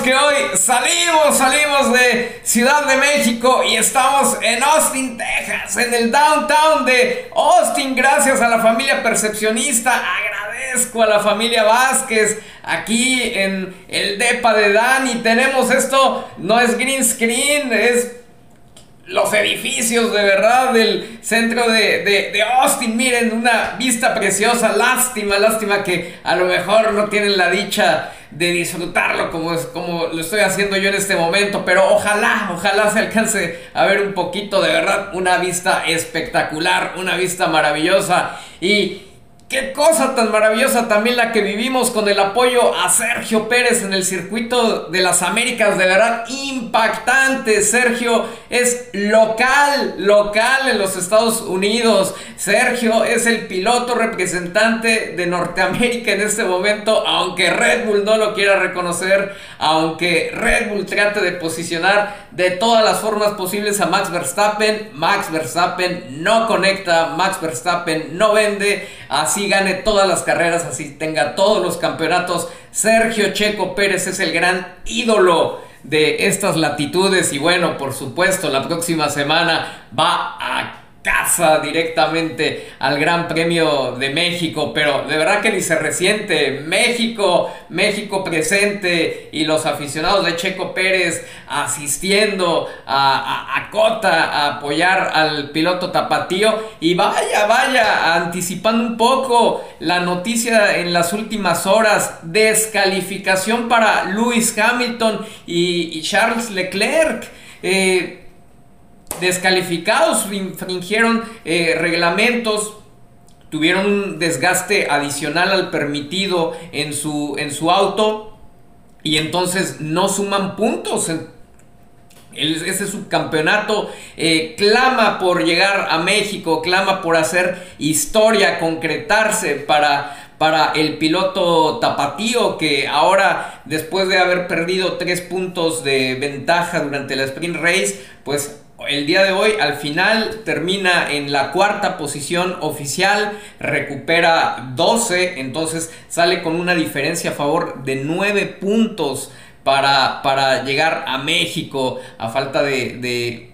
Que hoy salimos, salimos de Ciudad de México y estamos en Austin, Texas, en el downtown de Austin, gracias a la familia percepcionista. Agradezco a la familia Vázquez aquí en el DEPA de Dani. Tenemos esto, no es green screen, es los edificios de verdad del centro de, de, Austin. Miren, una vista preciosa. Lástima, lástima que a lo mejor no tienen la dicha de disfrutarlo como, es, como lo estoy haciendo yo en este momento. Pero ojalá, ojalá se alcance a ver un poquito de verdad. Una vista espectacular, una vista maravillosa. Y Qué cosa tan maravillosa también la que vivimos con el apoyo a Sergio Pérez en el circuito de las Américas, de verdad impactante. Sergio es local, local en los Estados Unidos. Sergio es el piloto representante de Norteamérica en este momento, aunque Red Bull no lo quiera reconocer, aunque Red Bull trate de posicionar de todas las formas posibles a Max Verstappen. Max Verstappen no conecta, Max Verstappen no vende, así gane todas las carreras, así tenga todos los campeonatos. Sergio Checo Pérez es el gran ídolo de estas latitudes y bueno, por supuesto, la próxima semana va a casa directamente al Gran Premio de México, pero de verdad que ni se resiente. México, México presente y los aficionados de Checo Pérez asistiendo a, a, Cota a apoyar al piloto tapatío. Y vaya, vaya, anticipando un poco la noticia en las últimas horas, descalificación para Lewis Hamilton y, Charles Leclerc. Eh, descalificados, infringieron eh, reglamentos, tuvieron un desgaste adicional al permitido en su, en su auto y entonces no suman puntos. Ese subcampeonato eh, clama por llegar a México, clama por hacer historia, concretarse para, para el piloto tapatío que ahora después de haber perdido tres puntos de ventaja durante la sprint race, pues el día de hoy al final termina en la cuarta posición oficial, recupera 12, entonces sale con una diferencia a favor de 9 puntos para, para llegar a México a falta de, de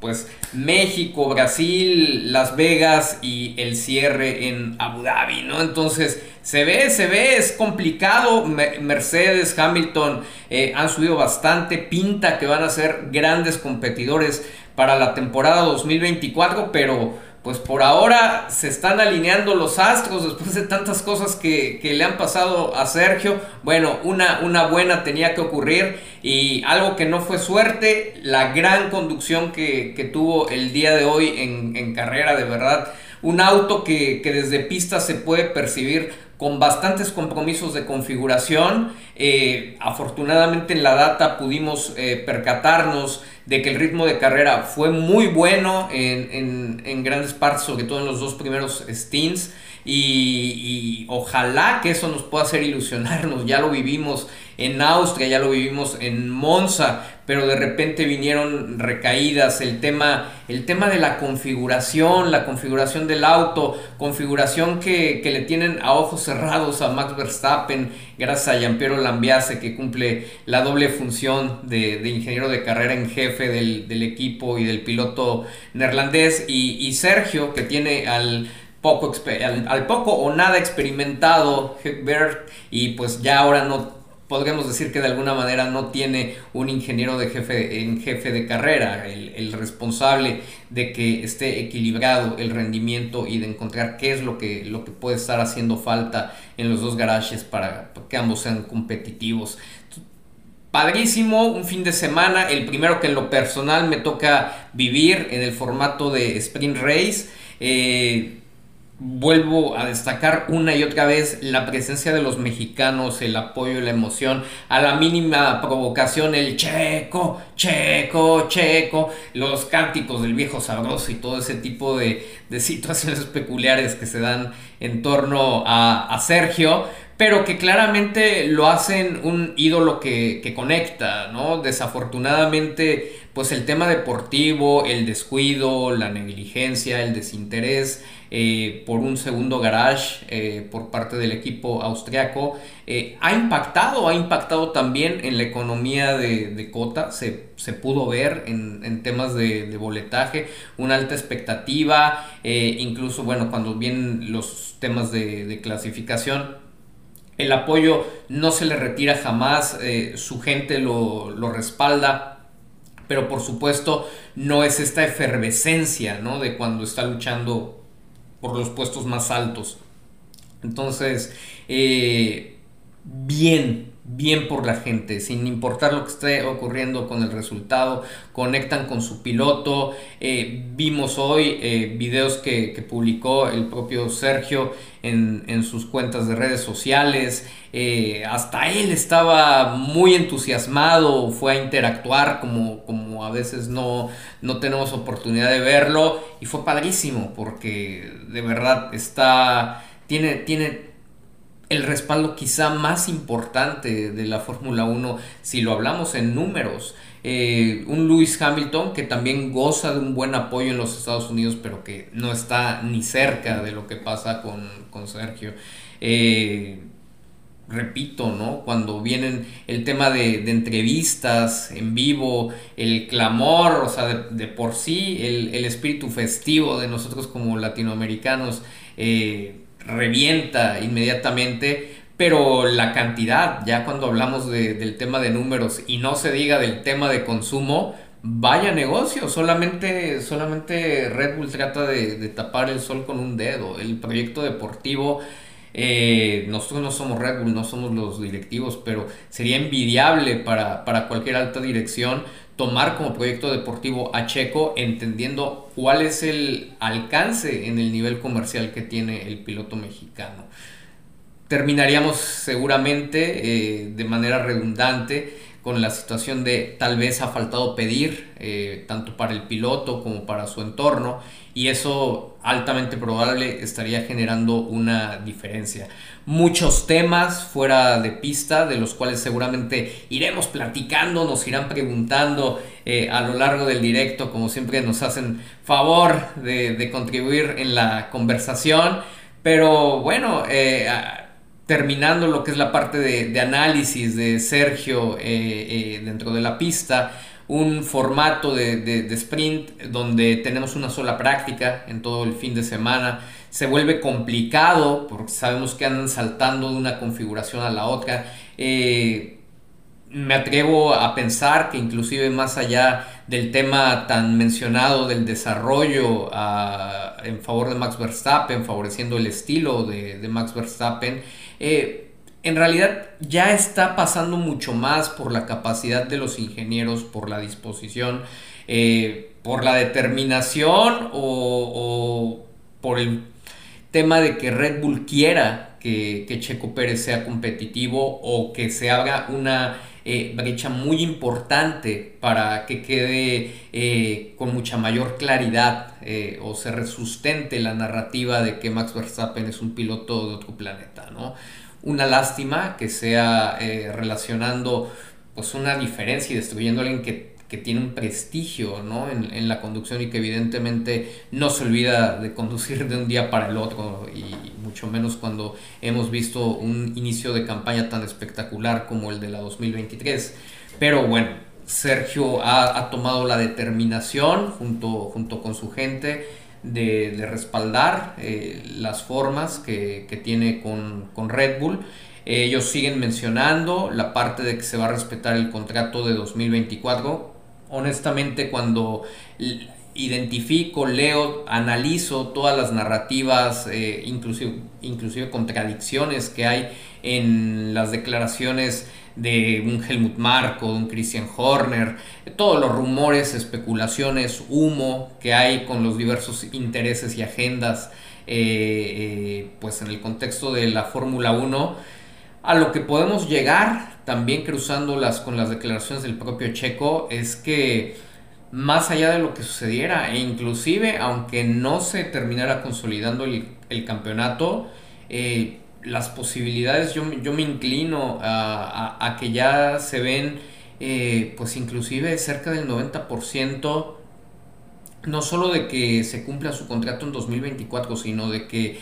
pues México, Brasil, Las Vegas y el cierre en Abu Dhabi, ¿no? Entonces se ve, se ve, es complicado. Mercedes, Hamilton eh, han subido bastante, pinta que van a ser grandes competidores para la temporada 2024, pero pues por ahora se están alineando los astros después de tantas cosas que, le han pasado a Sergio. Bueno, una, una, buena tenía que ocurrir y algo que no fue suerte, la gran conducción que, tuvo el día de hoy en, carrera, de verdad. Un auto que, que desde pista se puede percibir con bastantes compromisos de configuración. Eh, afortunadamente en la data pudimos eh, percatarnos de que el ritmo de carrera fue muy bueno en, en, grandes partes, sobre todo en los dos primeros stints. Y, ojalá que eso nos pueda hacer ilusionarnos. Ya lo vivimos en Austria, ya lo vivimos en Monza, pero de repente vinieron recaídas, el tema, el tema de la configuración, la configuración del auto, configuración que, le tienen a ojos cerrados a Max Verstappen, gracias a Giampiero Lambiase que cumple la doble función de, ingeniero de carrera en jefe del, equipo y del piloto neerlandés, y, y Sergio que tiene al poco, al, poco o nada experimentado Herbert y pues ya ahora no podríamos decir que de alguna manera no tiene un ingeniero de jefe, en jefe de carrera, el, responsable de que esté equilibrado el rendimiento y de encontrar qué es lo que, lo que puede estar haciendo falta en los dos garajes para que ambos sean competitivos. Padrísimo, un fin de semana, el primero que en lo personal me toca vivir en el formato de sprint race. Eh, vuelvo a destacar una y otra vez la presencia de los mexicanos, el apoyo y la emoción. A la mínima provocación, el checo, checo, checo, los cánticos del viejo sabroso y todo ese tipo de, situaciones peculiares que se dan en torno a, Sergio pero que claramente lo hacen un ídolo que, que, conecta, ¿no? Desafortunadamente, pues el tema deportivo, el descuido, la negligencia, el desinterés, eh, por un segundo garage eh, por parte del equipo austriaco, eh, ha impactado, ha impactado también en la economía de, Cota, se, pudo ver en, temas de, boletaje, una alta expectativa, incluso bueno, cuando vienen los temas de, clasificación, el apoyo no se le retira jamás, su gente lo, lo respalda pero por supuesto no es esta efervescencia, ¿no? De cuando está luchando por los puestos más altos. Entonces, eh, bien, bien por la gente, sin importar lo que esté ocurriendo con el resultado, conectan con su piloto. Eh, vimos hoy eh, videos que, publicó el propio Sergio en, sus cuentas de redes sociales. hasta él estaba muy entusiasmado, fue a interactuar como, como a veces no, no tenemos oportunidad de verlo y fue padrísimo porque de verdad está, tiene, tiene el respaldo quizá más importante de la Fórmula 1 si lo hablamos en números. Eh, un Lewis Hamilton que también goza de un buen apoyo en los Estados Unidos, pero que no está ni cerca de lo que pasa con, con Sergio. Eh, repito, ¿no? Cuando vienen el tema de, entrevistas en vivo, el clamor, o sea, de, por sí, el, espíritu festivo de nosotros como latinoamericanos eh, revienta inmediatamente, pero la cantidad, ya cuando hablamos del tema de números y no se diga del tema de consumo, vaya negocio, solamente, solamente Red Bull trata de, de tapar el sol con un dedo, el proyecto deportivo eh, nosotros no somos Red Bull, no somos los directivos, pero sería envidiable para, cualquier alta dirección tomar como proyecto deportivo a Checo entendiendo cuál es el alcance en el nivel comercial que tiene el piloto mexicano. Terminaríamos seguramente eh, de manera redundante con la situación de tal vez ha faltado pedir eh, tanto para el piloto como para su entorno y eso altamente probable estaría generando una diferencia. Muchos temas fuera de pista de los cuales seguramente iremos platicando, nos irán preguntando eh, a lo largo del directo, como siempre nos hacen favor de, contribuir en la conversación. Pero bueno, eh, terminando lo que es la parte de, análisis de Sergio eh, dentro de la pista, un formato de, sprint donde tenemos una sola práctica en todo el fin de semana. Se vuelve complicado porque sabemos que andan saltando de una configuración a la otra. Eh, me atrevo a pensar que inclusive más allá del tema tan mencionado del desarrollo ah, en favor de Max Verstappen, favoreciendo el estilo de, de Max Verstappen, eh, en realidad ya está pasando mucho más por la capacidad de los ingenieros, por la disposición, eh, por la determinación o, por el tema de que Red Bull quiera que, Checo Pérez sea competitivo o que se haga una eh, brecha muy importante para que quede con mucha mayor claridad o se resustente la narrativa de que Max Verstappen es un piloto de otro planeta, ¿no? Una lástima que sea eh, relacionando pues una diferencia y destruyendo a alguien que, tiene un prestigio ¿no? en, la conducción y que evidentemente no se olvida de conducir de un día para el otro y mucho menos cuando hemos visto un inicio de campaña tan espectacular como el de la 2023. Pero bueno, Sergio ha, tomado la determinación junto, junto con su gente de, respaldar eh, las formas que, tiene con, Red Bull. ellos siguen mencionando la parte de que se va a respetar el contrato de 2024. Honestamente, cuando identifico, leo, analizo todas las narrativas, eh, inclusive, inclusive contradicciones que hay en las declaraciones de un Helmut Marko, de un Christian Horner, todos los rumores, especulaciones, humo que hay con los diversos intereses y agendas eh, pues en el contexto de la Fórmula 1, a lo que podemos llegar, también cruzándolas con las declaraciones del propio Checo, es que más allá de lo que sucediera, e inclusive aunque no se terminara consolidando el, campeonato, eh, las posibilidades, yo, yo me inclino a, que ya se ven, eh, pues inclusive cerca del 90%, no solo de que se cumpla su contrato en 2024, sino de que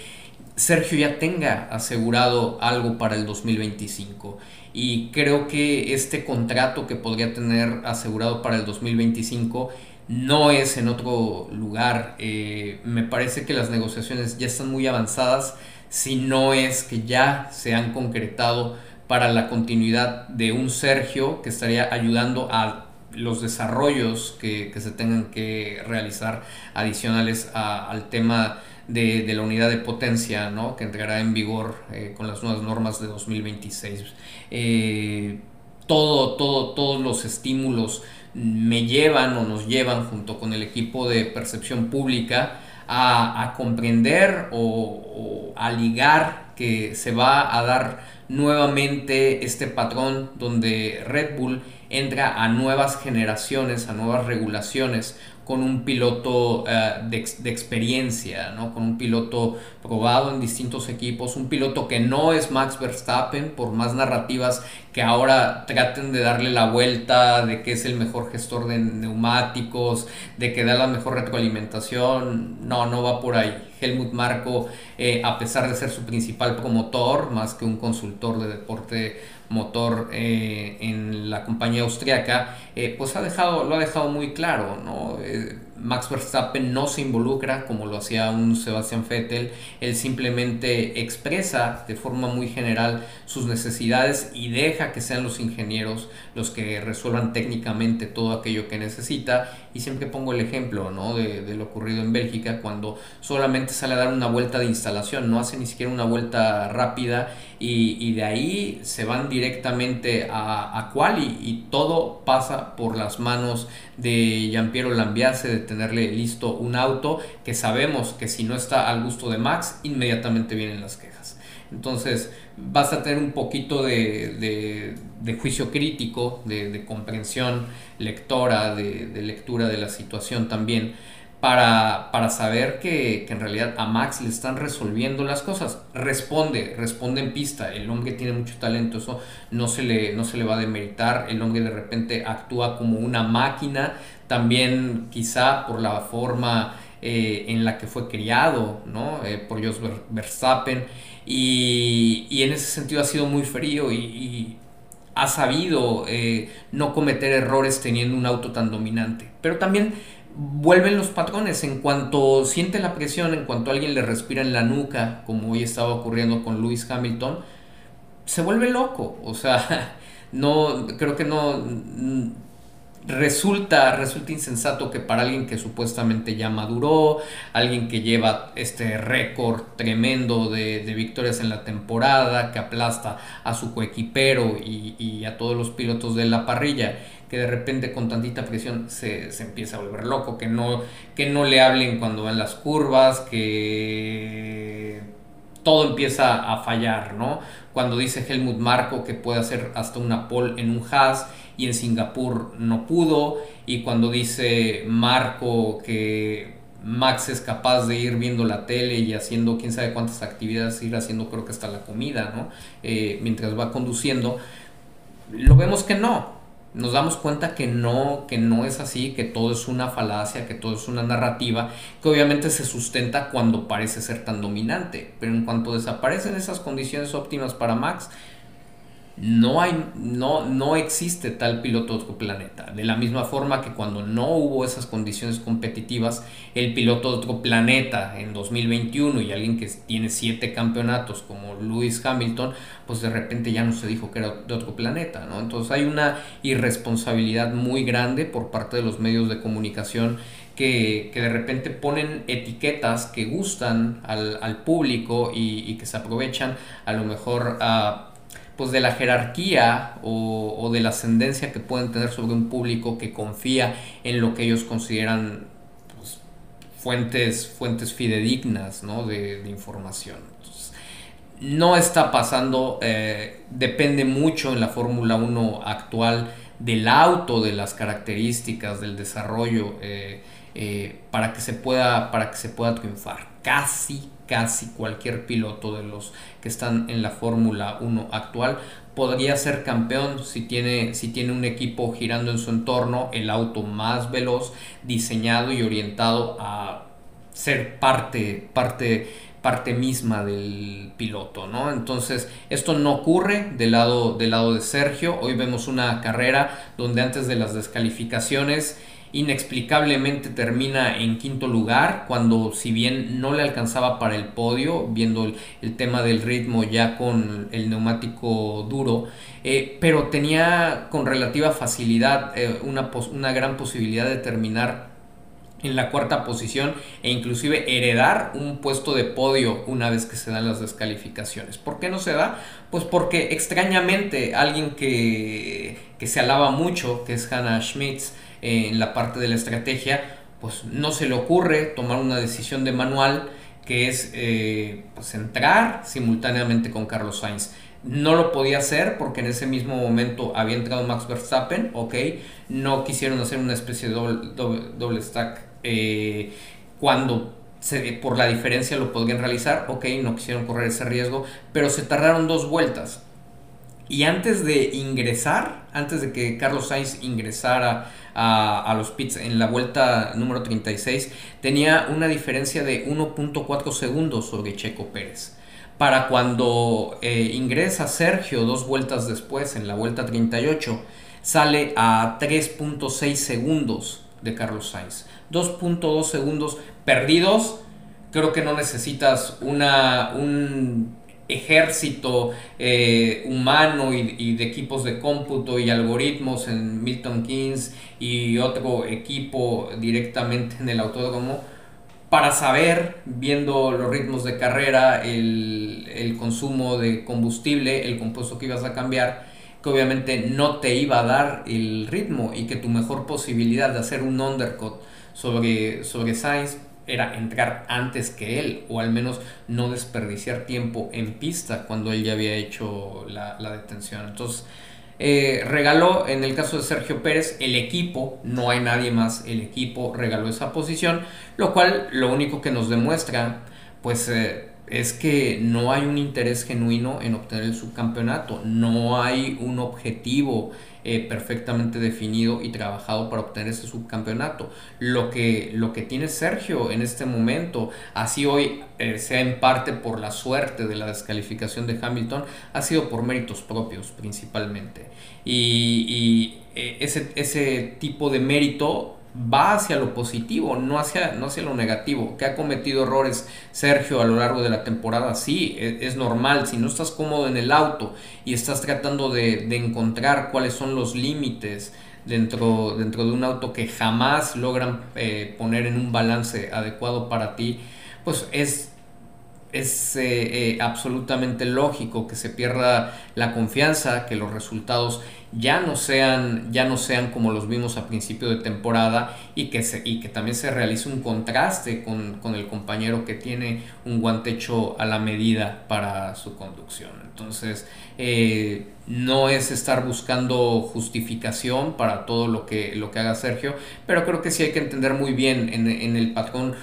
Sergio ya tenga asegurado algo para el 2025. Y creo que este contrato que podría tener asegurado para el 2025 no es en otro lugar. Eh, me parece que las negociaciones ya están muy avanzadas, si no es que ya se han concretado para la continuidad de un Sergio que estaría ayudando a los desarrollos que, se tengan que realizar adicionales al tema de, la unidad de potencia, ¿no? que entrará en vigor eh, con las nuevas normas de 2026. Eh, todo, todo, todos los estímulos me llevan o nos llevan junto con el equipo de percepción pública a, comprender o, a ligar que se va a dar nuevamente este patrón donde Red Bull entra a nuevas generaciones, a nuevas regulaciones con un piloto eh, de, experiencia, ¿no? con un piloto probado en distintos equipos, un piloto que no es Max Verstappen, por más narrativas que ahora traten de darle la vuelta de que es el mejor gestor de neumáticos, de que da la mejor retroalimentación, no, no va por ahí. Helmut Marco, eh, a pesar de ser su principal promotor, más que un consultor de deporte motor eh, en la compañía austriaca, eh, pues ha dejado, lo ha dejado muy claro, ¿no? Eh, Max Verstappen no se involucra como lo hacía un Sebastian Vettel, él simplemente expresa de forma muy general sus necesidades y deja que sean los ingenieros los que resuelvan técnicamente todo aquello que necesita y siempre pongo el ejemplo ¿no? de, lo ocurrido en Bélgica cuando solamente sale a dar una vuelta de instalación, no hace ni siquiera una vuelta rápida y, de ahí se van directamente a, a Quali y todo pasa por las manos de Giampiero Lambiase de tenerle listo un auto que sabemos que si no está al gusto de Max, inmediatamente vienen las quejas. Entonces vas a tener un poquito de, juicio crítico, de, comprensión lectora, de, lectura de la situación también, para, para saber que, que, en realidad a Max le están resolviendo las cosas. Responde, responde en pista. El hombre tiene mucho talento, eso no se le, no se le va a demeritar. El hombre de repente actúa como una máquina, también quizá por la forma eh, en la que fue criado, ¿no? Eh, por Jos Verstappen. Y, y, en ese sentido ha sido muy frío y, ha sabido eh, no cometer errores teniendo un auto tan dominante. Pero también vuelven los patrones. En cuanto siente la presión, en cuanto alguien le respira en la nuca, como hoy estaba ocurriendo con Lewis Hamilton, se vuelve loco. O sea, no, creo que no resulta, resulta insensato que para alguien que supuestamente ya maduró, alguien que lleva este récord tremendo de, victorias en la temporada, que aplasta a su coequipero y, y, a todos los pilotos de la parrilla, que de repente con tantita presión se, se, empieza a volver loco, que no, que no le hablen cuando van las curvas, que todo empieza a fallar, ¿no? Cuando dice Helmut Marco que puede hacer hasta una pole en un Haas y en Singapur no pudo. Y cuando dice Marco que Max es capaz de ir viendo la tele y haciendo quién sabe cuántas actividades, ir haciendo creo que hasta la comida, ¿no? Eh, mientras va conduciendo, lo vemos que no, nos damos cuenta que no, que no es así, que todo es una falacia, que todo es una narrativa, que obviamente se sustenta cuando parece ser tan dominante, pero en cuanto desaparecen esas condiciones óptimas para Max, no, hay, no, no existe tal piloto de otro planeta. De la misma forma que cuando no hubo esas condiciones competitivas, el piloto de otro planeta en 2021 y alguien que tiene siete campeonatos como Lewis Hamilton, pues de repente ya no se dijo que era de otro planeta. ¿no? Entonces hay una irresponsabilidad muy grande por parte de los medios de comunicación que, de repente ponen etiquetas que gustan al, público y, que se aprovechan a lo mejor a pues de la jerarquía o, de la ascendencia que pueden tener sobre un público que confía en lo que ellos consideran pues, fuentes, fuentes fidedignas ¿no? de, información. no está pasando, eh, depende mucho en la Fórmula 1 actual del auto, de las características, del desarrollo, eh, eh, para, que se pueda, para que se pueda triunfar. Casi, casi cualquier piloto de los que están en la Fórmula 1 actual podría ser campeón si tiene, si tiene un equipo girando en su entorno, el auto más veloz, diseñado y orientado a ser parte, parte, parte misma del piloto, ¿no? Entonces, esto no ocurre del lado, del lado de Sergio. Hoy vemos una carrera donde antes de las descalificaciones inexplicablemente termina en quinto lugar, cuando si bien no le alcanzaba para el podio, viendo el, tema del ritmo ya con el neumático duro, eh, pero tenía con relativa facilidad eh, una, una gran posibilidad de terminar en la cuarta posición e inclusive heredar un puesto de podio una vez que se dan las descalificaciones. ¿Por qué no se da? Pues porque extrañamente alguien que, que se alaba mucho, que es Hannah Schmitz, en la parte de la estrategia, pues no se le ocurre tomar una decisión de manual que es eh, pues entrar simultáneamente con Carlos Sainz. No lo podía hacer porque en ese mismo momento había entrado Max Verstappen, ok. No quisieron hacer una especie de doble, stack eh, cuando por la diferencia lo podrían realizar, ok. No quisieron correr ese riesgo, pero se tardaron dos vueltas. Y antes de ingresar, antes de que Carlos Sainz ingresara a, los pits en la vuelta número 36, tenía una diferencia de 1.4 segundos sobre Checo Pérez. Para cuando eh, ingresa Sergio dos vueltas después, en la vuelta 38, sale a 3.6 segundos de Carlos Sainz. 2.2 segundos perdidos. Creo que no necesitas una, un ejército eh, humano y, de equipos de cómputo y algoritmos en Milton Keynes y otro equipo directamente en el autódromo para saber, viendo los ritmos de carrera, el, el, consumo de combustible, el compuesto que ibas a cambiar, que obviamente no te iba a dar el ritmo y que tu mejor posibilidad de hacer un undercut sobre, sobre Sainz era entrar antes que él o al menos no desperdiciar tiempo en pista cuando él ya había hecho la, detención. Entonces, eh, regaló, en el caso de Sergio Pérez, el equipo, no hay nadie más, el equipo regaló esa posición, lo cual lo único que nos demuestra, pues, eh, es que no hay un interés genuino en obtener el subcampeonato, no hay un objetivo eh, perfectamente definido y trabajado para obtener ese subcampeonato. Lo que, lo que tiene Sergio en este momento, así hoy eh, sea en parte por la suerte de la descalificación de Hamilton, ha sido por méritos propios principalmente. Y, eh, ese, ese tipo de mérito va hacia lo positivo, no hacia, no hacia lo negativo. Que ha cometido errores Sergio a lo largo de la temporada, sí, e, es, normal. Si no estás cómodo en el auto y estás tratando de, encontrar cuáles son los límites dentro, dentro de un auto que jamás logran eh, poner en un balance adecuado para ti, pues es es eh, eh, absolutamente lógico que se pierda la confianza, que los resultados ya no sean, ya no sean como los vimos a principio de temporada y que, se, y que también se realice un contraste con, el compañero que tiene un guantecho a la medida para su conducción. Entonces, eh, no es estar buscando justificación para todo lo que, lo que haga Sergio, pero creo que sí hay que entender muy bien en, en el patrón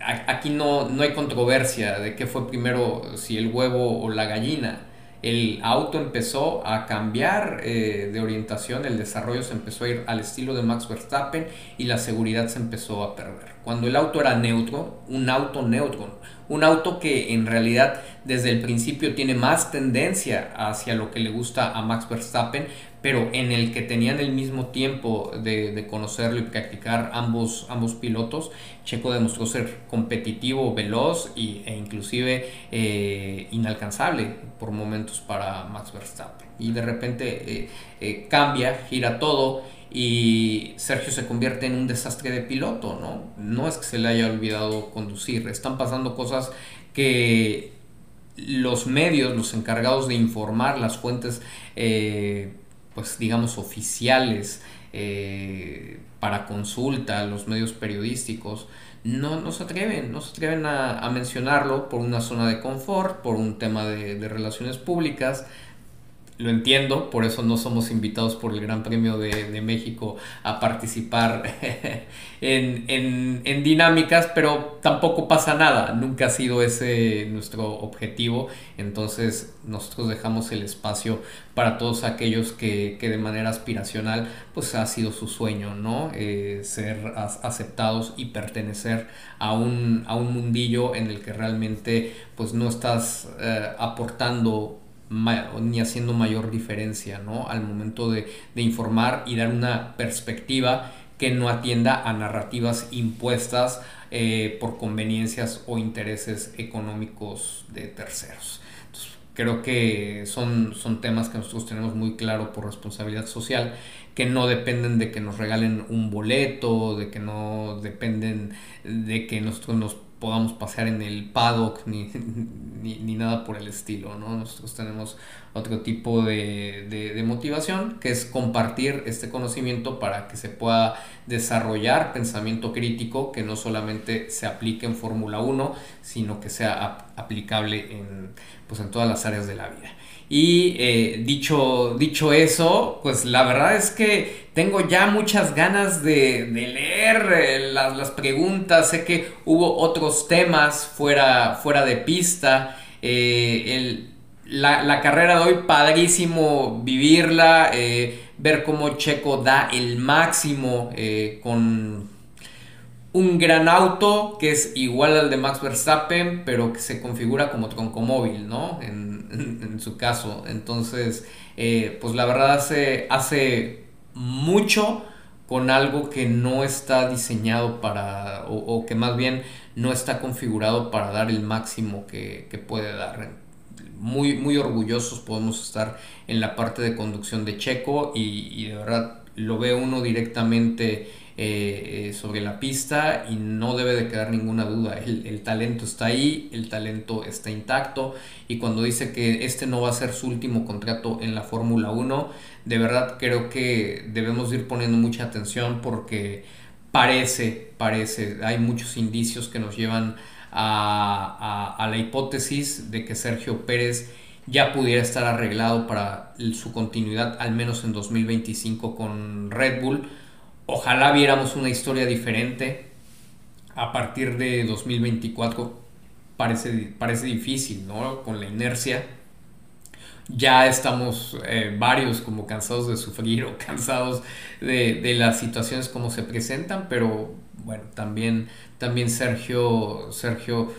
aquí no, no hay controversia de qué fue primero, si el huevo o la gallina. El auto empezó a cambiar eh, de orientación, el desarrollo se empezó a ir al estilo de Max Verstappen y la seguridad se empezó a perder. Cuando el auto era neutro, un auto neutro, un auto que en realidad desde el principio tiene más tendencia hacia lo que le gusta a Max Verstappen, pero en el que tenían el mismo tiempo de, conocerlo y practicar ambos, ambos pilotos, Checo demostró ser competitivo, veloz y, e inclusive eh, inalcanzable por momentos para Max Verstappen. Y de repente eh, eh, cambia, gira todo y Sergio se convierte en un desastre de piloto, ¿no? No es que se le haya olvidado conducir, están pasando cosas que los medios, los encargados de informar, las fuentes, pues digamos, oficiales eh, para consulta, los medios periodísticos, no, no se atreven, no se atreven a, mencionarlo por una zona de confort, por un tema de, de relaciones públicas, lo entiendo, por eso no somos invitados por el Gran Premio de, México a participar en, dinámicas, pero tampoco pasa nada, nunca ha sido ese nuestro objetivo, entonces nosotros dejamos el espacio para todos aquellos que, de manera aspiracional pues ha sido su sueño, ¿no? Eh, ser aceptados y pertenecer a un, a un mundillo en el que realmente pues no estás eh, aportando ni haciendo mayor diferencia ¿no? al momento de, informar y dar una perspectiva que no atienda a narrativas impuestas eh, por conveniencias o intereses económicos de terceros. creo que son, son temas que nosotros tenemos muy claro por responsabilidad social, que no dependen de que nos regalen un boleto, de que no dependen de que nosotros nos podamos pasear en el paddock ni, ni, nada por el estilo, ¿no? Nosotros tenemos otro tipo de, de, motivación que es compartir este conocimiento para que se pueda desarrollar pensamiento crítico que no solamente se aplique en Fórmula 1, sino que sea aplicable en, pues en todas las áreas de la vida. Y eh, dicho, dicho eso, pues la verdad es que tengo ya muchas ganas de, leer eh, las, preguntas. Sé que hubo otros temas fuera, fuera de pista. Eh, la, carrera de hoy, padrísimo vivirla, ver cómo Checo da el máximo con un gran auto que es igual al de Max Verstappen, pero que se configura como troncomóvil, ¿no? En, su caso. Entonces, eh, pues la verdad hace, hace mucho con algo que no está diseñado para, o, que más bien no está configurado para dar el máximo que, puede dar. Muy, muy orgullosos podemos estar en la parte de conducción de Checo y, y de verdad lo ve uno directamente eh, eh, sobre la pista y no debe de quedar ninguna duda. El, talento está ahí, el talento está intacto y cuando dice que este no va a ser su último contrato en la Fórmula 1, de verdad creo que debemos ir poniendo mucha atención porque parece, parece, hay muchos indicios que nos llevan a, a la hipótesis de que Sergio Pérez ya pudiera estar arreglado para su continuidad al menos en 2025 con Red Bull Ojalá viéramos una historia diferente. A partir de 2024 parece, parece difícil, ¿no? Con la inercia. Ya estamos eh, varios como cansados de sufrir o cansados de, las situaciones como se presentan, pero bueno, también, también Sergio, Sergio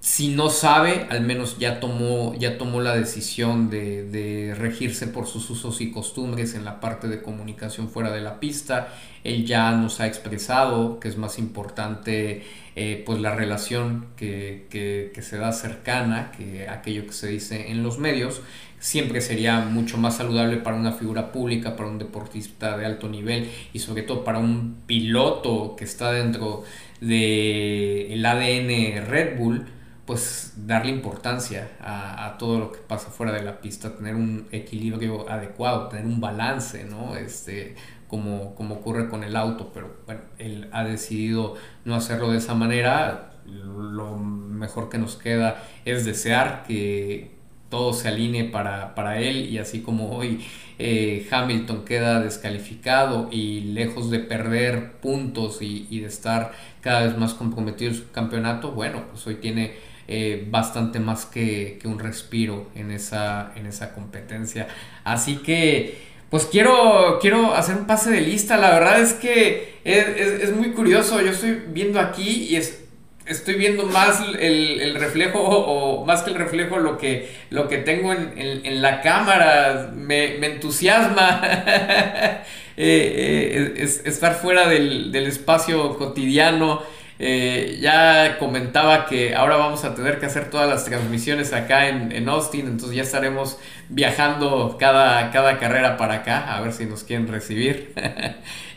si no sabe, al menos ya tomó, ya tomó la decisión de, regirse por sus usos y costumbres en la parte de comunicación fuera de la pista. Él ya nos ha expresado que es más importante eh, pues la relación que, que, se da cercana que aquello que se dice en los medios. Siempre sería mucho más saludable para una figura pública, para un deportista de alto nivel y sobre todo para un piloto que está dentro del ADN Red Bull pues darle importancia a, todo lo que pasa fuera de la pista, tener un equilibrio adecuado, tener un balance, ¿no? Este, como, como ocurre con el auto, pero bueno, él ha decidido no hacerlo de esa manera. Lo mejor que nos queda es desear que todo se alinee para, para él y así como hoy eh, Hamilton queda descalificado y lejos de perder puntos y, y de estar cada vez más comprometido en su campeonato, bueno, pues hoy tiene eh, bastante más que, un respiro en esa, en esa competencia. Así que, pues quiero, quiero hacer un pase de lista. La verdad es que es, muy curioso. Yo estoy viendo aquí y estoy viendo más el, reflejo o más que el reflejo lo que, lo que tengo en, la cámara. Me, entusiasma. Eh, eh, estar fuera del, del espacio cotidiano. Eh, ya comentaba que ahora vamos a tener que hacer todas las transmisiones acá en, Austin, entonces ya estaremos viajando cada, cada, carrera para acá, a ver si nos quieren recibir.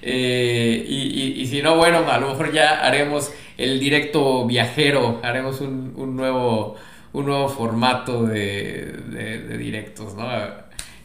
Eh, y, si no, bueno, a lo mejor ya haremos el directo viajero, haremos un, nuevo, un nuevo formato de, directos, ¿no?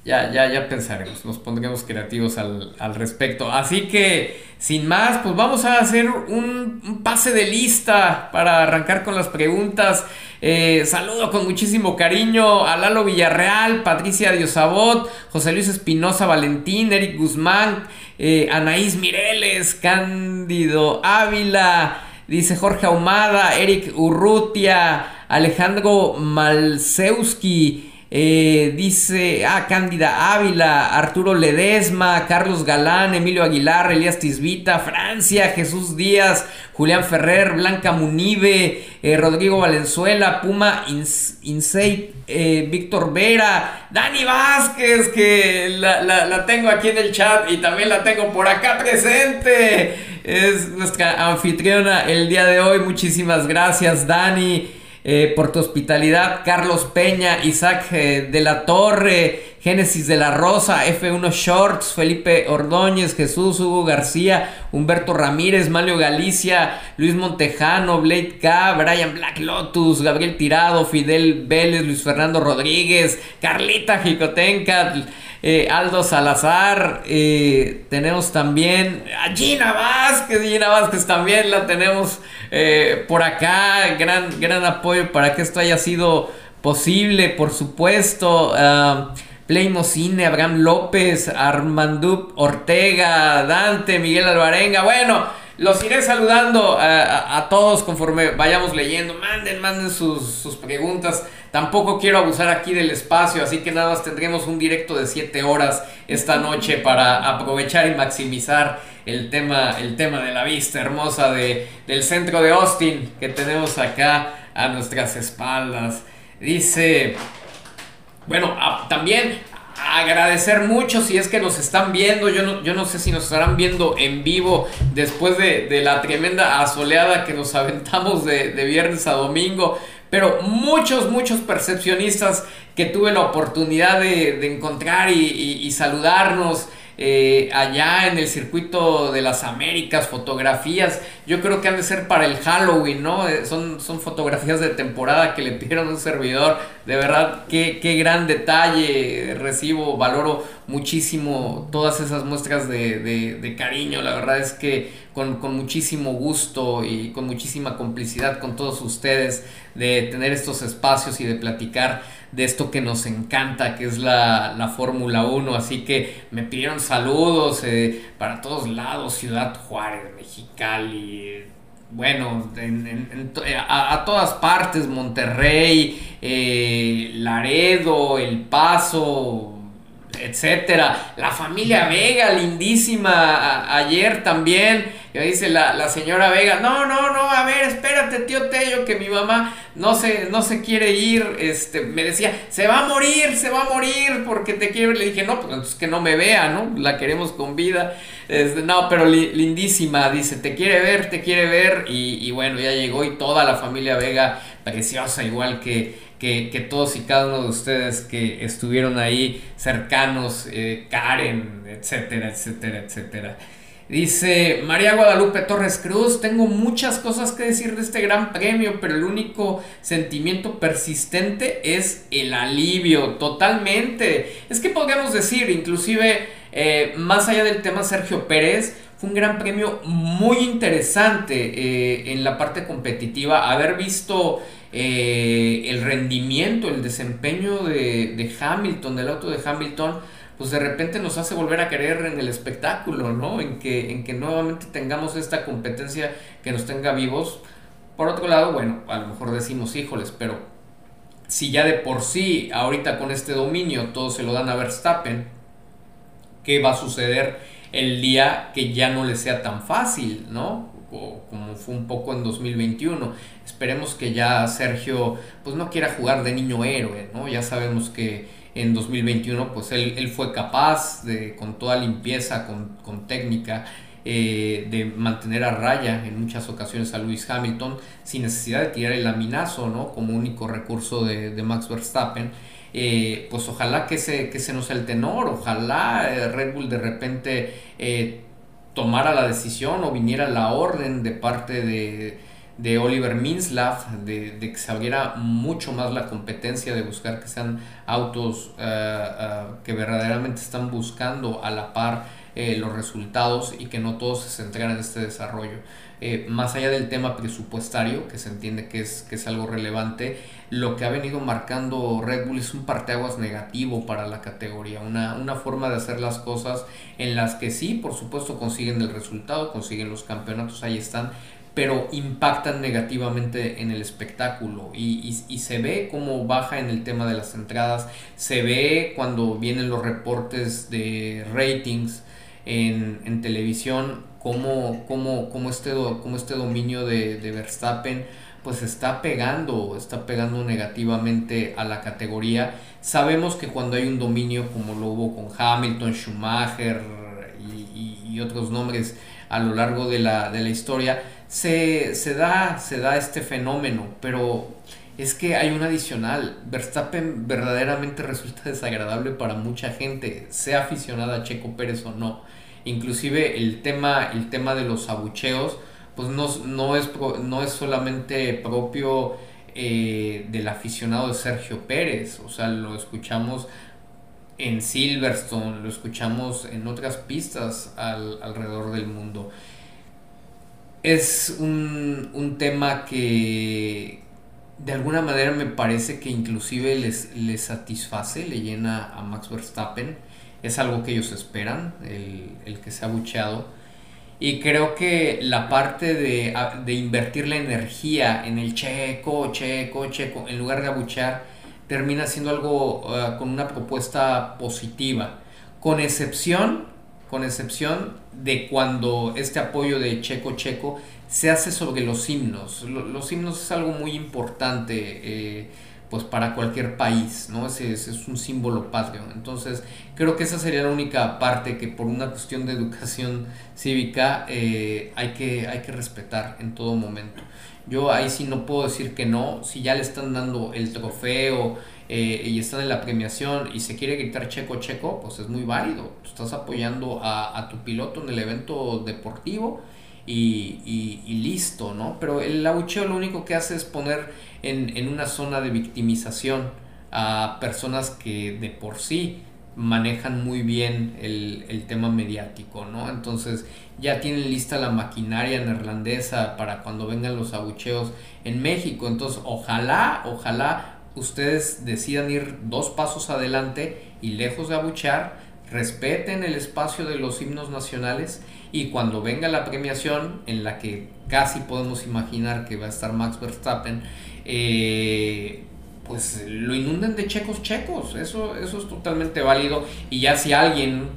Ya, ya, ya pensaremos, nos pondremos creativos al, respecto. Así que, sin más, pues vamos a hacer un, pase de lista para arrancar con las preguntas. Eh, saludo con muchísimo cariño a Lalo Villarreal, Patricia Diosabot, José Luis Espinosa Valentín, Eric Guzmán, eh, Anaís Mireles, Cándido Ávila, dice Jorge Ahumada, Eric Urrutia, Alejandro Malseuski. Eh, dice, ah, Cándida Ávila, Arturo Ledesma, Carlos Galán, Emilio Aguilar, Elías Tisbita, Francia, Jesús Díaz, Julián Ferrer, Blanca Munive, eh, Rodrigo Valenzuela, Puma Insei, eh, Víctor Vera, Dani Vázquez, que la, la tengo aquí en el chat y también la tengo por acá presente. Es nuestra anfitriona el día de hoy. Muchísimas gracias, Dani. Eh, por tu hospitalidad, Carlos Peña, Isaac eh, de la Torre, Génesis de la Rosa, F1 Shorts, Felipe Ordóñez, Jesús, Hugo García, Humberto Ramírez, Malio Galicia, Luis Montejano, Blade K, Brian Black Lotus, Gabriel Tirado, Fidel Vélez, Luis Fernando Rodríguez, Carlita Jicotenca, eh, Aldo Salazar, eh, tenemos también a Gina Vázquez, Gina Vázquez también la tenemos eh, por acá, gran, gran apoyo para que esto haya sido posible, por supuesto. Uh, Cine, Abraham López, Armandú Ortega, Dante, Miguel Alvarenga, bueno, los iré saludando a, todos conforme vayamos leyendo. Manden, manden sus, sus preguntas. Tampoco quiero abusar aquí del espacio, así que nada más tendremos un directo de 7 horas esta noche para aprovechar y maximizar el tema, el tema de la vista hermosa de, del centro de Austin que tenemos acá a nuestras espaldas. Dice, bueno, también agradecer mucho si es que nos están viendo. Yo no, yo no sé si nos estarán viendo en vivo después de, la tremenda asoleada que nos aventamos de, de viernes a domingo pero muchos, muchos percepcionistas que tuve la oportunidad de, encontrar y, saludarnos. Eh, allá en el circuito de las Américas, fotografías, yo creo que han de ser para el Halloween, ¿no? Eh, son, son fotografías de temporada que le pidieron a un servidor, de verdad, qué, qué gran detalle, recibo, valoro muchísimo todas esas muestras de, de, cariño, la verdad es que con, con, muchísimo gusto y con muchísima complicidad con todos ustedes de tener estos espacios y de platicar de esto que nos encanta, que es la, la Fórmula 1, así que me pidieron saludos eh, para todos lados, Ciudad Juárez, Mexicali, bueno, a, todas partes, Monterrey, eh, Laredo, El Paso, etcétera. La familia Vega, lindísima, ayer también, que dice la, señora Vega, no, no, no, a ver, espérate, tío Tello, que mi mamá no se, no se quiere ir, este, me decía, se va a morir, se va a morir, porque te quiero, le dije, no, pues entonces que no me vea, ¿no? La queremos con vida, este, no, pero lindísima, dice, te quiere ver, te quiere ver, y, y bueno, ya llegó y toda la familia Vega, preciosa, igual que que, todos y cada uno de ustedes que estuvieron ahí cercanos, eh, Karen, etcétera, etcétera, etcétera. Dice María Guadalupe Torres Cruz, tengo muchas cosas que decir de este gran premio, pero el único sentimiento persistente es el alivio, totalmente. Es que podríamos decir, inclusive, eh, más allá del tema Sergio Pérez, fue un gran premio muy interesante eh, en la parte competitiva. Haber visto eh, el rendimiento, el desempeño de, Hamilton, del auto de Hamilton, pues de repente nos hace volver a creer en el espectáculo, ¿no? En que, en que nuevamente tengamos esta competencia que nos tenga vivos. Por otro lado, bueno, a lo mejor decimos, híjoles, pero si ya de por sí, ahorita con este dominio, todo se lo dan a Verstappen, ¿qué va a suceder el día que ya no le sea tan fácil, ¿no? como fue un poco en 2021. Esperemos que ya Sergio pues no quiera jugar de niño héroe, ¿no? Ya sabemos que en 2021 pues él, fue capaz de con toda limpieza, con, técnica, eh, de mantener a raya en muchas ocasiones a Lewis Hamilton sin necesidad de tirar el laminazo, ¿no? Como único recurso de, Max Verstappen. Eh, pues ojalá que ese, que ese no sea el tenor, ojalá eh, Red Bull de repente tomara la decisión o viniera la orden de parte de, de Oliver Minslav, de, que se abriera mucho más la competencia, de buscar que sean autos eh, eh, que verdaderamente están buscando a la par eh, los resultados y que no todos se centraran en este desarrollo. Más allá del tema presupuestario, que se entiende que es, que es algo relevante, lo que ha venido marcando Red Bull es un parteaguas negativo para la categoría, una, una forma de hacer las cosas en las que sí, por supuesto, consiguen el resultado, consiguen los campeonatos, ahí están, pero impactan negativamente en el espectáculo. Y, se ve cómo baja en el tema de las entradas, se ve cuando vienen los reportes de ratings en, televisión, cómo, cómo, cómo, este, cómo este dominio de, de Verstappen pues está pegando, está pegando negativamente a la categoría. Sabemos que cuando hay un dominio como lo hubo con Hamilton, Schumacher y, otros nombres a lo largo de la, de la historia, se, da, se da este fenómeno, pero es que hay un adicional. Verstappen verdaderamente resulta desagradable para mucha gente, sea aficionada a Checo Pérez o no. Inclusive el tema, el tema de los abucheos, pues no, no, es, no es solamente propio eh, del aficionado de Sergio Pérez, o sea, lo escuchamos en Silverstone, lo escuchamos en otras pistas alrededor del mundo es un, tema que de alguna manera me parece que inclusive les, les satisface, le llena a Max Verstappen. Es algo que ellos esperan, el, que se ha bucheado. Y creo que la parte de, de, invertir la energía en el checo, checo, checo, en lugar de abuchear, termina siendo algo ah, con una propuesta positiva. Con excepción con excepción de cuando este apoyo de Checo Checo se hace sobre los himnos. Los himnos es algo muy importante eh, pues para cualquier país, ¿no? Ese, es un símbolo patrio. Entonces, creo que esa sería la única parte que por una cuestión de educación cívica eh, hay, que, hay que respetar en todo momento. Yo ahí sí no puedo decir que no, si ya le están dando el trofeo, eh, y están en la premiación y se quiere gritar checo checo, pues es muy válido. estás apoyando a, tu piloto en el evento deportivo y, listo, ¿no? Pero el abucheo lo único que hace es poner en, una zona de victimización a personas que de por sí manejan muy bien el, el, tema mediático, ¿no? Entonces ya tienen lista la maquinaria neerlandesa para cuando vengan los abucheos en México. Entonces ojalá, ojalá ustedes decidan ir dos pasos adelante y lejos de abuchear, respeten el espacio de los himnos nacionales y cuando venga la premiación en la que casi podemos imaginar que va a estar Max Verstappen, eh, pues lo inunden de checos checos, eso, eso es totalmente válido y ya si alguien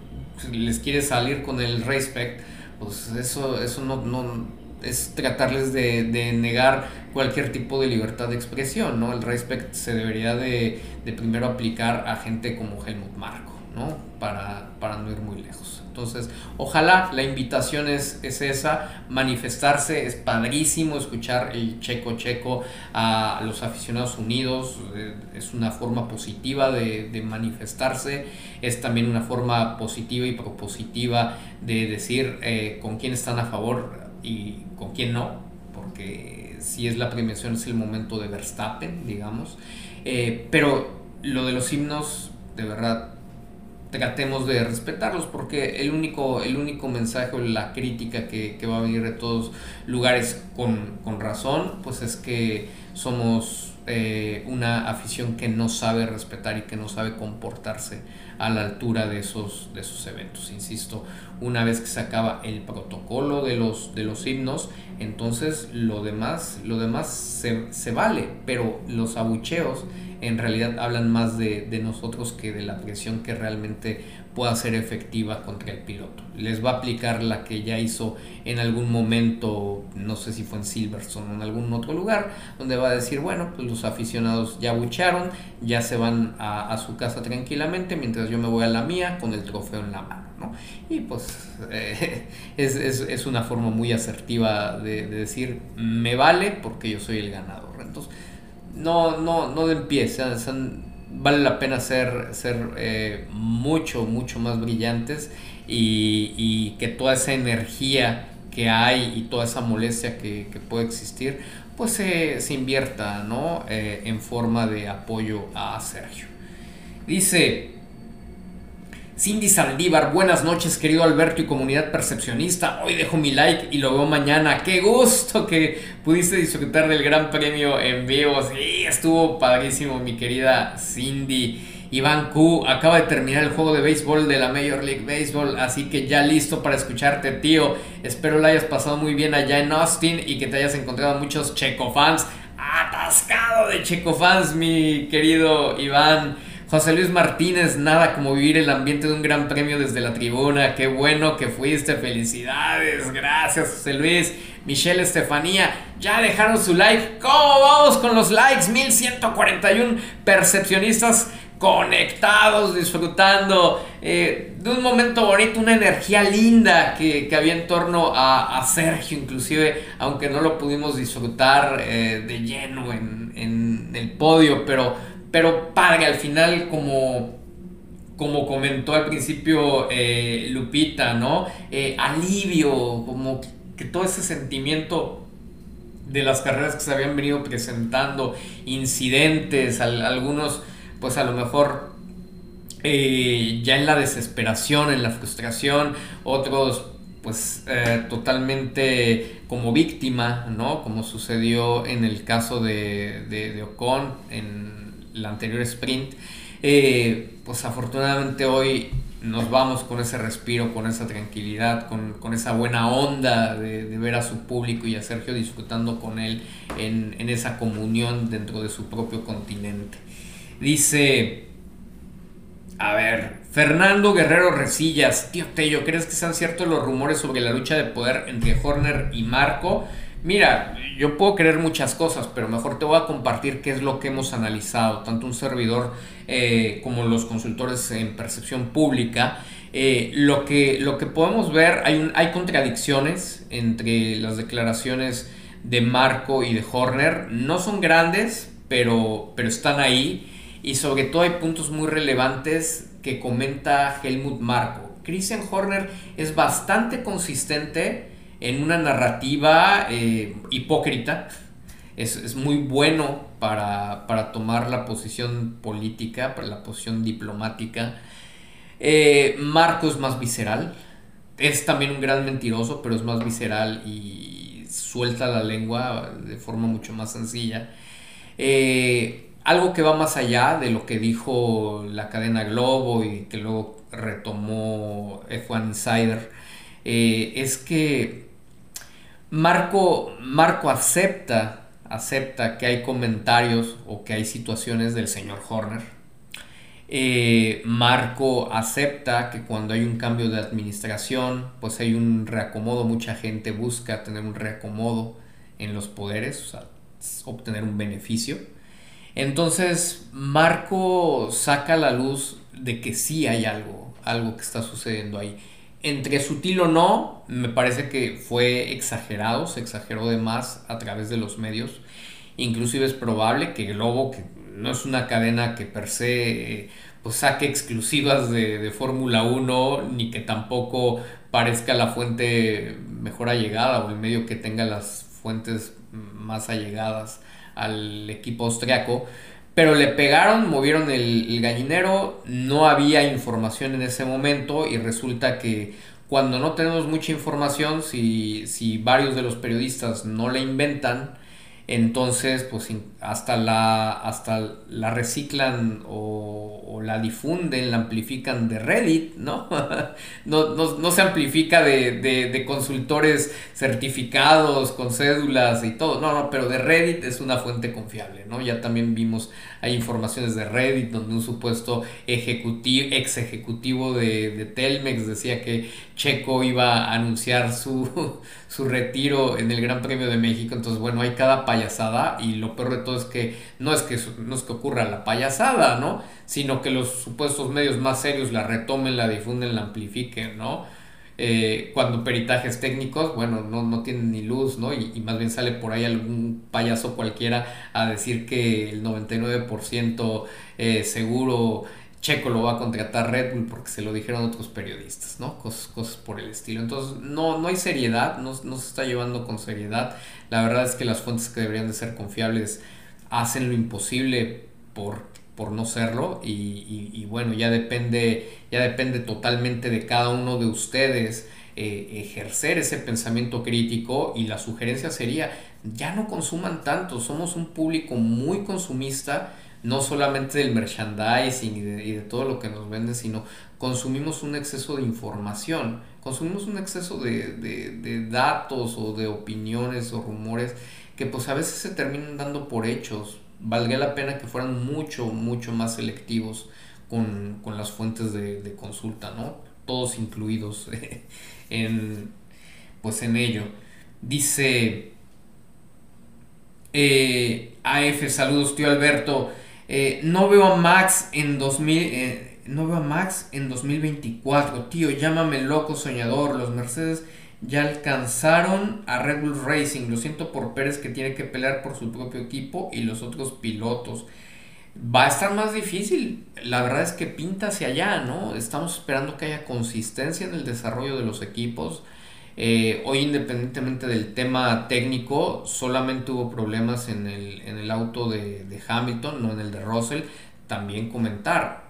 les quiere salir con el respect, pues eso, eso no, no es tratarles de, negar cualquier tipo de libertad de expresión, ¿no? El respect se debería de, primero aplicar a gente como Helmut Marko, ¿no? Para, para, no ir muy lejos. Entonces, ojalá la invitación es, es esa, manifestarse, es padrísimo escuchar el checo checo a los aficionados unidos, eh, es una forma positiva de, de manifestarse, es también una forma positiva y propositiva de decir eh, con quién están a favor y con quién no, porque si es la premiación es el momento de Verstappen, digamos. Eh, pero lo de los himnos, de verdad, tratemos de respetarlos porque el único, el único mensaje o la crítica que, que, va a venir de todos lugares con, con razón, pues es que somos eh, una afición que no sabe respetar y que no sabe comportarse a la altura de esos, de esos eventos. Insisto, una vez que se acaba el protocolo de los, de los himnos, entonces lo demás, lo demás se, se vale, pero los abucheos en realidad hablan más de, de, nosotros que de la presión que realmente pueda ser efectiva contra el piloto. Les va a aplicar la que ya hizo en algún momento, no sé si fue en Silverstone o en algún otro lugar, donde va a decir, bueno, pues los aficionados ya bucharon, ya se van a, a su casa tranquilamente, mientras yo me voy a la mía con el trofeo en la mano. ¿no? Y pues eh, es, es, es, una forma muy asertiva de, de decir, me vale porque yo soy el ganador. Entonces, no, no, no den pie, vale la pena ser, ser eh, mucho, mucho más brillantes y, que toda esa energía que, que hay y toda esa molestia que, puede existir, pues se, invierta ¿no? Eh, en forma de apoyo a Sergio. Dice Cindy Saldívar, buenas noches querido Alberto y comunidad percepcionista. Hoy dejo mi like y lo veo mañana. Qué gusto que pudiste disfrutar del gran premio en vivo. Sí, estuvo padrísimo mi querida Cindy. Iván Q acaba de terminar el juego de béisbol de la Major League Baseball, así que ya listo para escucharte, tío. Espero lo hayas pasado muy bien allá en Austin y que te hayas encontrado muchos Checo fans. Atascado de Checo fans, mi querido Iván. José Luis Martínez, nada como vivir el ambiente de un gran premio desde la tribuna. Qué bueno que fuiste. Felicidades. Gracias, José Luis. Michelle Estefanía, ya dejaron su like. ¿Cómo vamos con los likes? 1141 percepcionistas conectados, disfrutando eh, de un momento bonito, una energía linda que, había en torno a, Sergio, inclusive, aunque no lo pudimos disfrutar eh, de lleno en, en el podio, pero pero padre, al final como, como comentó al principio eh, Lupita, ¿no? Eh, alivio, como que todo ese sentimiento de las carreras que se habían venido presentando, incidentes, algunos pues a lo mejor eh, ya en la desesperación, en la frustración, otros pues totalmente como víctima, ¿no? Como sucedió en el caso de, de, de Ocon en la anterior sprint. Eh, pues afortunadamente hoy nos vamos con ese respiro, con esa tranquilidad, con, esa buena onda de, ver a su público y a Sergio disfrutando con él en, esa comunión dentro de su propio continente. Dice, a ver, Fernando Guerrero Resillas, tío Tello, ¿crees que sean ciertos los rumores sobre la lucha de poder entre Horner y Marco? Mira, yo puedo creer muchas cosas, pero mejor te voy a compartir qué es lo que hemos analizado, tanto un servidor eh, como los consultores en percepción pública. Eh, lo, que, lo que podemos ver, hay, hay contradicciones entre las declaraciones de Marco y de Horner. No son grandes, pero, pero están ahí. Y sobre todo hay puntos muy relevantes que comenta Helmut Marco. Christian Horner es bastante consistente en una narrativa eh, hipócrita. Es, muy bueno para, tomar la posición política, para la posición diplomática. Eh, Marco es más visceral. Es también un gran mentiroso, pero es más visceral y suelta la lengua de forma mucho más sencilla. Eh, algo que va más allá de lo que dijo la cadena Globo y que luego retomó F1 Insider, es que Marco, Marco acepta, acepta que hay comentarios o que hay situaciones del señor Horner. Eh, Marco acepta que cuando hay un cambio de administración, pues hay un reacomodo, mucha gente busca tener un reacomodo en los poderes, obtener un beneficio. Entonces, Marco saca la luz de que sí hay algo, algo que está sucediendo ahí entre sutil o no, me parece que fue exagerado, se exageró de más a través de los medios. Inclusive es probable que Globo, que no es una cadena que per se eh, pues saque exclusivas de, de Fórmula 1, ni que tampoco parezca la fuente mejor allegada o el medio que tenga las fuentes más allegadas al equipo austriaco, pero le pegaron, movieron el, gallinero, no había información en ese momento y resulta que cuando no tenemos mucha información, si, si varios de los periodistas no la inventan, entonces pues hasta la, hasta la reciclan o, la difunden, la amplifican de Reddit, ¿no? no, se amplifica de, consultores certificados con cédulas y todo, no, no, pero de Reddit es una fuente confiable, ¿no? Ya también vimos, hay informaciones de Reddit donde un supuesto ejecutivo, ex ejecutivo de, de Telmex decía que Checo iba a anunciar su, su retiro en el Gran Premio de México. Entonces, bueno, hay cada payasada y lo peor de todo es que no es que, no es que ocurra la payasada, ¿no? Sino que los supuestos medios más serios la retomen, la difunden, la amplifiquen, ¿no? Eh, cuando peritajes técnicos, bueno, no, no tienen ni luz, ¿no? Y, y, más bien sale por ahí algún payaso cualquiera a decir que el 99% eh, seguro Checo lo va a contratar Red Bull porque se lo dijeron otros periodistas, ¿no? Cosas, cosas por el estilo. Entonces, no, no hay seriedad, no, no, se está llevando con seriedad. La verdad es que las fuentes que deberían de ser confiables hacen lo imposible por, por no serlo y, y, bueno, ya depende, ya depende totalmente de cada uno de ustedes eh, ejercer ese pensamiento crítico y la sugerencia sería, ya no consuman tanto, somos un público muy consumista no solamente del merchandising y de, todo lo que nos venden, sino consumimos un exceso de información, consumimos un exceso de, datos o de opiniones o rumores que pues a veces se terminan dando por hechos. Valdría la pena que fueran mucho, mucho más selectivos con, las fuentes de, consulta, ¿no? Todos incluidos en, pues en ello. Dice eh, AF, saludos tío Alberto. Eh, no veo a Max en 2000, eh, no veo a Max en 2024, tío, llámame loco soñador, los Mercedes ya alcanzaron a Red Bull Racing, lo siento por Pérez que tiene que pelear por su propio equipo y los otros pilotos. Va a estar más difícil, la verdad es que pinta hacia allá, ¿no? Estamos esperando que haya consistencia en el desarrollo de los equipos. Eh, hoy independientemente del tema técnico, solamente hubo problemas en el, auto de, Hamilton, no en el de Russell. También comentar,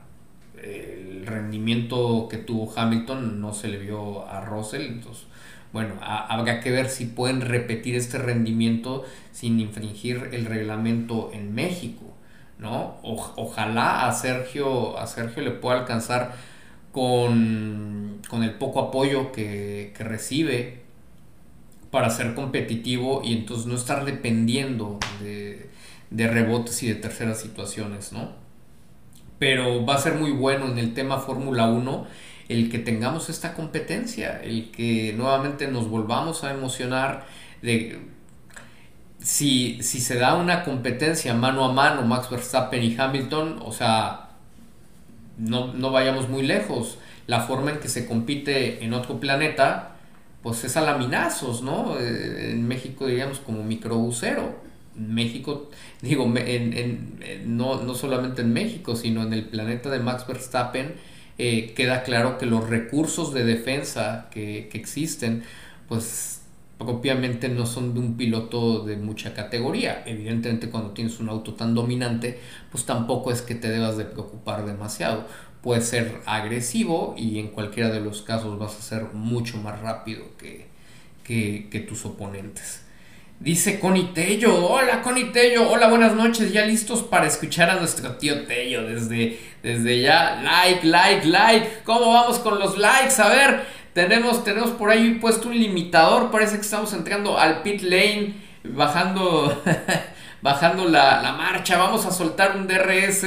el rendimiento que tuvo Hamilton no se le vio a Russell, entonces bueno, habrá que ver si pueden repetir este rendimiento sin infringir el reglamento en México, ¿no? ojalá a Sergio, a Sergio le pueda alcanzar con, el poco apoyo que, recibe para ser competitivo y entonces no estar dependiendo de, rebotes y de terceras situaciones, ¿no? Pero va a ser muy bueno en el tema Fórmula 1 el que tengamos esta competencia, el que nuevamente nos volvamos a emocionar de si, si se da una competencia mano a mano Max Verstappen y Hamilton, o sea, no, vayamos muy lejos. La forma en que se compite en otro planeta, pues es a laminazos, ¿no? Eh, en México diríamos como microbusero. En México, digo, en, no, no, solamente en México, sino en el planeta de Max Verstappen, eh, queda claro que los recursos de defensa que, que existen, pues propiamente no son de un piloto de mucha categoría. Evidentemente cuando tienes un auto tan dominante, pues tampoco es que te debas de preocupar demasiado. Puede ser agresivo y en cualquiera de los casos vas a ser mucho más rápido que, que, tus oponentes. Dice Connie Tello, hola Connie Tello, hola buenas noches, ya listos para escuchar a nuestro tío Tello desde, desde ya, like, like, like, ¿cómo vamos con los likes? A ver, tenemos, tenemos por ahí puesto un limitador. Parece que estamos entrando al pit lane. Bajando. bajando la, marcha. Vamos a soltar un DRS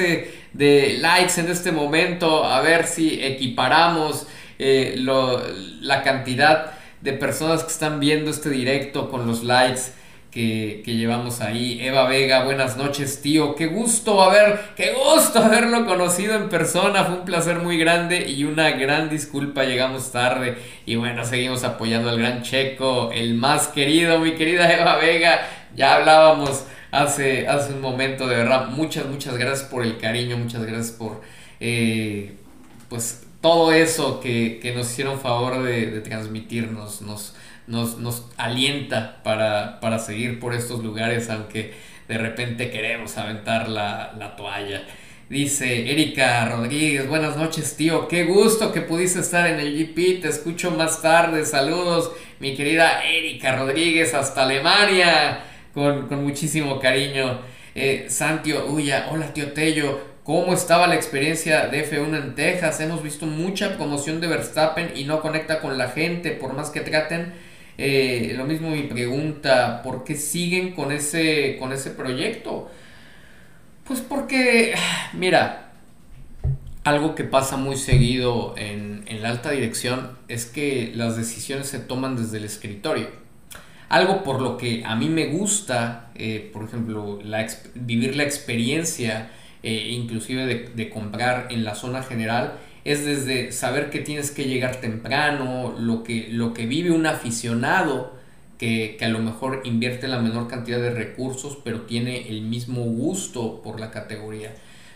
de likes en este momento. A ver si equiparamos eh, la cantidad de personas que están viendo este directo con los likes que, llevamos ahí. Eva Vega, buenas noches, tío. Qué gusto haber, qué gusto haberlo conocido en persona. Fue un placer muy grande y una gran disculpa. Llegamos tarde y bueno, seguimos apoyando al gran Checo, el más querido, mi querida Eva Vega. Ya hablábamos hace, hace un momento, de verdad. Muchas, muchas gracias por el cariño, muchas gracias por, eh, pues, todo eso que, nos hicieron favor de, de transmitirnos. Nos, nos, alienta para, seguir por estos lugares, aunque de repente queremos aventar la, toalla. Dice Erika Rodríguez, buenas noches tío, qué gusto que pudiste estar en el GP, te escucho más tarde, saludos mi querida Erika Rodríguez hasta Alemania, con, muchísimo cariño. Eh, Santio Uya, hola tío Tello, ¿cómo estaba la experiencia de F1 en Texas? Hemos visto mucha promoción de Verstappen y no conecta con la gente, por más que traten eh, lo mismo mi pregunta, ¿por qué siguen con ese, con ese proyecto? Pues porque, mira, algo que pasa muy seguido en, la alta dirección es que las decisiones se toman desde el escritorio. Algo por lo que a mí me gusta, eh, por ejemplo, vivir la experiencia, eh, inclusive de, de comprar en la zona general, es desde saber que tienes que llegar temprano, lo que, lo que vive un aficionado que, a lo mejor invierte la menor cantidad de recursos, pero tiene el mismo gusto por la categoría.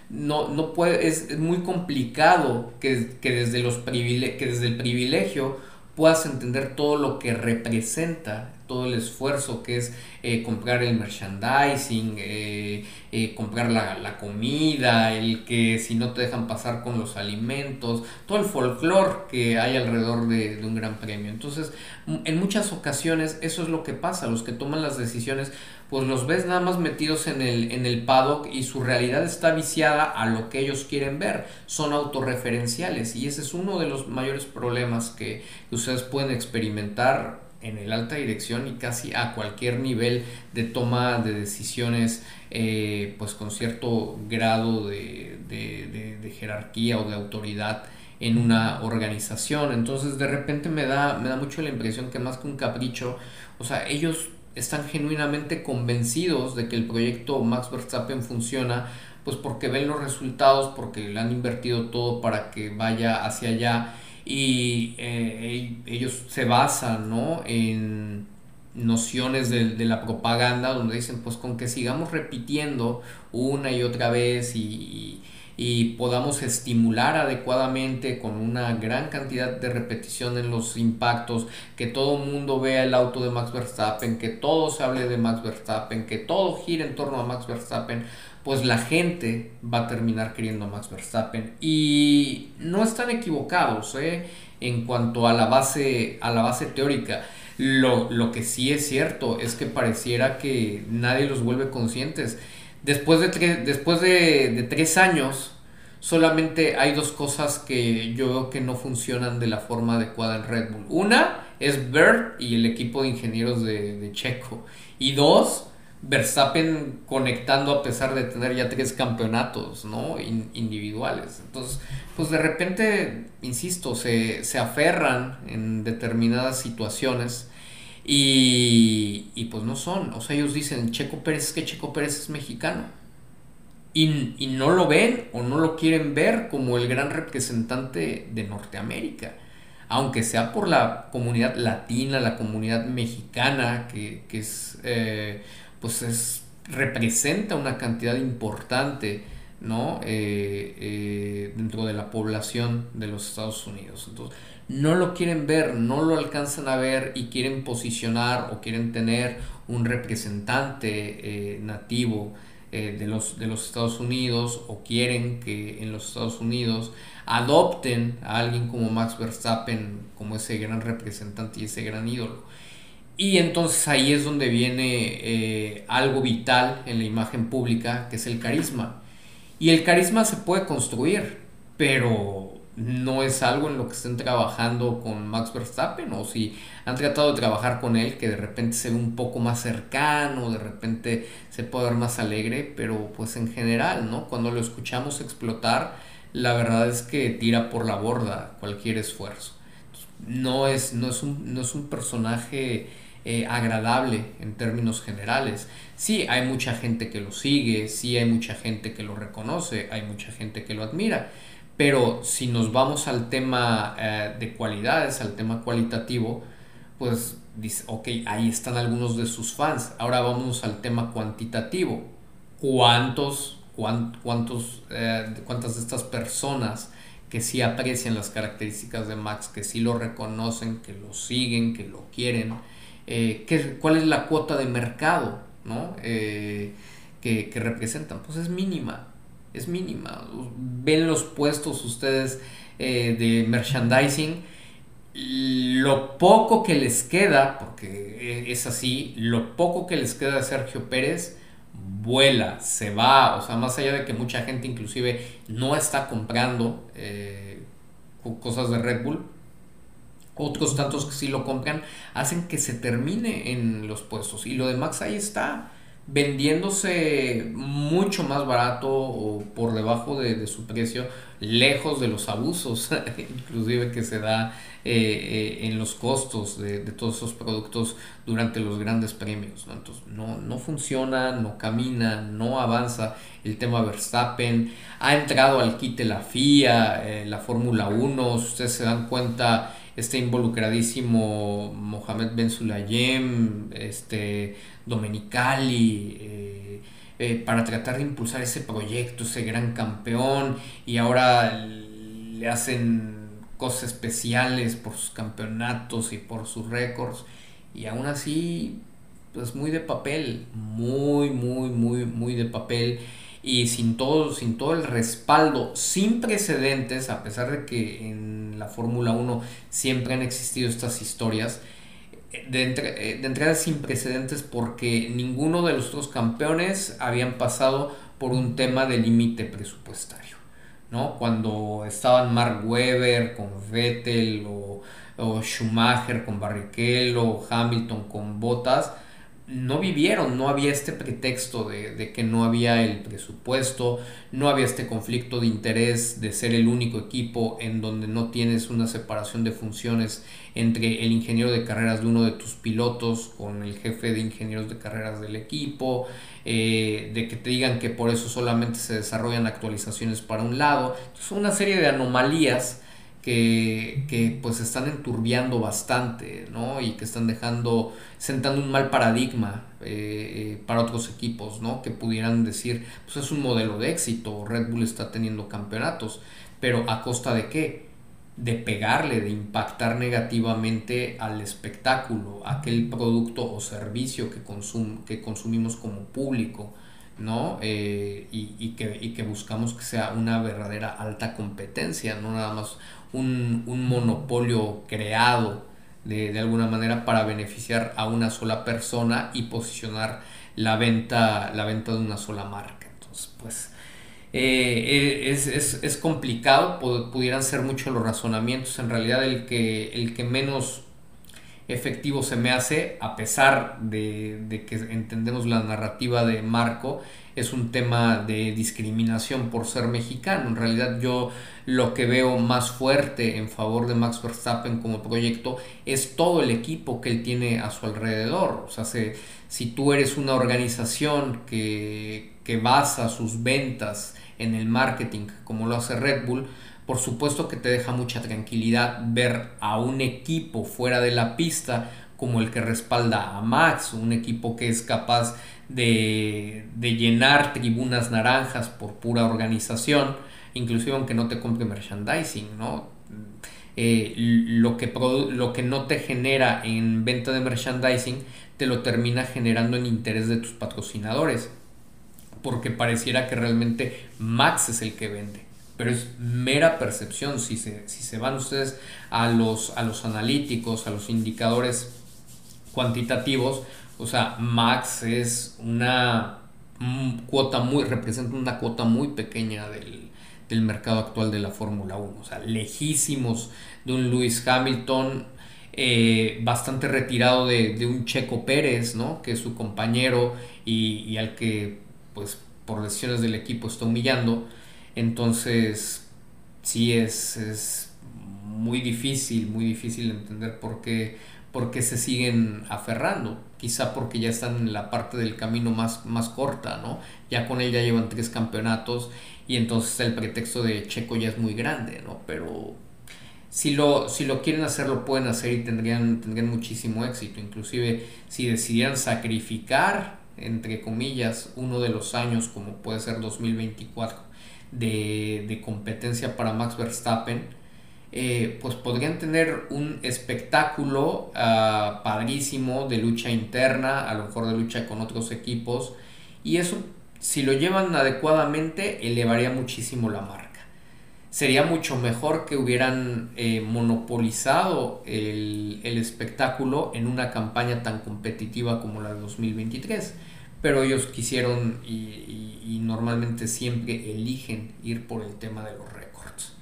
no, no puede, es, muy complicado que, desde los que desde el privilegio puedas entender todo lo que representa todo el esfuerzo que es eh, comprar el merchandising, eh, eh, comprar la, comida, el que si no te dejan pasar con los alimentos, todo el folclore que hay alrededor de, de, un gran premio. Entonces, en muchas ocasiones eso es lo que pasa, los que toman las decisiones, pues los ves nada más metidos en el, en el paddock y su realidad está viciada a lo que ellos quieren ver, son autorreferenciales y ese es uno de los mayores problemas que ustedes pueden experimentar en el alta dirección y casi a cualquier nivel de toma de decisiones eh, pues con cierto grado de, jerarquía o de autoridad en una organización. Entonces de repente me da, me da mucho la impresión que más que un capricho o sea ellos están genuinamente convencidos de que el proyecto Max Verstappen funciona pues porque ven los resultados porque le han invertido todo para que vaya hacia allá y eh, ellos se basan ¿no? en nociones de, la propaganda donde dicen pues con que sigamos repitiendo una y otra vez y, podamos estimular adecuadamente con una gran cantidad de repetición en los impactos, que todo mundo vea el auto de Max Verstappen, que todo se hable de Max Verstappen, que todo gire en torno a Max Verstappen, pues la gente va a terminar queriendo a Max Verstappen. Y no están equivocados ¿eh? en cuanto a la base, a la base teórica. Lo, lo, que sí es cierto es que pareciera que nadie los vuelve conscientes. Después de, después de, de tres años, solamente hay dos cosas que yo veo que no funcionan de la forma adecuada en Red Bull. Una es Bird y el equipo de ingenieros de, de Checo. Y dos, Verstappen conectando a pesar de tener ya tres campeonatos, ¿no? individuales. Entonces, pues de repente, insisto, se, aferran en determinadas situaciones y, y, pues no son. O sea, ellos dicen, Checo Pérez es que Checo Pérez es mexicano. Y, y no lo ven o no lo quieren ver como el gran representante de Norteamérica aunque sea por la comunidad latina, la comunidad mexicana, que, que es eh, pues es, representa una cantidad importante ¿no? Eh, eh, dentro de la población de los Estados Unidos. Entonces, no lo quieren ver, no lo alcanzan a ver y quieren posicionar o quieren tener un representante eh, nativo de, los, de los Estados Unidos o quieren que en los Estados Unidos adopten a alguien como Max Verstappen como ese gran representante y ese gran ídolo. Y entonces ahí es donde viene eh, algo vital en la imagen pública, que es el carisma. Y el carisma se puede construir, pero no es algo en lo que estén trabajando con Max Verstappen o si han tratado de trabajar con él que de repente se ve un poco más cercano, de repente se puede ver más alegre, pero pues en general, ¿no? Cuando lo escuchamos explotar, la verdad es que tira por la borda cualquier esfuerzo. No es, no es, un, no es un personaje eh, agradable en términos generales. Sí, hay mucha gente que lo sigue, sí hay mucha gente que lo reconoce, hay mucha gente que lo admira, pero si nos vamos al tema eh, de cualidades, al tema cualitativo, pues dice, ok, ahí están algunos de sus fans. Ahora vamos al tema cuantitativo. ¿Cuántos, cuántos, eh, cuántas de estas personas que sí aprecian las características de Max, que sí lo reconocen, que lo siguen, que lo quieren, eh, cuál es la cuota de mercado ¿no? Eh, que, representan. Pues es mínima, es mínima. Ven los puestos ustedes eh, de merchandising, lo poco que les queda, porque es así, lo poco que les queda de Sergio Pérez vuela, se va, o sea, más allá de que mucha gente inclusive no está comprando cosas de Red Bull, otros tantos que sí lo compran, hacen que se termine en los puestos. Y lo de Max ahí está, vendiéndose mucho más barato o por debajo de, su precio, lejos de los abusos, inclusive que se da eh, eh, en los costos de, todos esos productos durante los grandes premios. ¿no? Entonces no, no funciona, no camina, no avanza. El tema Verstappen ha entrado al quite la FIA, eh, la Fórmula 1, ustedes se dan cuenta está involucradísimo Mohamed Ben Sulayem, este, Domenicali, eh, eh, para tratar de impulsar ese proyecto, ese gran campeón, y ahora le hacen cosas especiales por sus campeonatos y por sus récords, y aún así, pues muy de papel, muy, muy, muy, muy de papel y sin todo, sin todo el respaldo, sin precedentes, a pesar de que en la Fórmula 1 siempre han existido estas historias, de, eh, de entrada sin precedentes porque ninguno de los otros campeones habían pasado por un tema de límite presupuestario. ¿no? Cuando estaban Mark Webber con Vettel o, o Schumacher con Barrichello o Hamilton con Bottas, no vivieron, no había este pretexto de, que no había el presupuesto, no había este conflicto de interés de ser el único equipo en donde no tienes una separación de funciones entre el ingeniero de carreras de uno de tus pilotos con el jefe de ingenieros de carreras del equipo, eh, de que te digan que por eso solamente se desarrollan actualizaciones para un lado, es una serie de anomalías que, pues están enturbiando bastante, ¿no? Y que están dejando, sentando un mal paradigma eh, eh, para otros equipos, ¿no? Que pudieran decir, pues es un modelo de éxito, Red Bull está teniendo campeonatos, pero ¿a costa de qué? De pegarle, de impactar negativamente al espectáculo, aquel producto o servicio que, consum que consumimos como público. ¿No? Eh, y, que, y, que, buscamos que sea una verdadera alta competencia, no nada más un, monopolio creado de, alguna manera para beneficiar a una sola persona y posicionar la venta, la venta de una sola marca. Entonces, pues eh, es, complicado, pudieran ser muchos los razonamientos. En realidad el que, el que menos efectivo se me hace, a pesar de, de que entendemos la narrativa de Marco, es un tema de discriminación por ser mexicano. En realidad yo lo que veo más fuerte en favor de Max Verstappen como proyecto es todo el equipo que él tiene a su alrededor. O sea, si tú eres una organización que, que basa sus ventas en el marketing como lo hace Red Bull, por supuesto que te deja mucha tranquilidad ver a un equipo fuera de la pista como el que respalda a Max, un equipo que es capaz de, llenar tribunas naranjas por pura organización, inclusive aunque no te compre merchandising, ¿no? Eh, lo, que lo que no te genera en venta de merchandising te lo termina generando en interés de tus patrocinadores, porque pareciera que realmente Max es el que vende. Pero es mera percepción. Si se, si se van ustedes a los, a los analíticos, a los indicadores cuantitativos, o sea, Max es una cuota muy, representa una cuota muy pequeña del, mercado actual de la Fórmula 1. O sea, lejísimos de un Lewis Hamilton, eh, bastante retirado de, un Checo Pérez, ¿no? Que es su compañero y, al que, pues, por decisiones del equipo está humillando. Entonces, sí es, es muy difícil, muy difícil entender por qué por qué se siguen aferrando. Quizá porque ya están en la parte del camino más, más corta, ¿no? Ya con él ya llevan tres campeonatos y entonces el pretexto de Checo ya es muy grande, ¿no? Pero si lo, si lo quieren hacer, lo pueden hacer y tendrían, tendrían muchísimo éxito. Inclusive si decidieran sacrificar, entre comillas, uno de los años, como puede ser 2024, de, de competencia para Max Verstappen, eh, pues podrían tener un espectáculo ah, padrísimo de lucha interna, a lo mejor de lucha con otros equipos, y eso, si lo llevan adecuadamente, elevaría muchísimo la marca. Sería mucho mejor que hubieran eh, monopolizado el, espectáculo en una campaña tan competitiva como la de 2023, pero ellos quisieron y normalmente siempre eligen ir por el tema de los récords.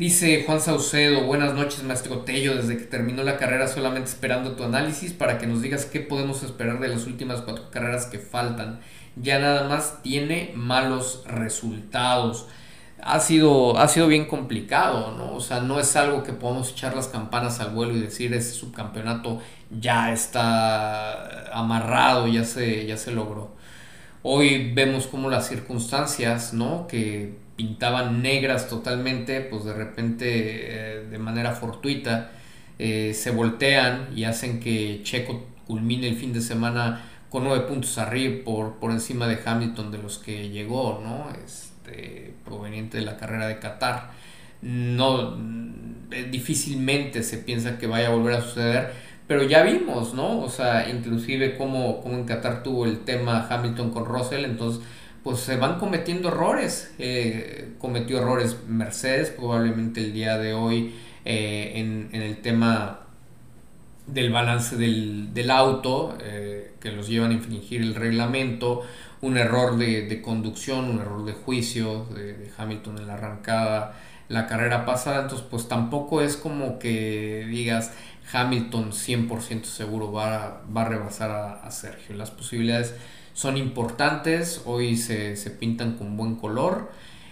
Dice Juan Saucedo, buenas noches maestro Tello, desde que terminó la carrera solamente esperando tu análisis para que nos digas qué podemos esperar de las últimas cuatro carreras que faltan. Ya nada más tiene malos resultados. Ha sido, ha sido bien complicado, ¿no? O sea, no es algo que podamos echar las campanas al vuelo y decir ese subcampeonato ya está amarrado, ya se, ya se logró. Hoy vemos como las circunstancias, ¿no? Que pintaban negras totalmente, pues de repente eh, de manera fortuita eh, se voltean y hacen que Checo culmine el fin de semana con nueve puntos arriba por, por encima de Hamilton de los que llegó, ¿no? Este, proveniente de la carrera de Qatar. No, eh, difícilmente se piensa que vaya a volver a suceder, pero ya vimos, ¿no? O sea, inclusive como, como en Qatar tuvo el tema Hamilton con Russell, entonces pues se van cometiendo errores. Eh, cometió errores Mercedes probablemente el día de hoy eh, en, en, el tema del balance del, del auto, eh, que los llevan a infringir el reglamento, un error de, de conducción, un error de juicio de, de, Hamilton en la arrancada la carrera pasada, entonces pues tampoco es como que digas Hamilton 100% seguro va, va a rebasar a, Sergio. Las posibilidades son importantes, hoy se, se pintan con buen color.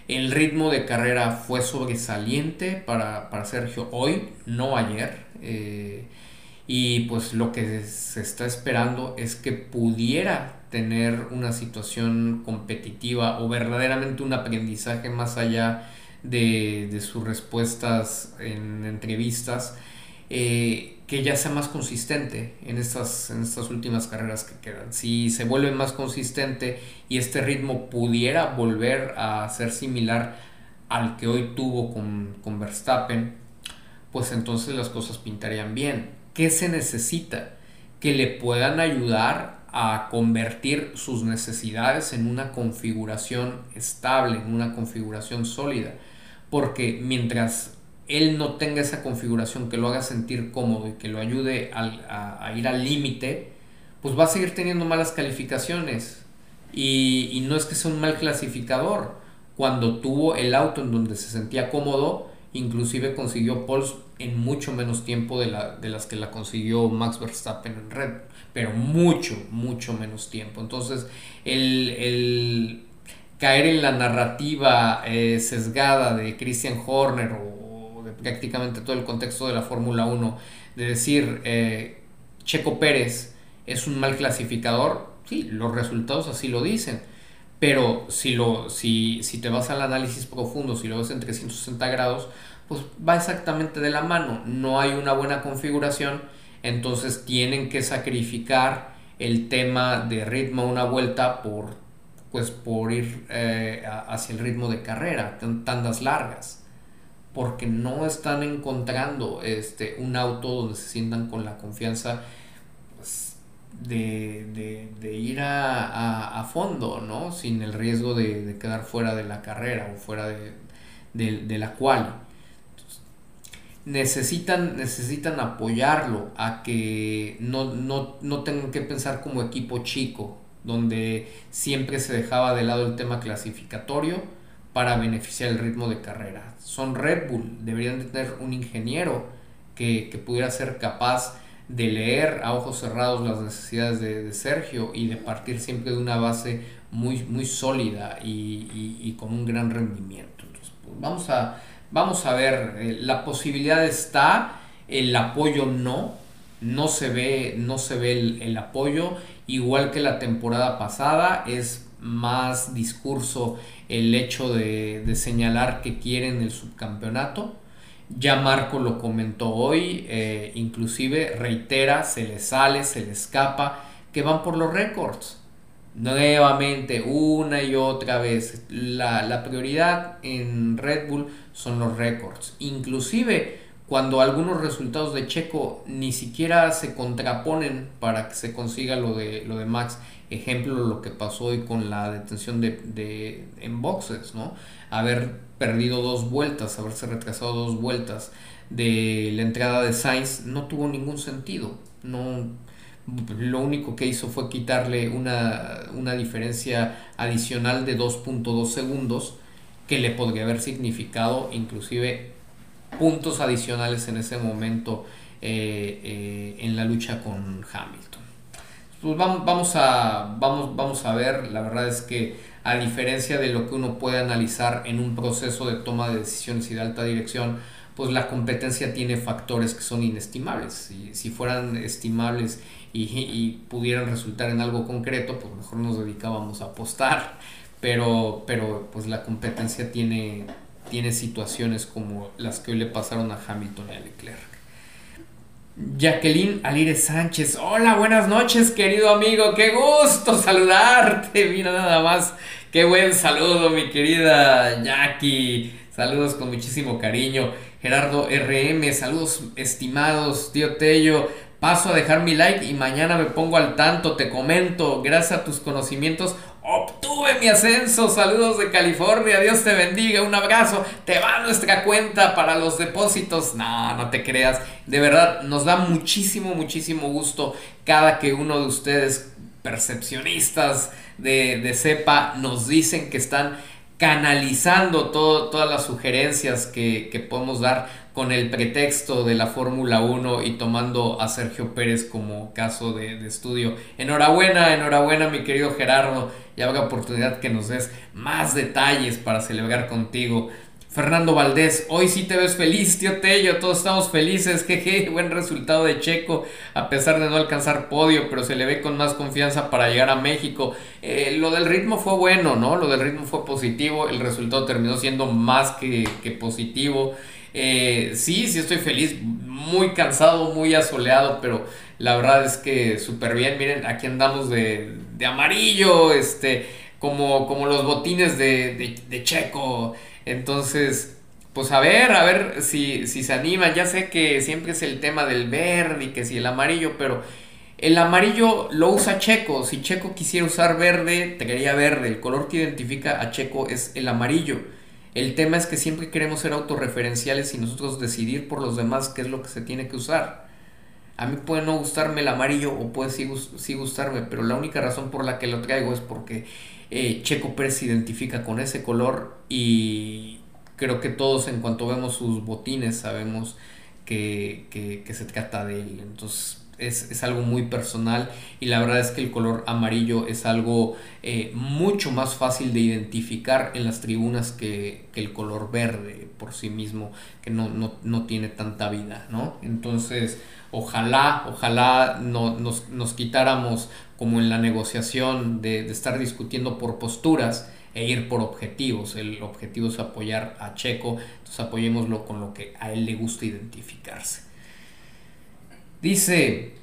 El ritmo de carrera fue sobresaliente para, para Sergio hoy, no ayer. Eh, y pues lo que se está esperando es que pudiera tener una situación competitiva o verdaderamente un aprendizaje más allá de, de sus respuestas en entrevistas, eh, que ya sea más consistente en estas, en estas últimas carreras que quedan. Si se vuelve más consistente y este ritmo pudiera volver a ser similar al que hoy tuvo con, con Verstappen, pues entonces las cosas pintarían bien ¿Qué se necesita? Que le puedan ayudar a convertir sus necesidades en una configuración estable, en una configuración sólida. Porque mientras él no tenga esa configuración que lo haga sentir cómodo y que lo ayude a, ir al límite, pues va a seguir teniendo malas calificaciones. Y, no es que sea un mal clasificador. Cuando tuvo el auto en donde se sentía cómodo, inclusive consiguió poles en mucho menos tiempo de, la, de las que la consiguió Max Verstappen en Red pero mucho, mucho menos tiempo. Entonces, el, el caer en la narrativa eh, sesgada de Christian Horner o prácticamente todo el contexto de la Fórmula 1, de decir eh, Checo Pérez es un mal clasificador, sí, los resultados así lo dicen. Pero si, lo, si, si te vas al análisis profundo, si lo ves en 360 grados, pues va exactamente de la mano. No hay una buena configuración, entonces tienen que sacrificar el tema de ritmo una vuelta por, pues, por ir eh, hacia el ritmo de carrera, tandas largas. Porque no están encontrando este, un auto donde se sientan con la confianza pues, de, de, ir a, a, fondo, ¿no? Sin el riesgo de, de, quedar fuera de la carrera o fuera de, la cual necesitan, necesitan apoyarlo a que no, no, no tengan que pensar como equipo chico, donde siempre se dejaba de lado el tema clasificatorio para beneficiar el ritmo de carrera. Son Red Bull, deberían de tener un ingeniero que, que pudiera ser capaz de leer a ojos cerrados las necesidades de, Sergio y de partir siempre de una base muy, muy sólida y, y, y con un gran rendimiento. Entonces, pues vamos a, Vamos a ver, eh, la posibilidad está, el apoyo no, no se ve, no se ve el, apoyo, igual que la temporada pasada, es más discurso el hecho de, señalar que quieren el subcampeonato. Ya Marco lo comentó hoy, eh, inclusive reitera, se le sale, se le escapa, que van por los récords nuevamente, una y otra vez, la, la, prioridad en Red Bull son los récords. Inclusive cuando algunos resultados de Checo ni siquiera se contraponen para que se consiga lo de, lo de Max. Ejemplo, lo que pasó hoy con la detención de, de en boxes, ¿no? Haber perdido dos vueltas, haberse retrasado dos vueltas de la entrada de Sainz no tuvo ningún sentido. No, lo único que hizo fue quitarle una, una diferencia adicional de 2.2 segundos que le podría haber significado inclusive puntos adicionales en ese momento eh, eh, en la lucha con Hamilton. Pues vamos, vamos, a, vamos, vamos a ver, la verdad es que a diferencia de lo que uno puede analizar en un proceso de toma de decisiones y de alta dirección, pues la competencia tiene factores que son inestimables. Si, si fueran estimables y, pudieran resultar en algo concreto, pues mejor nos dedicábamos a apostar. Pero, pero pues la competencia tiene, tiene situaciones como las que hoy le pasaron a Hamilton y a Leclerc. Jacqueline Alire Sánchez. Hola, buenas noches, querido amigo. Qué gusto saludarte. Mira nada más. Qué buen saludo, mi querida Jackie. Saludos con muchísimo cariño. Gerardo RM, saludos estimados. Tío Tello, paso a dejar mi like y mañana me pongo al tanto. Te comento, gracias a tus conocimientos Obtuve mi ascenso. Saludos de California. Dios te bendiga. Un abrazo. Te va nuestra cuenta para los depósitos. No, no te creas. De verdad, nos da muchísimo, muchísimo gusto cada que uno de ustedes, percepcionistas de, de CEPA, nos dicen que están canalizando todas las sugerencias que, que podemos dar con el pretexto de la Fórmula 1 y tomando a Sergio Pérez como caso de, estudio. Enhorabuena, enhorabuena mi querido Gerardo, y habrá oportunidad que nos des más detalles para celebrar contigo. Fernando Valdés, hoy sí te ves feliz, tío Tello, todos estamos felices, jeje, buen resultado de Checo, a pesar de no alcanzar podio, pero se le ve con más confianza para llegar a México. Eh, lo del ritmo fue bueno, ¿no? Lo del ritmo fue positivo, el resultado terminó siendo más que, positivo. Eh, sí, sí estoy feliz, muy cansado, muy asoleado, pero la verdad es que súper bien. Miren, aquí andamos de, de amarillo, este, como, como los botines de, de, Checo. Entonces, pues a ver, a ver si, si se animan. Ya sé que siempre es el tema del verde y que si el amarillo, pero el amarillo lo usa Checo. Si Checo quisiera usar verde, te quería verde. El color que identifica a Checo es el amarillo. El tema es que siempre queremos ser autorreferenciales y nosotros decidir por los demás qué es lo que se tiene que usar. A mí puede no gustarme el amarillo o puede sí, gustarme, pero la única razón por la que lo traigo es porque eh, Checo Pérez se identifica con ese color y creo que todos en cuanto vemos sus botines sabemos que, que se trata de él. Entonces es, algo muy personal y la verdad es que el color amarillo es algo eh, mucho más fácil de identificar en las tribunas que, el color verde por sí mismo, que no, no, tiene tanta vida, ¿no? Entonces, ojalá, ojalá no, nos, quitáramos como en la negociación de, de estar discutiendo por posturas e ir por objetivos. El objetivo es apoyar a Checo, entonces apoyémoslo con lo que a él le gusta identificarse. Dice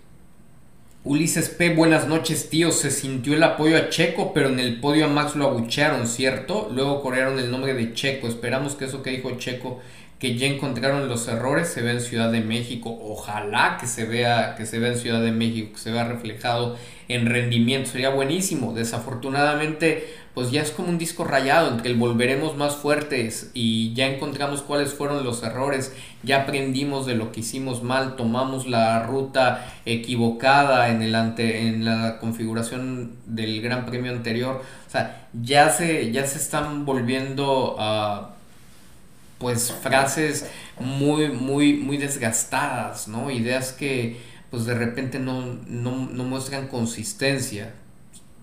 Ulises P. Buenas noches, tío. Se sintió el apoyo a Checo, pero en el podio a Max lo abuchearon, ¿cierto? Luego corrieron el nombre de Checo. Esperamos que eso que dijo Checo, que ya encontraron los errores, se vea en Ciudad de México. Ojalá que se vea, que se vea en Ciudad de México, que se vea reflejado en rendimiento. Sería buenísimo. Desafortunadamente, pues ya es como un disco rayado en que el volveremos más fuertes y ya encontramos cuáles fueron los errores, ya aprendimos de lo que hicimos mal, tomamos la ruta equivocada en el ante, en la configuración del Gran Premio anterior, o sea, ya se ya se están volviendo a pues frases muy muy muy desgastadas, ¿no? Ideas que pues de repente no, no, no muestran consistencia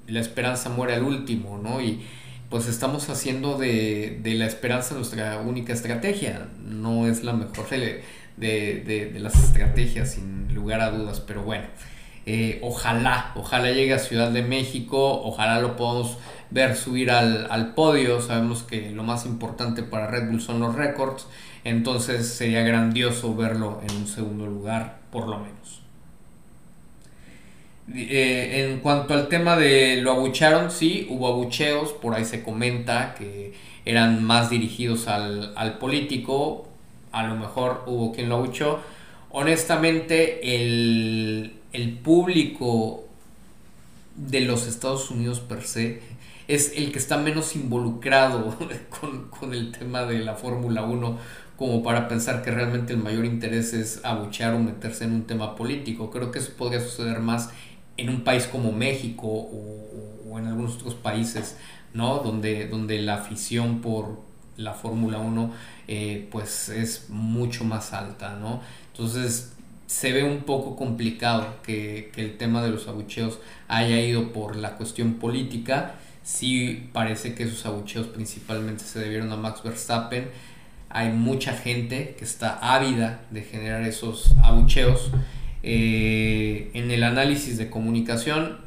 la esperanza muere al último, ¿no? Y pues estamos haciendo de, la esperanza nuestra única estrategia. No es la mejor de, de, las estrategias, sin lugar a dudas, pero bueno. Eh, ojalá, ojalá llegue a Ciudad de México, ojalá lo podamos ver subir al, al, podio. Sabemos que lo más importante para Red Bull son los récords, entonces sería grandioso verlo en un segundo lugar, por lo menos. Eh, en cuanto al tema de lo abucharon, sí, hubo abucheos, por ahí se comenta que eran más dirigidos al, político, a lo mejor hubo quien lo abuchó. Honestamente, el, público de los Estados Unidos per se es el que está menos involucrado con, con el tema de la Fórmula 1 como para pensar que realmente el mayor interés es abuchear o meterse en un tema político. Creo que eso podría suceder más en un país como México o, en algunos otros países, ¿no? Donde, donde la afición por la Fórmula 1 eh, pues es mucho más alta, ¿no? Entonces se ve un poco complicado que, el tema de los abucheos haya ido por la cuestión política. Sí parece que esos abucheos principalmente se debieron a Max Verstappen. Hay mucha gente que está ávida de generar esos abucheos eh, en el análisis de comunicación,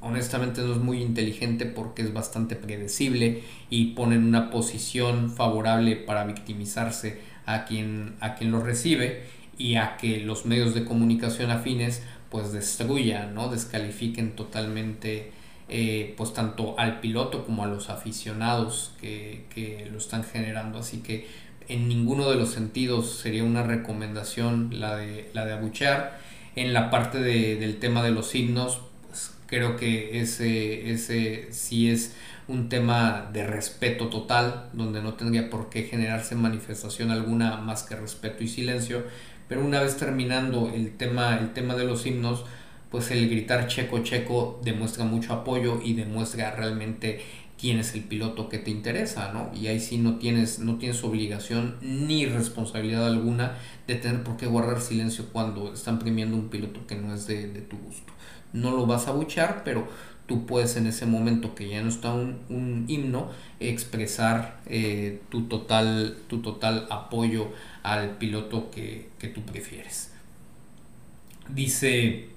honestamente no es muy inteligente porque es bastante predecible y pone en una posición favorable para victimizarse a quien, a quien lo recibe. y a que los medios de comunicación afines pues destruyan, ¿no? Descalifiquen totalmente eh, pues tanto al piloto como a los aficionados que, que, lo están generando. Así que en ninguno de los sentidos sería una recomendación la de, la de abuchear. En la parte de, del tema de los himnos, pues creo que ese, ese sí es un tema de respeto total, donde no tendría por qué generarse manifestación alguna más que respeto y silencio. Pero una vez terminando el tema, el tema de los himnos, pues el gritar checo checo demuestra mucho apoyo y demuestra realmente quién es el piloto que te interesa, ¿no? Y ahí sí no tienes, no tienes obligación ni responsabilidad alguna de tener por qué guardar silencio cuando están premiando un piloto que no es de, tu gusto. No lo vas a buchar, pero tú puedes en ese momento que ya no está un, himno expresar eh, tu, total, tu total apoyo al piloto que, que tú prefieres. Dice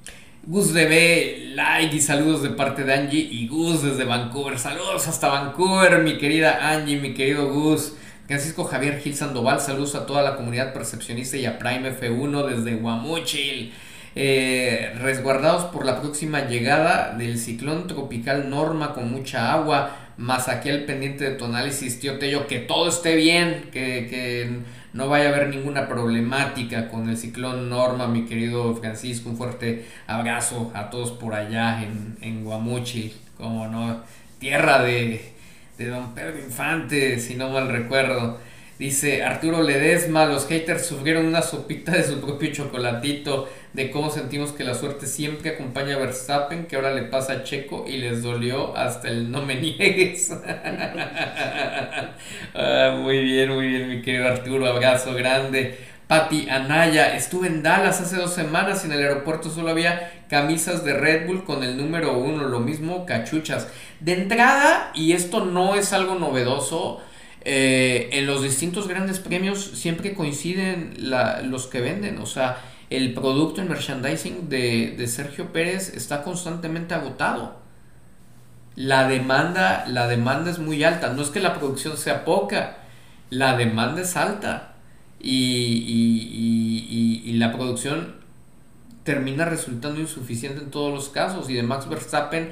Gus DB, like y saludos de parte de Angie y Gus desde Vancouver. Saludos hasta Vancouver, mi querida Angie, mi querido Gus. Francisco Javier Gil Sandoval, saludos a toda la comunidad percepcionista y a Prime F1 desde Guamuchil. Eh, resguardados por la próxima llegada del ciclón tropical Norma con mucha agua, más aquí el pendiente de tu análisis, tío Tello, que todo esté bien, que, que no vaya a haber ninguna problemática con el ciclón Norma, mi querido Francisco. Un fuerte abrazo a todos por allá en, en Guamuchi, como no, tierra de, de Don Pedro Infante, si no mal recuerdo. Dice Arturo Ledesma, los haters sufrieron una sopita de su propio chocolatito de cómo sentimos que la suerte siempre acompaña a Verstappen, que ahora le pasa a Checo y les dolió hasta el no me niegues. Ah, muy bien, muy bien, mi querido Arturo, abrazo grande. Pati Anaya, estuve en Dallas hace dos semanas y en el aeropuerto solo había camisas de Red Bull con el número uno, lo mismo cachuchas. De entrada, y esto no es algo novedoso, eh, en los distintos grandes premios siempre coinciden los que venden. O sea, el producto en merchandising de, Sergio Pérez está constantemente agotado. La demanda, la demanda es muy alta. No es que la producción sea poca, la demanda es alta. Y, y la producción termina resultando insuficiente en todos los casos. Y de Max Verstappen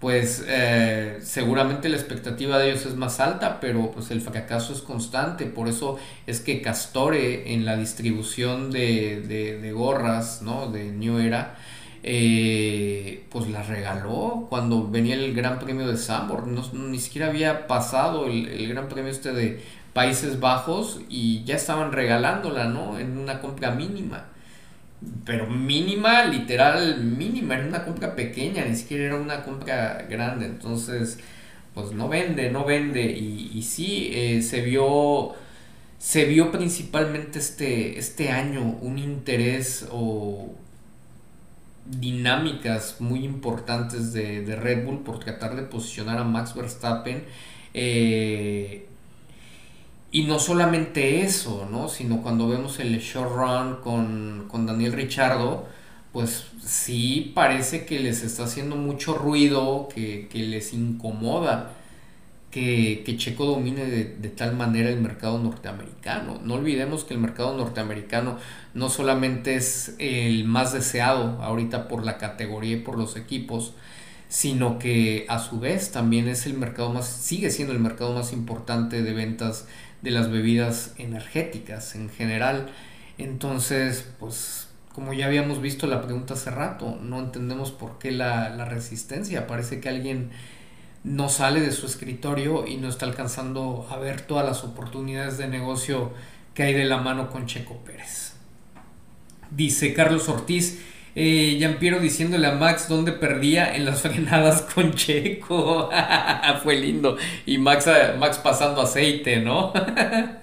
pues eh, seguramente la expectativa de ellos es más alta, pero pues el fracaso es constante. Por eso es que Castore en la distribución de, gorras, ¿no? De New Era, eh, pues la regaló cuando venía el Gran Premio de Sambor. No, ni siquiera había pasado el, el Gran Premio este de Países Bajos y ya estaban regalándola, ¿no? En una compra mínima pero mínima, literal mínima, era una compra pequeña, ni siquiera era una compra grande, entonces pues no vende, no vende y, y sí, eh, se vio se vio principalmente este, este año un interés o dinámicas muy importantes de, de Red Bull por tratar de posicionar a Max Verstappen eh, y no solamente eso, ¿no? Sino cuando vemos el short run con, con Daniel Richardo, pues sí parece que les está haciendo mucho ruido, que, les incomoda que, Checo domine de, tal manera el mercado norteamericano. No olvidemos que el mercado norteamericano no solamente es el más deseado ahorita por la categoría y por los equipos, sino que a su vez también es el mercado más, sigue siendo el mercado más importante de ventas de las bebidas energéticas en general. Entonces, pues como ya habíamos visto la pregunta hace rato, no entendemos por qué la, la resistencia. Parece que alguien no sale de su escritorio y no está alcanzando a ver todas las oportunidades de negocio que hay de la mano con Checo Pérez. Dice Carlos Ortiz, eh, Yampiero diciéndole a Max dónde perdía en las frenadas con Checo. Fue lindo. Y Max, Max pasando aceite, ¿no?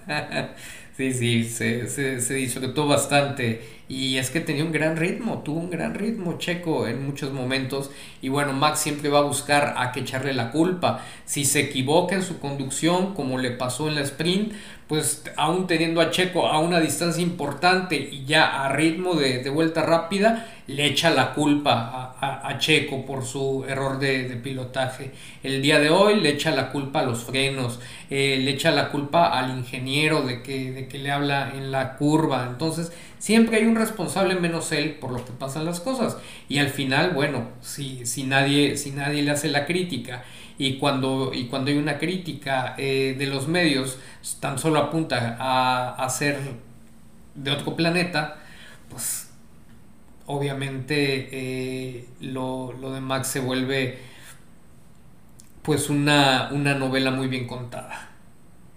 sí, sí, se, se, se disfrutó bastante. Y es que tenía un gran ritmo, tuvo un gran ritmo Checo en muchos momentos. Y bueno, Max siempre va a buscar a que echarle la culpa. Si se equivoca en su conducción, como le pasó en la sprint, pues aún teniendo a Checo a una distancia importante y ya a ritmo de, vuelta rápida, le echa la culpa a, Checo por su error de, pilotaje. El día de hoy le echa la culpa a los frenos, eh, le echa la culpa al ingeniero de que, de que le habla en la curva. Entonces Siempre hay un responsable menos él por lo que pasan las cosas. Y al final, bueno, si, si, nadie, si nadie le hace la crítica y cuando, y cuando hay una crítica eh, de los medios tan solo apunta a, ser de otro planeta, pues obviamente eh, lo, lo, de Max se vuelve pues una, una novela muy bien contada.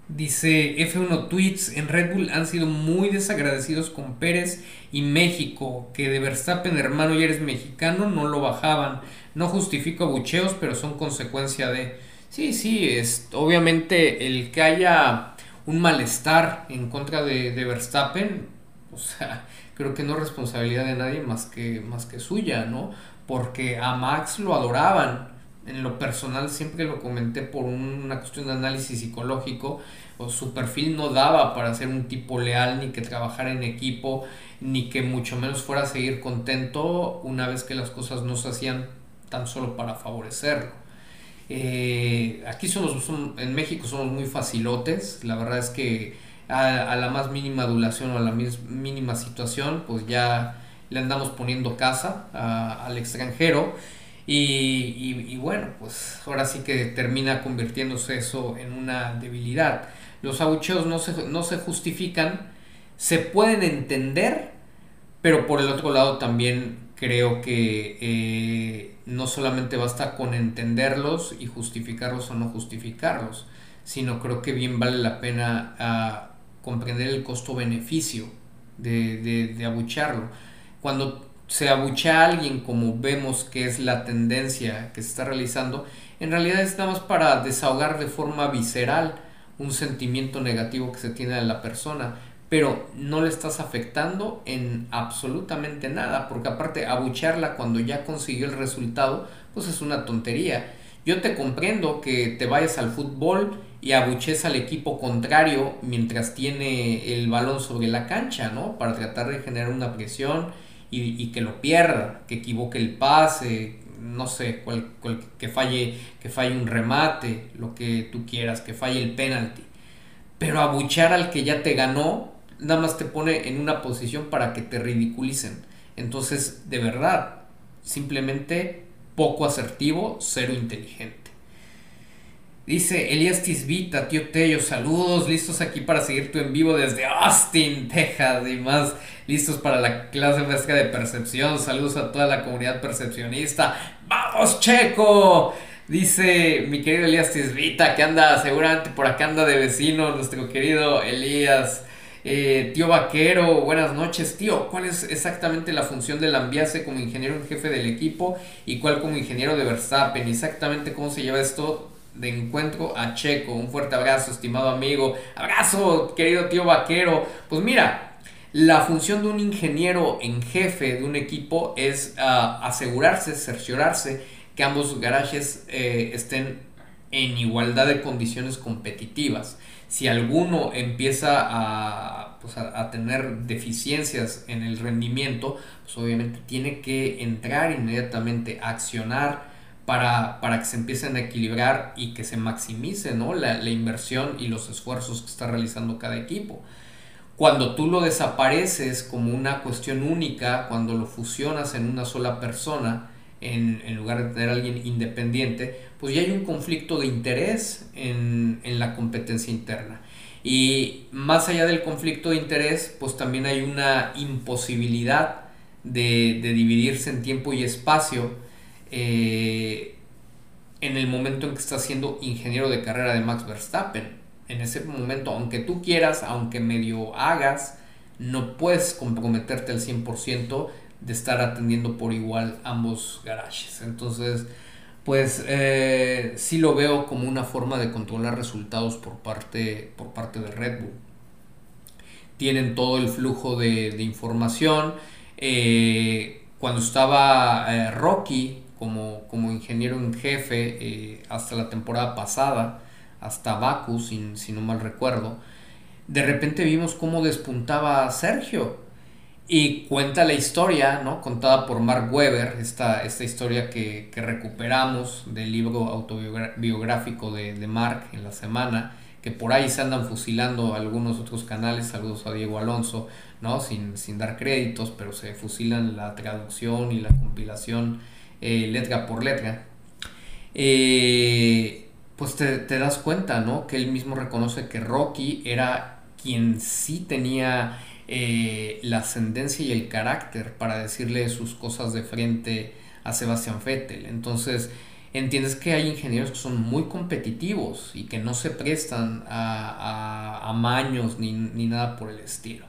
Dice F1 Tweets, en Red Bull han sido muy desagradecidos con Pérez y México, que de Verstappen hermano y eres mexicano no lo bajaban. No justifico abucheos, pero son consecuencia de... Sí, sí, es obviamente el que haya un malestar en contra de, de Verstappen, o sea, creo que no es responsabilidad de nadie más que, más que suya, ¿no? Porque a Max lo adoraban. En lo personal siempre lo comenté por una cuestión de análisis psicológico. O su perfil no daba para ser un tipo leal, ni que trabajara en equipo, ni que mucho menos fuera a seguir contento una vez que las cosas no se hacían tan solo para favorecerlo. Eh, aquí somos, en México somos muy facilotes, la verdad es que a, la más mínima adulación o a la mínima situación, pues ya le andamos poniendo casa al extranjero. Y, bueno, pues ahora sí que termina convirtiéndose eso en una debilidad. Los abucheos no se, no se justifican, se pueden entender, pero por el otro lado también creo que eh, no solamente basta con entenderlos y justificarlos o no justificarlos, sino creo que bien vale la pena ah, comprender el costo-beneficio de, de, abucharlo. Cuando se abucha a alguien como vemos que es la tendencia que se está realizando, en realidad es más para desahogar de forma visceral un sentimiento negativo que se tiene de la persona, pero no le estás afectando en absolutamente nada, porque aparte abucharla cuando ya consiguió el resultado, pues es una tontería. Yo te comprendo que te vayas al fútbol y abuches al equipo contrario mientras tiene el balón sobre la cancha, ¿no? Para tratar de generar una presión y, que lo pierda, que equivoque el pase, no sé, que, falle, que falle un remate, lo que tú quieras, que falle el penalti. Pero abuchar al que ya te ganó, nada más te pone en una posición para que te ridiculicen. Entonces, de verdad, simplemente poco asertivo, cero inteligente. Dice Elías Tisbita, tío Tello, saludos, listos aquí para seguir tu en vivo desde Austin, Texas y más, listos para la clase fresca de percepción, saludos a toda la comunidad percepcionista, vamos Checo, dice mi querido Elías Tisbita, que anda seguramente por acá anda de vecino, nuestro querido Elías. Eh, tío Vaquero, buenas noches. Tío, ¿cuál es exactamente la función del Ambiase como ingeniero en jefe del equipo y cuál como ingeniero de Verstappen? Exactamente cómo se lleva esto de encuentro a Checo. Un fuerte abrazo, estimado amigo. Abrazo, querido tío vaquero. Pues mira, la función de un ingeniero en jefe de un equipo es ah, asegurarse, cerciorarse que ambos garajes eh, estén en igualdad de condiciones competitivas. Si alguno empieza a, pues a, tener deficiencias en el rendimiento, pues obviamente tiene que entrar inmediatamente, accionar para, para, que se empiecen a equilibrar y que se maximice ¿no? la, la, inversión y los esfuerzos que está realizando cada equipo. Cuando tú lo desapareces como una cuestión única, cuando lo fusionas en una sola persona, en, en lugar de tener a alguien independiente, pues ya hay un conflicto de interés en, en la competencia interna. Y más allá del conflicto de interés, pues también hay una imposibilidad de, de dividirse en tiempo y espacio eh, en el momento en que estás siendo ingeniero de carrera de Max Verstappen. En ese momento, aunque tú quieras, aunque medio hagas, no puedes comprometerte al 100% de estar atendiendo por igual ambos garajes. Entonces, pues eh, sí lo veo como una forma de controlar resultados por parte, por parte de Red Bull. Tienen todo el flujo de, información. Eh, cuando estaba Rocky como, como ingeniero en jefe eh, hasta la temporada pasada, hasta Baku, si, si no mal recuerdo, de repente vimos cómo despuntaba Sergio. Y cuenta la historia, ¿no? Contada por Mark Webber, esta, esta historia que, que recuperamos del libro autobiográfico de, de Mark en la semana, que por ahí se andan fusilando algunos otros canales, saludos a Diego Alonso, ¿no? Sin, sin dar créditos, pero se fusilan la traducción y la compilación eh, letra por letra. Eh, pues te, te, das cuenta, ¿no? Que él mismo reconoce que Rocky era quien sí tenía eh, la ascendencia y el carácter para decirle sus cosas de frente a Sebastián Vettel. Entonces, entiendes que hay ingenieros que son muy competitivos y que no se prestan a, a, maños ni, ni, nada por el estilo.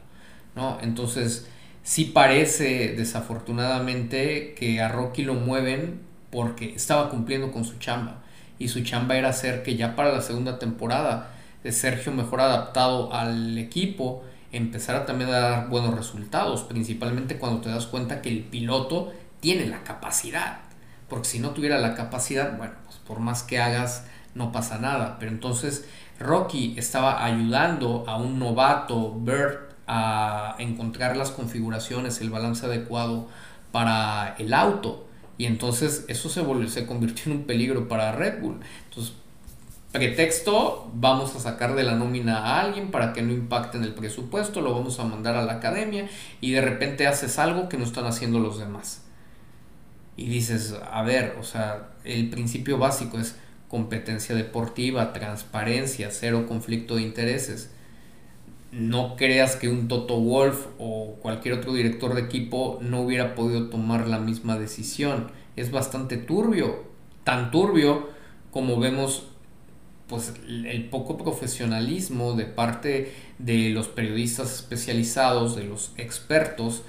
¿no? Entonces, sí parece desafortunadamente que a Rocky lo mueven porque estaba cumpliendo con su chamba. Y su chamba era hacer que ya para la segunda temporada de Sergio mejor adaptado al equipo empezara también a dar buenos resultados, principalmente cuando te das cuenta que el piloto tiene la capacidad. Porque si no tuviera la capacidad, bueno, pues por más que hagas, no pasa nada. Pero entonces Rocky estaba ayudando a un novato, Bert, a encontrar las configuraciones, el balance adecuado para el auto. Y entonces eso se, volvió, se convirtió en un peligro para Red Bull. Entonces, pretexto, vamos a sacar de la nómina a alguien para que no impacte en el presupuesto, lo vamos a mandar a la academia y de repente haces algo que no están haciendo los demás. Y dices, a ver, o sea, el principio básico es competencia deportiva, transparencia, cero conflicto de intereses. No creas que un Toto Wolf o cualquier otro director de equipo no hubiera podido tomar la misma decisión. Es bastante turbio, tan turbio como vemos pues el poco profesionalismo de parte de los periodistas especializados, de los expertos,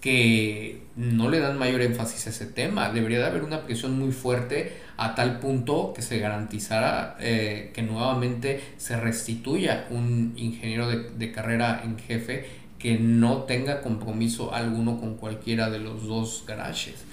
que no le dan mayor énfasis a ese tema. Debería de haber una presión muy fuerte a tal punto que se garantizara eh, que nuevamente se restituya un ingeniero de, de, carrera en jefe que no tenga compromiso alguno con cualquiera de los dos garajes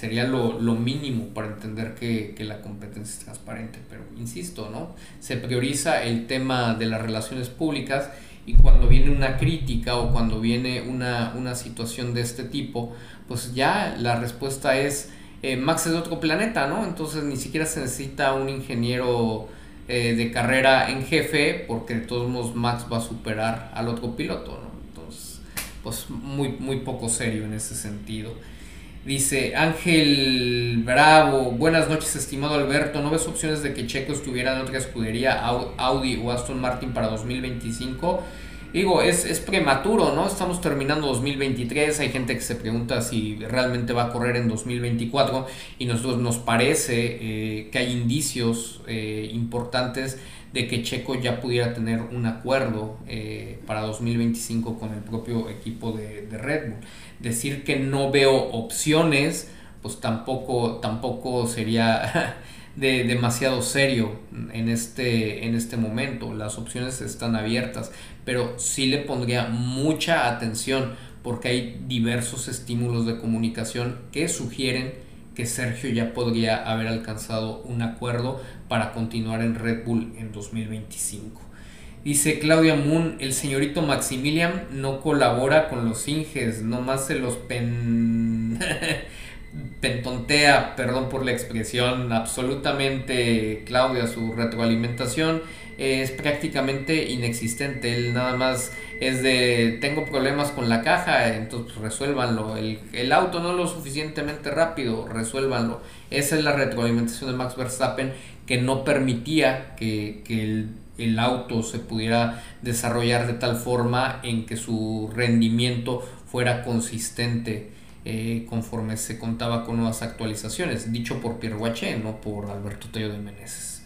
sería lo, mínimo para entender que, la competencia es transparente. Pero insisto, ¿no? Se prioriza el tema de las relaciones públicas y cuando viene una crítica o cuando viene una, una situación de este tipo, pues ya la respuesta es eh, Max es de otro planeta, ¿no? Entonces ni siquiera se necesita un ingeniero eh, de carrera en jefe porque de todos modos Max va a superar al otro piloto, ¿no? Entonces, pues muy, muy poco serio en ese sentido. Dice Ángel Bravo, buenas noches estimado Alberto, ¿no ves opciones de que Checo estuviera en otra escudería, Audi o Aston Martin para 2025? Digo, es, es, prematuro, ¿no? Estamos terminando 2023, hay gente que se pregunta si realmente va a correr en 2024 y nosotros nos parece eh, que hay indicios eh, importantes de que Checo ya pudiera tener un acuerdo eh, para 2025 con el propio equipo de, de Red Bull decir que no veo opciones, pues tampoco, tampoco sería de demasiado serio en este, en este momento. Las opciones están abiertas, pero sí le pondría mucha atención porque hay diversos estímulos de comunicación que sugieren que Sergio ya podría haber alcanzado un acuerdo para continuar en Red Bull en 2025. Dice Claudia Moon, el señorito Maximilian no colabora con los Inges, nomás se los pen... pentontea, perdón por la expresión, absolutamente Claudia, su retroalimentación es prácticamente inexistente, él nada más es de tengo problemas con la caja, entonces resuélvanlo, el, el auto no lo suficientemente rápido, resuélvanlo, esa es la retroalimentación de Max Verstappen que no permitía que, que el el auto se pudiera desarrollar de tal forma en que su rendimiento fuera consistente eh, conforme se contaba con nuevas actualizaciones, dicho por Pierre Guaché, no por Alberto Tello de Meneses.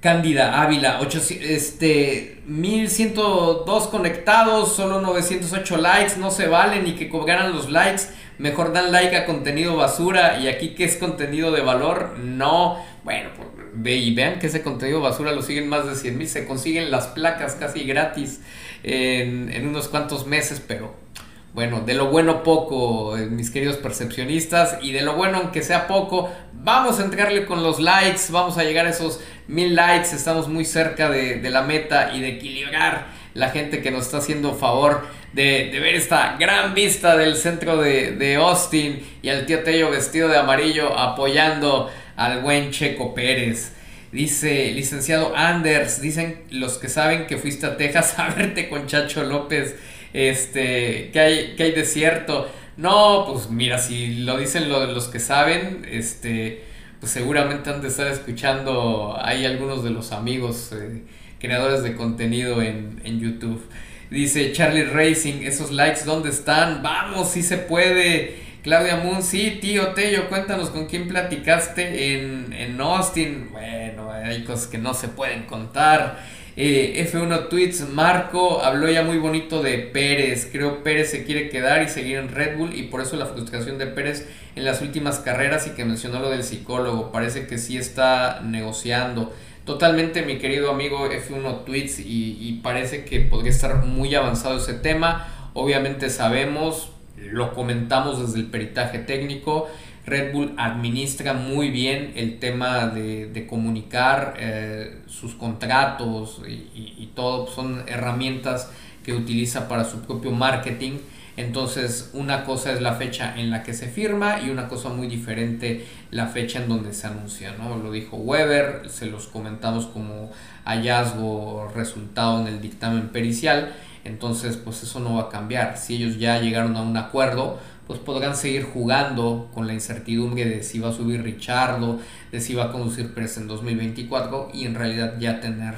Cándida Ávila, 8, este, 1102 conectados, solo 908 likes, no se vale ni que cobraran los likes, mejor dan like a contenido basura y aquí que es contenido de valor, no, bueno, pues y vean que ese contenido basura lo siguen más de 100 mil, se consiguen las placas casi gratis en, en, unos cuantos meses, pero bueno, de lo bueno poco, eh, mis queridos percepcionistas, y de lo bueno aunque sea poco, vamos a entregarle con los likes, vamos a llegar a esos mil likes, estamos muy cerca de, de la meta y de equilibrar la gente que nos está haciendo favor de, de ver esta gran vista del centro de, de Austin y al tío Tello vestido de amarillo apoyando al buen Checo Pérez. Dice, licenciado Anders, dicen los que saben que fuiste a Texas a verte con Chacho López, este, que hay, que hay desierto. No, pues mira, si lo dicen los que saben, este, pues seguramente han de estar escuchando, hay algunos de los amigos eh, creadores de contenido en, en YouTube. Dice Charlie Racing, esos likes, ¿dónde están? Vamos, si se puede. Claudia Moon, sí, tío Tello, cuéntanos con quién platicaste en, en Austin. Bueno, hay cosas que no se pueden contar. Eh, F1 Tweets, Marco habló ya muy bonito de Pérez. Creo Pérez se quiere quedar y seguir en Red Bull y por eso la frustración de Pérez en las últimas carreras y que mencionó lo del psicólogo. Parece que sí está negociando. Totalmente, mi querido amigo F1 Tweets, y, y parece que podría estar muy avanzado ese tema. Obviamente sabemos, lo comentamos desde el peritaje técnico. Red Bull administra muy bien el tema de, comunicar eh, sus contratos y, y, todo. Son herramientas que utiliza para su propio marketing. Entonces, una cosa es la fecha en la que se firma y una cosa muy diferente la fecha en donde se anuncia, ¿no? Lo dijo Weber, se los comentamos como hallazgo, resultado en el dictamen pericial. Entonces, pues eso no va a cambiar. Si ellos ya llegaron a un acuerdo, pues podrán seguir jugando con la incertidumbre de si va a subir Richardo, de si va a conducir Pérez en 2024 y en realidad ya tener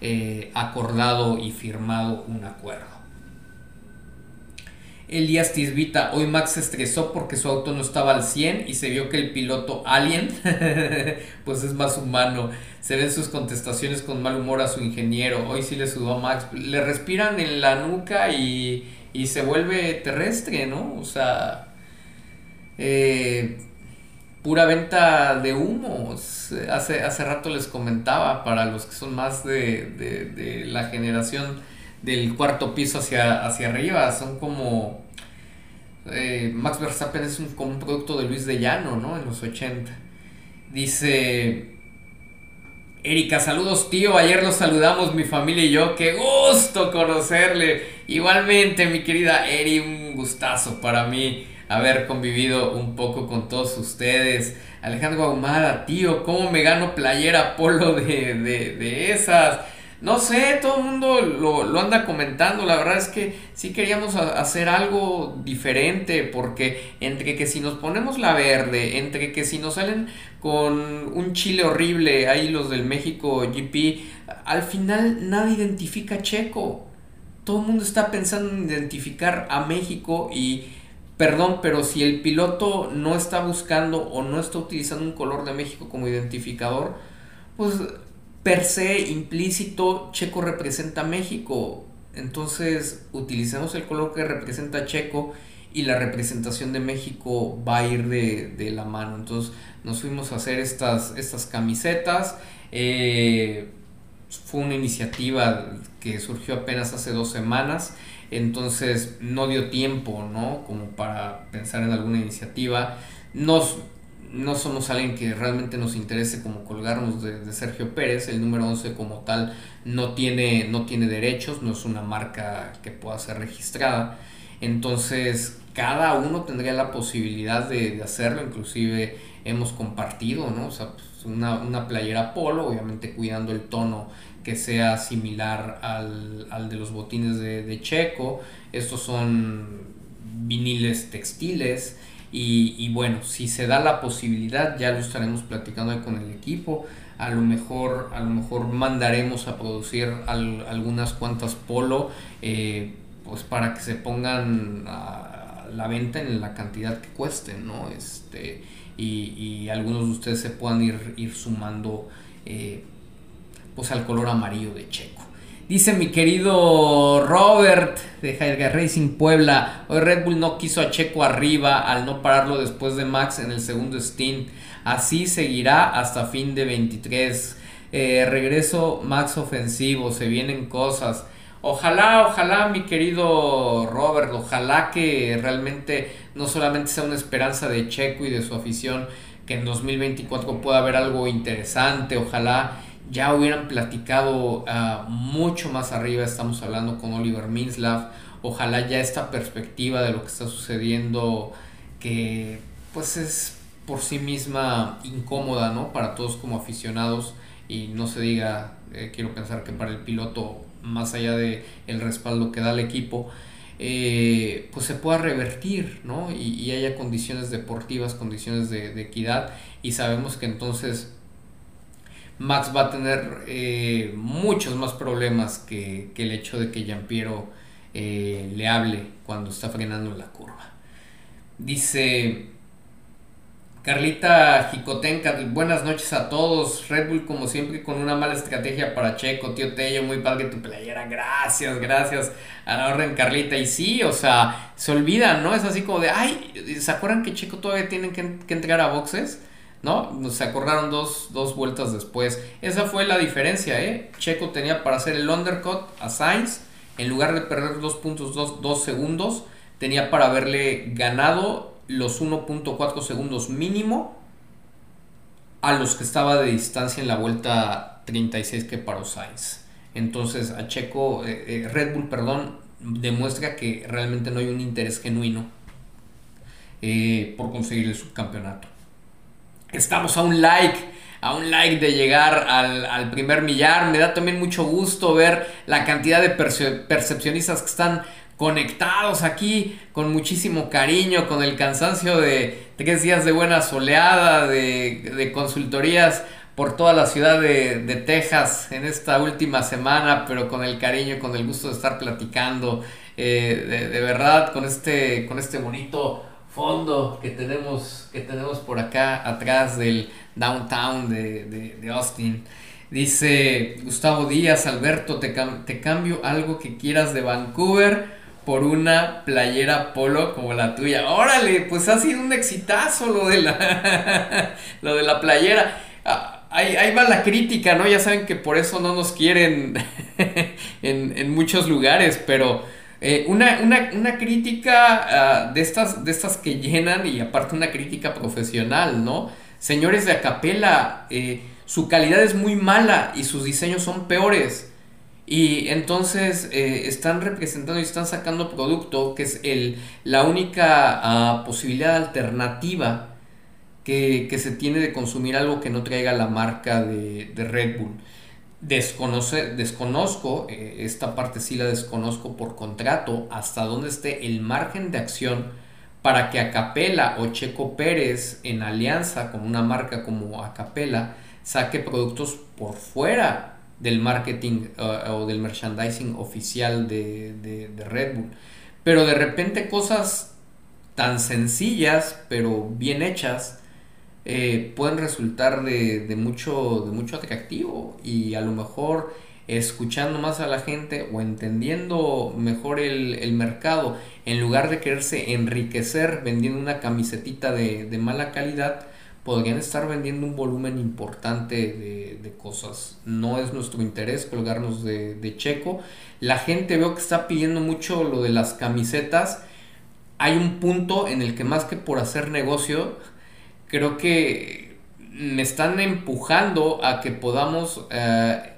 eh, acordado y firmado un acuerdo. Elías Tisbita, hoy Max se estresó porque su auto no estaba al 100 y se vio que el piloto alien, pues es más humano. Se ven sus contestaciones con mal humor a su ingeniero. Hoy sí le sudó a Max. Le respiran en la nuca y, y se vuelve terrestre, ¿no? O sea, eh, pura venta de humos. Hace, hace rato les comentaba, para los que son más de, de, de la generación del cuarto piso hacia, hacia arriba. Son como... Eh, Max Verstappen es un, como un producto de Luis de Llano, ¿no? En los 80. Dice... Erika, saludos tío, ayer los saludamos mi familia y yo, qué gusto conocerle. Igualmente mi querida Eri, un gustazo para mí haber convivido un poco con todos ustedes. Alejandro Ahumada, tío, ¿cómo me gano playera polo de, de, de esas? No sé, todo el mundo lo, anda comentando. La verdad es que sí queríamos hacer algo diferente. Porque entre que si nos ponemos la verde, entre que si nos salen con un chile horrible, ahí los del México GP, al final nadie identifica a Checo. Todo el mundo está pensando en identificar a México y perdón, pero si el piloto no está buscando o no está utilizando un color de México como identificador, pues per se implícito Checo representa México. Entonces utilicemos el color que representa Checo y la representación de México va a ir de, la mano. Entonces nos fuimos a hacer estas, estas camisetas. Eh, fue una iniciativa que surgió apenas hace dos semanas. Entonces no dio tiempo, ¿no? Como para pensar en alguna iniciativa. Nos, no somos alguien que realmente nos interese como colgarnos de, Sergio Pérez. El número 11 como tal no tiene, no tiene derechos, no es una marca que pueda ser registrada. Entonces cada uno tendría la posibilidad de, hacerlo, inclusive hemos compartido, ¿no? O sea, pues, una, playera polo, obviamente cuidando el tono que sea similar al, de los botines de, de Checo. Estos son viniles textiles y, bueno, si se da la posibilidad, ya lo estaremos platicando con el equipo. A lo mejor, a lo mejor mandaremos a producir algunas cuantas polo, eh, pues para que se pongan a la venta en la cantidad que cuesten, ¿no? Este, y, algunos de ustedes se puedan ir, ir sumando eh, pues al color amarillo de Checo. Dice mi querido Robert de Jair Racing Puebla, hoy Red Bull no quiso a Checo arriba al no pararlo después de Max en el segundo stint. Así seguirá hasta fin de 23. Eh, regreso Max ofensivo, se vienen cosas. Ojalá, ojalá mi querido Robert, ojalá que realmente no solamente sea una esperanza de Checo y de su afición, que en 2024 pueda haber algo interesante, ojalá ya hubieran platicado ah, mucho más arriba, estamos hablando con Oliver Minslav, ojalá ya esta perspectiva de lo que está sucediendo, que pues es por sí misma incómoda, ¿no? Para todos como aficionados, y no se diga, eh, quiero pensar que para el piloto, más allá de el respaldo que da el equipo, eh, pues se pueda revertir, ¿no? Y, haya condiciones deportivas, condiciones de, equidad, y sabemos que entonces Max va a tener eh, muchos más problemas que, el hecho de que Giampiero eh, le hable cuando está frenando la curva. Dice Carlita Jicotenca, buenas noches a todos. Red Bull, como siempre, con una mala estrategia para Checo. Tío Tello, muy padre tu playera. Gracias, gracias a la orden, Carlita. Y sí, o sea, se olvidan, ¿no? Es así como de, ay, ¿se acuerdan que Checo todavía tienen que, que entrar a boxes? ¿No? Se acordaron dos, dos, vueltas después. Esa fue la diferencia, ¿eh? Checo tenía para hacer el undercut a Sainz. En lugar de perder dos puntos, dos segundos, tenía para haberle ganado los 1.4 segundos mínimo a los que estaba de distancia en la vuelta 36 que paró Sainz. Entonces a Checo, eh, eh, Red Bull, perdón, demuestra que realmente no hay un interés genuino eh, por conseguir el subcampeonato. Estamos a un like, a un like de llegar al, primer millar. Me da también mucho gusto ver la cantidad de percepcionistas que están conectados aquí con muchísimo cariño, con el cansancio de tres días de buena soleada, de, consultorías por toda la ciudad de, Texas en esta última semana, pero con el cariño, con el gusto de estar platicando, eh, de, verdad, con este, con este bonito fondo que tenemos, que tenemos por acá atrás del downtown de, de Austin. Dice Gustavo Díaz, Alberto, te, te cambio algo que quieras de Vancouver por una playera polo como la tuya. Órale, pues ha sido un exitazo lo de la, lo de la playera. Ah, ahí, va la crítica, ¿no? Ya saben que por eso no nos quieren en, muchos lugares, pero eh, una, crítica ah, de, estas, de estas que llenan y aparte una crítica profesional, ¿no? Señores de Acapela, eh, su calidad es muy mala y sus diseños son peores. Y entonces eh, están representando y están sacando producto que es el, la única ah, posibilidad alternativa que, se tiene de consumir algo que no traiga la marca de, Red Bull. Desconoce, desconozco, eh, esta parte sí la desconozco por contrato, hasta dónde esté el margen de acción para que Acapela o Checo Pérez en alianza con una marca como Acapela saque productos por fuera del marketing uh, o del merchandising oficial de, Red Bull. Pero de repente cosas tan sencillas, pero bien hechas, eh, pueden resultar de, mucho, de mucho atractivo y a lo mejor escuchando más a la gente o entendiendo mejor el, mercado, en lugar de quererse enriquecer vendiendo una camisetita de, de mala calidad, podrían estar vendiendo un volumen importante de, cosas. No es nuestro interés colgarnos de, Checo. La gente veo que está pidiendo mucho lo de las camisetas. Hay un punto en el que más que por hacer negocio, creo que me están empujando a que podamos eh,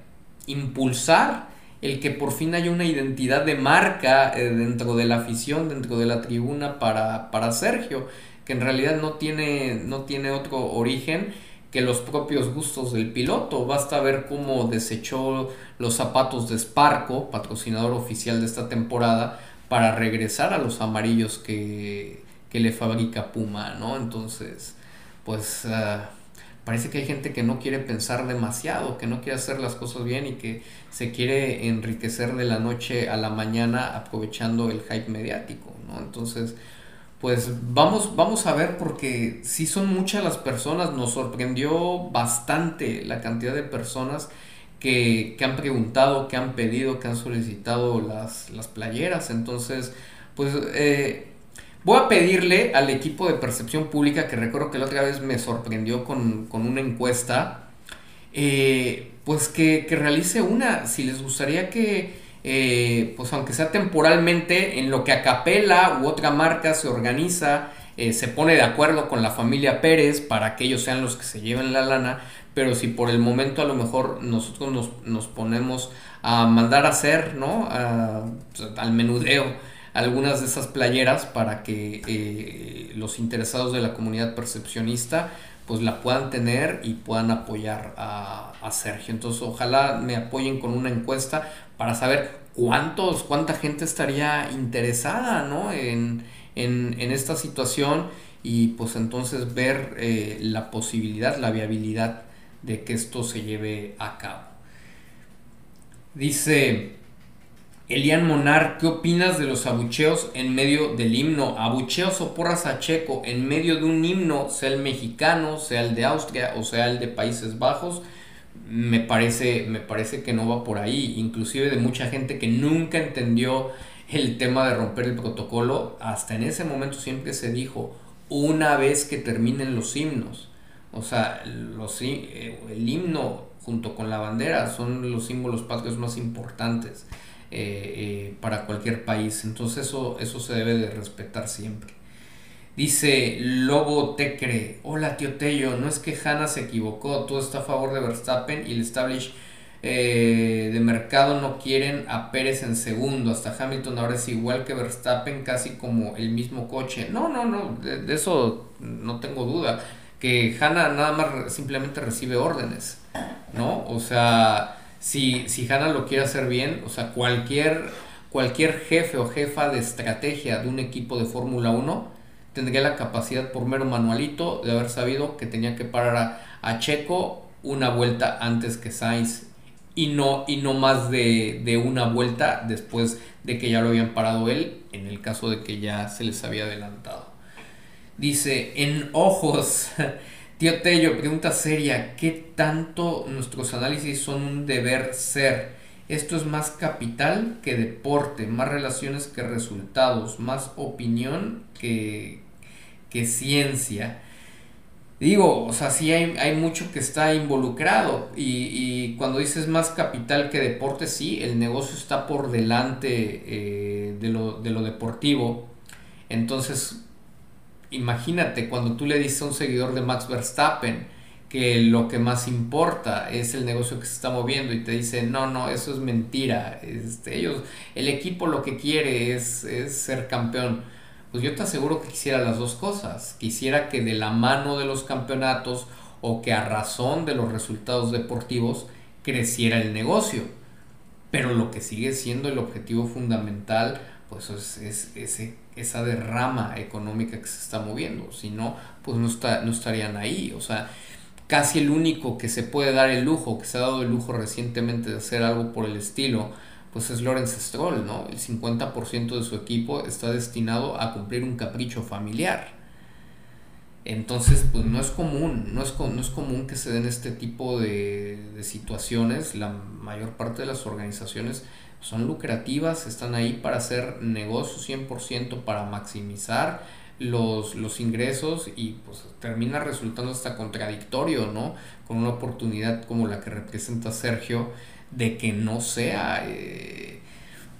impulsar el que por fin haya una identidad de marca eh, dentro de la afición, dentro de la tribuna para, para Sergio que en realidad no tiene, no tiene otro origen que los propios gustos del piloto. Basta ver cómo desechó los zapatos de Sparco, patrocinador oficial de esta temporada, para regresar a los amarillos que, le fabrica Puma, ¿no? Entonces, pues ah, parece que hay gente que no quiere pensar demasiado, que no quiere hacer las cosas bien y que se quiere enriquecer de la noche a la mañana aprovechando el hype mediático, ¿no? Entonces, pues vamos, vamos a ver porque sí son muchas las personas, nos sorprendió bastante la cantidad de personas que, han preguntado, que han pedido, que han solicitado las, playeras. Entonces, pues eh, voy a pedirle al equipo de percepción pública, que recuerdo que la otra vez me sorprendió con, una encuesta, eh, pues que, que realice una, si les gustaría que eh, pues aunque sea temporalmente, en lo que Acapela u otra marca se organiza, eh, se pone de acuerdo con la familia Pérez para que ellos sean los que se lleven la lana, pero si por el momento a lo mejor nosotros nos, ponemos a mandar a hacer, ¿no? al menudeo algunas de esas playeras para que eh, los interesados de la comunidad percepcionista pues la puedan tener y puedan apoyar a, Sergio. Entonces ojalá me apoyen con una encuesta para saber cuántos, cuánta gente estaría interesada ¿no? en, esta situación y pues entonces ver eh, la posibilidad, la viabilidad de que esto se lleve a cabo. Dice Elian Monar, ¿qué opinas de los abucheos en medio del himno? Abucheos o porras a Checo en medio de un himno, sea el mexicano, sea el de Austria o sea el de Países Bajos, me parece, me parece que no va por ahí. Inclusive de mucha gente que nunca entendió el tema de romper el protocolo, hasta en ese momento siempre se dijo, una vez que terminen los himnos. O sea, los, eh, el himno junto con la bandera son los símbolos patrios más importantes. Eh, eh, para cualquier país. Entonces eso, eso se debe de respetar siempre. Dice Lobo Tecre, hola tío Tello, no es que Hanna se equivocó, todo está a favor de Verstappen y el establish eh, de mercado no quieren a Pérez en segundo, hasta Hamilton ahora es igual que Verstappen, casi como el mismo coche. No, no, no, de, de eso no tengo duda, que Hanna nada más simplemente recibe órdenes, ¿no? O sea si, si Hanna lo quiere hacer bien, o sea, cualquier, cualquier jefe o jefa de estrategia de un equipo de Fórmula 1 tendría la capacidad por mero manualito de haber sabido que tenía que parar a, Checo una vuelta antes que Sainz y no, y no más de, de, una vuelta después de que ya lo habían parado él, en el caso de que ya se les había adelantado. Dice, en ojos Tío Tello, pregunta seria, ¿qué tanto nuestros análisis son un deber ser? Esto es más capital que deporte, más relaciones que resultados, más opinión que, que ciencia. Digo, o sea, sí hay, mucho que está involucrado y, cuando dices más capital que deporte, sí, el negocio está por delante eh, de, lo, de lo deportivo. Entonces, imagínate cuando tú le dices a un seguidor de Max Verstappen que lo que más importa es el negocio que se está moviendo y te dice no no eso es mentira este, ellos el equipo lo que quiere es, es ser campeón. Pues yo te aseguro que quisiera las dos cosas quisiera que de la mano de los campeonatos o que a razón de los resultados deportivos creciera el negocio. Pero lo que sigue siendo el objetivo fundamental pues es, ese, esa derrama económica que se está moviendo. Si no, pues no, está, no estarían ahí. O sea, casi el único que se puede dar el lujo, que se ha dado el lujo recientemente de hacer algo por el estilo, pues es Lawrence Stroll, ¿no? El 50% de su equipo está destinado a cumplir un capricho familiar. Entonces, pues no es común, no es, no es común que se den este tipo de, de situaciones. La mayor parte de las organizaciones son lucrativas, están ahí para hacer negocios 100%, para maximizar los, los ingresos y pues termina resultando hasta contradictorio, ¿no? Con una oportunidad como la que representa Sergio de que no sea... Eh,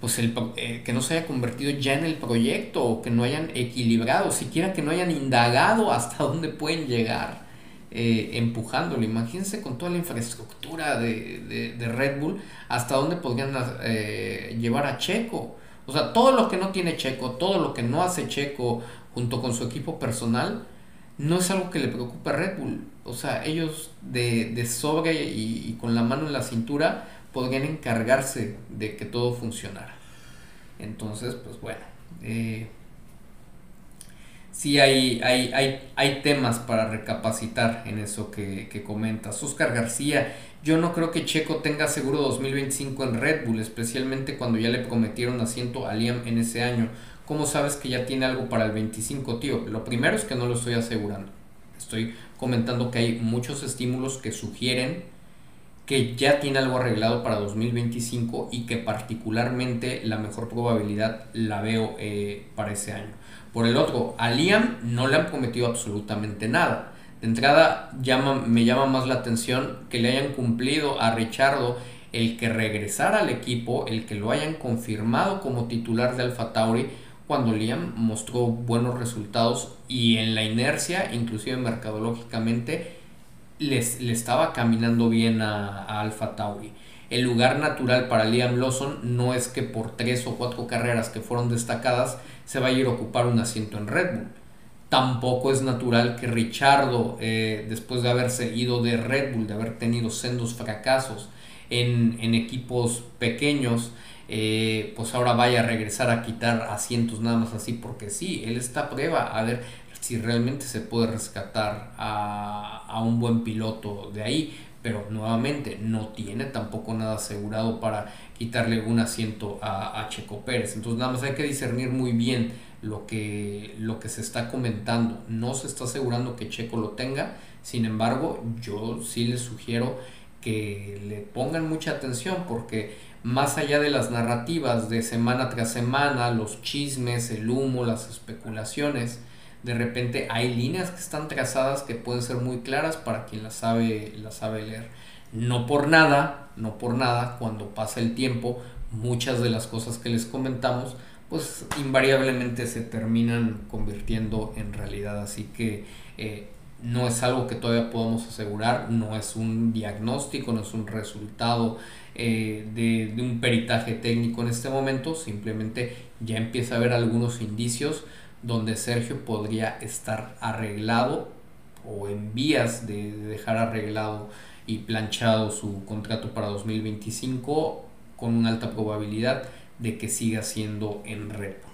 pues el, eh, que no se haya convertido ya en el proyecto o que no hayan equilibrado, siquiera que no hayan indagado hasta dónde pueden llegar eh, empujándolo. Imagínense con toda la infraestructura de, Red Bull, hasta dónde podrían eh, llevar a Checo. O sea, todo lo que no tiene Checo, todo lo que no hace Checo junto con su equipo personal, no es algo que le preocupe a Red Bull. O sea, ellos de, de sobre y, con la mano en la cintura podrían encargarse de que todo funcionara. Entonces, pues bueno. Eh, sí hay, hay, hay, hay temas para recapacitar en eso que, que comentas. Oscar García, yo no creo que Checo tenga seguro 2025 en Red Bull, especialmente cuando ya le prometieron asiento a Liam en ese año. ¿Cómo sabes que ya tiene algo para el 25, tío? Lo primero es que no lo estoy asegurando. Estoy comentando que hay muchos estímulos que sugieren que ya tiene algo arreglado para 2025 y que particularmente la mejor probabilidad la veo eh, para ese año. Por el otro, a Liam no le han prometido absolutamente nada. De entrada, llama, me llama más la atención que le hayan cumplido a Richardo el que regresara al equipo, el que lo hayan confirmado como titular de Alfa Tauri, cuando Liam mostró buenos resultados y en la inercia, inclusive mercadológicamente, les, le estaba caminando bien a, a Alfa Tauri. El lugar natural para Liam Lawson no es que por tres o cuatro carreras que fueron destacadas se vaya a ir a ocupar un asiento en Red Bull. Tampoco es natural que Richardo, eh, después de haberse ido de Red Bull, de haber tenido sendos fracasos en, equipos pequeños, eh, pues ahora vaya a regresar a quitar asientos nada más así, porque sí, él está a prueba a ver si realmente se puede rescatar a, un buen piloto de ahí, pero nuevamente no tiene tampoco nada asegurado para quitarle un asiento a, Checo Pérez. Entonces nada más hay que discernir muy bien lo que, lo que se está comentando. No se está asegurando que Checo lo tenga, sin embargo, yo sí les sugiero que le pongan mucha atención porque más allá de las narrativas de semana tras semana, los chismes, el humo, las especulaciones, de repente hay líneas que están trazadas que pueden ser muy claras para quien las sabe, las sabe leer. No por nada, no por nada, cuando pasa el tiempo, muchas de las cosas que les comentamos pues invariablemente se terminan convirtiendo en realidad. Así que eh, no es algo que todavía podamos asegurar, no es un diagnóstico, no es un resultado eh, de, de, un peritaje técnico en este momento, simplemente ya empieza a haber algunos indicios donde Sergio podría estar arreglado o en vías de dejar arreglado y planchado su contrato para 2025 con una alta probabilidad de que siga siendo en Red Bull.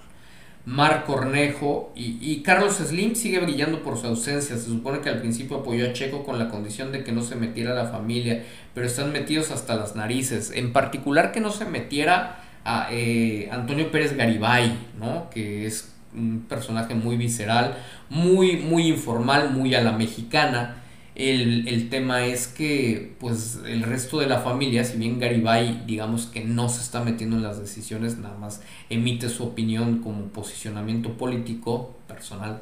Marc Cornejo y, Carlos Slim sigue brillando por su ausencia. Se supone que al principio apoyó a Checo con la condición de que no se metiera la familia, pero están metidos hasta las narices. En particular que no se metiera a eh, Antonio Pérez Garibay, ¿no? que es un personaje muy visceral, muy, muy informal, muy a la mexicana el, tema es que pues el resto de la familia, si bien Garibay digamos que no se está metiendo en las decisiones, nada más emite su opinión como posicionamiento político personal,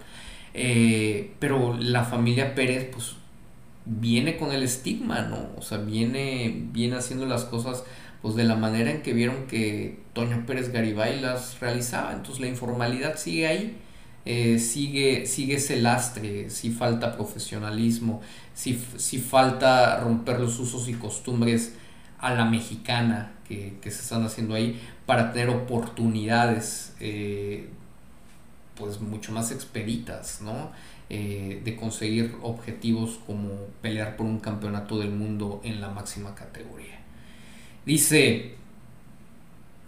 eh, pero la familia Pérez pues viene con el estigma, ¿no? O sea, viene, viene haciendo las cosas pues de la manera en que vieron que Toño Pérez Garibay las realizaba, entonces la informalidad sigue ahí. Eh, sigue, sigue ese lastre, si falta profesionalismo, si, falta romper los usos y costumbres a la mexicana que, se están haciendo ahí para tener oportunidades eh, pues mucho más expeditas, ¿no? Eh, de conseguir objetivos como pelear por un campeonato del mundo en la máxima categoría. Dice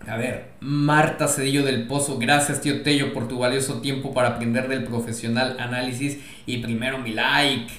a ver, Marta Cedillo del Pozo, gracias tío Tello por tu valioso tiempo para aprender del profesional análisis y primero mi like.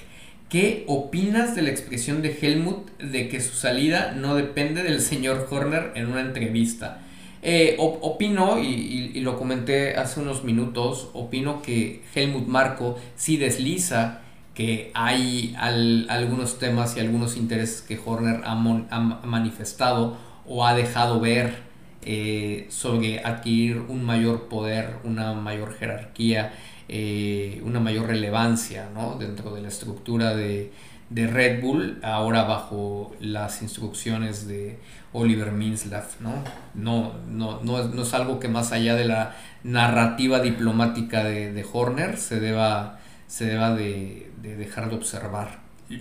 ¿Qué opinas de la expresión de Helmut de que su salida no depende del señor Horner en una entrevista? Eh, opino, y, lo comenté hace unos minutos, opino que Helmut Marco sí desliza que hay algunos temas y algunos intereses que Horner ha manifestado o ha dejado ver eh, sobre adquirir un mayor poder, una mayor jerarquía, eh, una mayor relevancia dentro de la estructura de, Red Bull, ahora bajo las instrucciones de Oliver Minslav. ¿no? No, no, no, es, algo que más allá de la narrativa diplomática de, Horner se deba, se deba de, dejar de observar.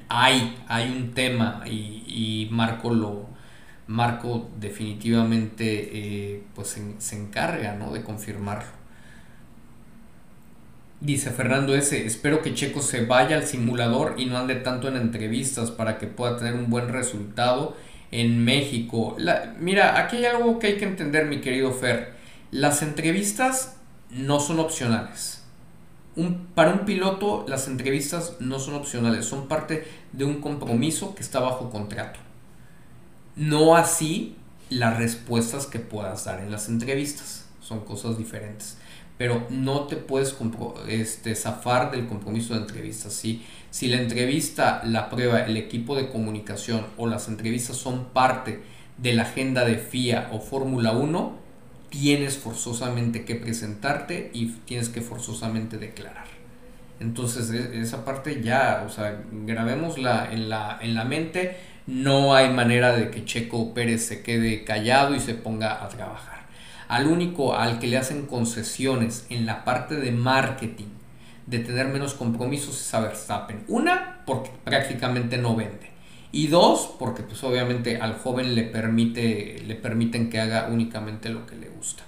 Hay, hay un tema y, y Marco lo, Marco definitivamente eh, pues se, encarga de confirmarlo. Dice Fernando S. Espero que Checo se vaya al simulador y no ande tanto en entrevistas para que pueda tener un buen resultado en México. mira, aquí hay algo que hay que entender, mi querido Fer. Las entrevistas no son opcionales. Para un piloto, las entrevistas no son opcionales, son parte de un compromiso que está bajo contrato. No así las respuestas que puedas dar en las entrevistas. Son cosas diferentes. Pero no te puedes este, zafar del compromiso de entrevistas. Si, si la entrevista la prueba el equipo de comunicación o las entrevistas son parte de la agenda de FIA o Fórmula 1, tienes forzosamente que presentarte y tienes que forzosamente declarar. Entonces, e, esa parte ya, o sea, grabémosla en la, en la mente no hay manera de que Checo Pérez se quede callado y se ponga a trabajar. Al único al que le hacen concesiones en la parte de marketing, de tener menos compromisos es a Verstappen. Una, porque prácticamente no vende. Y dos, porque pues obviamente al joven le, permite, le permiten que haga únicamente lo que le gusta.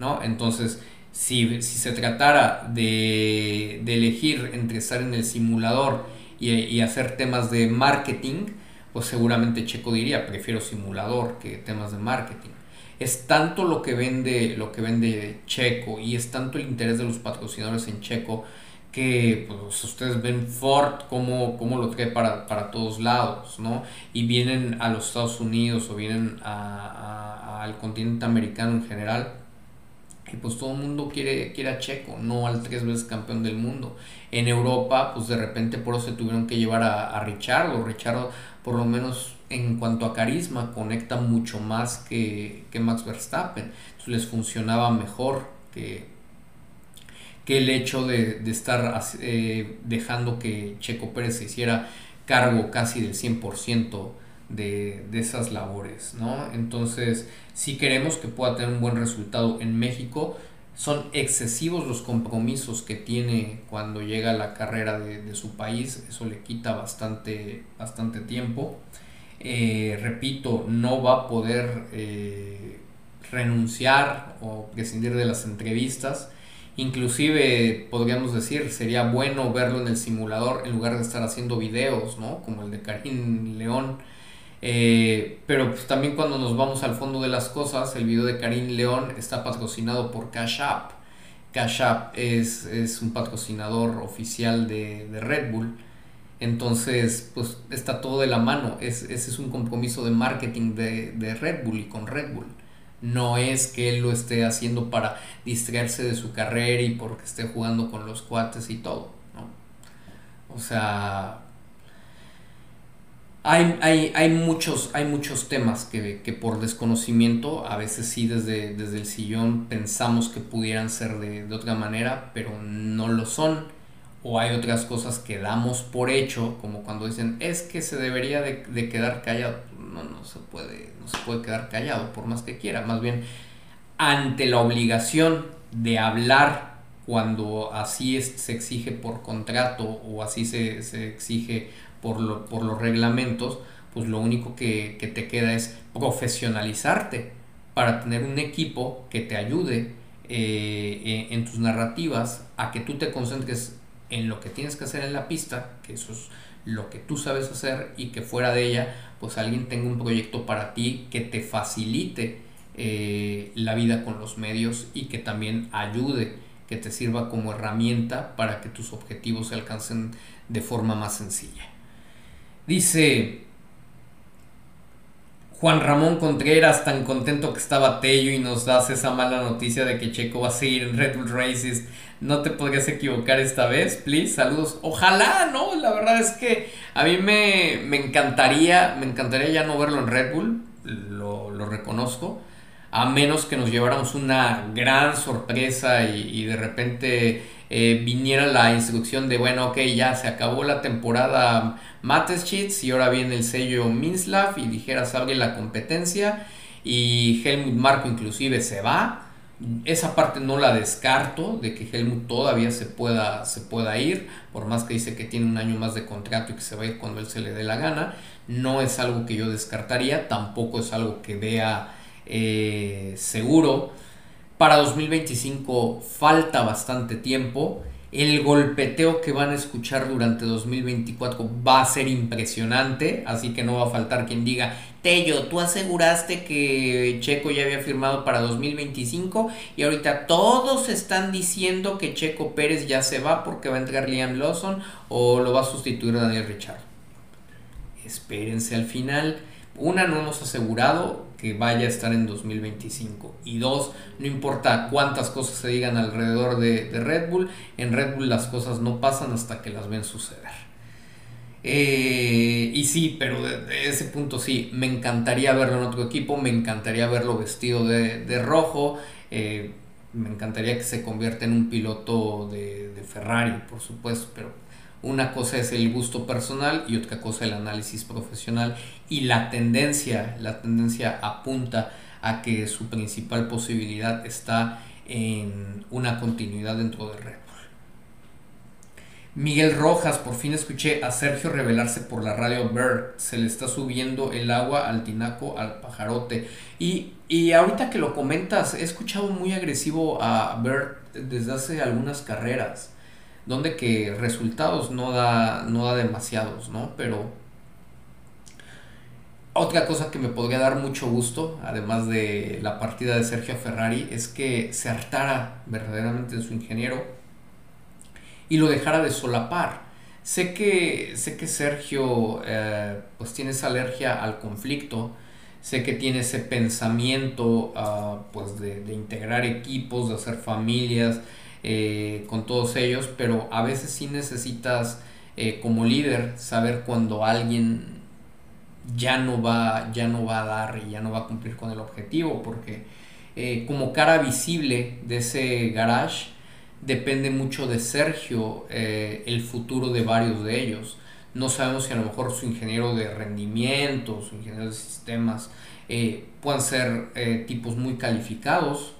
¿no? Entonces, si, se tratara de, elegir entre estar en el simulador y, hacer temas de marketing, pues seguramente Checo diría, prefiero simulador que temas de marketing. Es tanto lo que vende, lo que vende Checo y es tanto el interés de los patrocinadores en Checo que pues, ustedes ven Ford como, como lo trae para, para, todos lados, ¿no? Y vienen a los Estados Unidos o vienen al continente americano en general y pues todo el mundo quiere, quiere a Checo, no al tres veces campeón del mundo. En Europa, pues de repente por eso se tuvieron que llevar a, a Richardo. Richardo, por lo menos en cuanto a carisma, conecta mucho más que, Max Verstappen. Entonces les funcionaba mejor que, que el hecho de, estar eh, dejando que Checo Pérez se hiciera cargo casi del 100% de, de esas labores, ¿no? Entonces si queremos que pueda tener un buen resultado en México, son excesivos los compromisos que tiene cuando llega a la carrera de, su país, eso le quita bastante, bastante tiempo. Eh, repito, no va a poder eh, renunciar o prescindir de las entrevistas. Inclusive podríamos decir, sería bueno verlo en el simulador en lugar de estar haciendo videos, ¿no? Como el de Karim León eh, pero pues, también cuando nos vamos al fondo de las cosas, el video de Karim León está patrocinado por Cash App. Cash App es, un patrocinador oficial de, Red Bull. Entonces, pues está todo de la mano. Es, ese es un compromiso de marketing de, de, Red Bull y con Red Bull. No es que él lo esté haciendo para distraerse de su carrera y porque esté jugando con los cuates y todo. ¿no? O sea, hay, hay, muchos, hay muchos temas que, por desconocimiento, a veces sí desde, desde el sillón pensamos que pudieran ser de, otra manera, pero no lo son. O hay otras cosas que damos por hecho, como cuando dicen, es que se debería de, quedar callado. No, se, puede, no se puede quedar callado por más que quiera. Más bien, ante la obligación de hablar cuando así se exige por contrato o así se, se exige por, por los reglamentos, pues lo único que, te queda es profesionalizarte para tener un equipo que te ayude eh, en, tus narrativas a que tú te concentres en lo que tienes que hacer en la pista, que eso es lo que tú sabes hacer y que fuera de ella, pues alguien tenga un proyecto para ti que te facilite eh, la vida con los medios y que también ayude, que te sirva como herramienta para que tus objetivos se alcancen de forma más sencilla. Dice Juan Ramón Contreras, tan contento que estaba Tello y nos das esa mala noticia de que Checo va a seguir en Red Bull Races. No te podrías equivocar esta vez, please. Saludos. Ojalá, ¿no? La verdad es que a mí me, encantaría, me encantaría ya no verlo en Red Bull, lo, reconozco. A menos que nos lleváramos una gran sorpresa y de repente eh, viniera la instrucción de, bueno, ok, ya se acabó la temporada Mateschitz y ahora viene el sello Minslav y dijeras abre la competencia y Helmut Marco inclusive se va. Esa parte no la descarto de que Helmut todavía se pueda, se pueda ir, por más que dice que tiene un año más de contrato y que se va a ir cuando él se le dé la gana. No es algo que yo descartaría, tampoco es algo que vea eh, seguro. Para 2025 falta bastante tiempo. El golpeteo que van a escuchar durante 2024 va a ser impresionante, así que no va a faltar quien diga, Tello, tú aseguraste que Checo ya había firmado para 2025 y ahorita todos están diciendo que Checo Pérez ya se va porque va a entrar Liam Lawson o lo va a sustituir Daniel Richard. Espérense al final. Una, no hemos asegurado que vaya a estar en 2025. Y dos, no importa cuántas cosas se digan alrededor de, Red Bull, en Red Bull las cosas no pasan hasta que las ven suceder. Eh, y sí, pero de, ese punto sí, me encantaría verlo en otro equipo, me encantaría verlo vestido de, rojo, eh, me encantaría que se convierta en un piloto de, de Ferrari, por supuesto, pero una cosa es el gusto personal y otra cosa el análisis profesional y la tendencia, la tendencia apunta a que su principal posibilidad está en una continuidad dentro de Red Bull. Miguel Rojas, por fin escuché a Sergio revelarse por la radio Bird. Se le está subiendo el agua al tinaco, al pajarote. Y, y ahorita que lo comentas, he escuchado muy agresivo a Bird desde hace algunas carreras, donde que resultados no da, no da demasiados, ¿no? Pero otra cosa que me podría dar mucho gusto, además de la partida de Sergio Ferrari, es que se hartara verdaderamente de su ingeniero y lo dejara de solapar. Sé que, sé que Sergio eh, pues tiene esa alergia al conflicto, sé que tiene ese pensamiento ah, pues de, integrar equipos, de hacer familias eh, con todos ellos, pero a veces sí necesitas eh, como líder saber cuando alguien ya no va, ya no va a dar y ya no va a cumplir con el objetivo, porque eh, como cara visible de ese garage depende mucho de Sergio eh, el futuro de varios de ellos. No sabemos si a lo mejor su ingeniero de rendimiento, su ingeniero de sistemas, eh, puedan ser tipos muy calificados.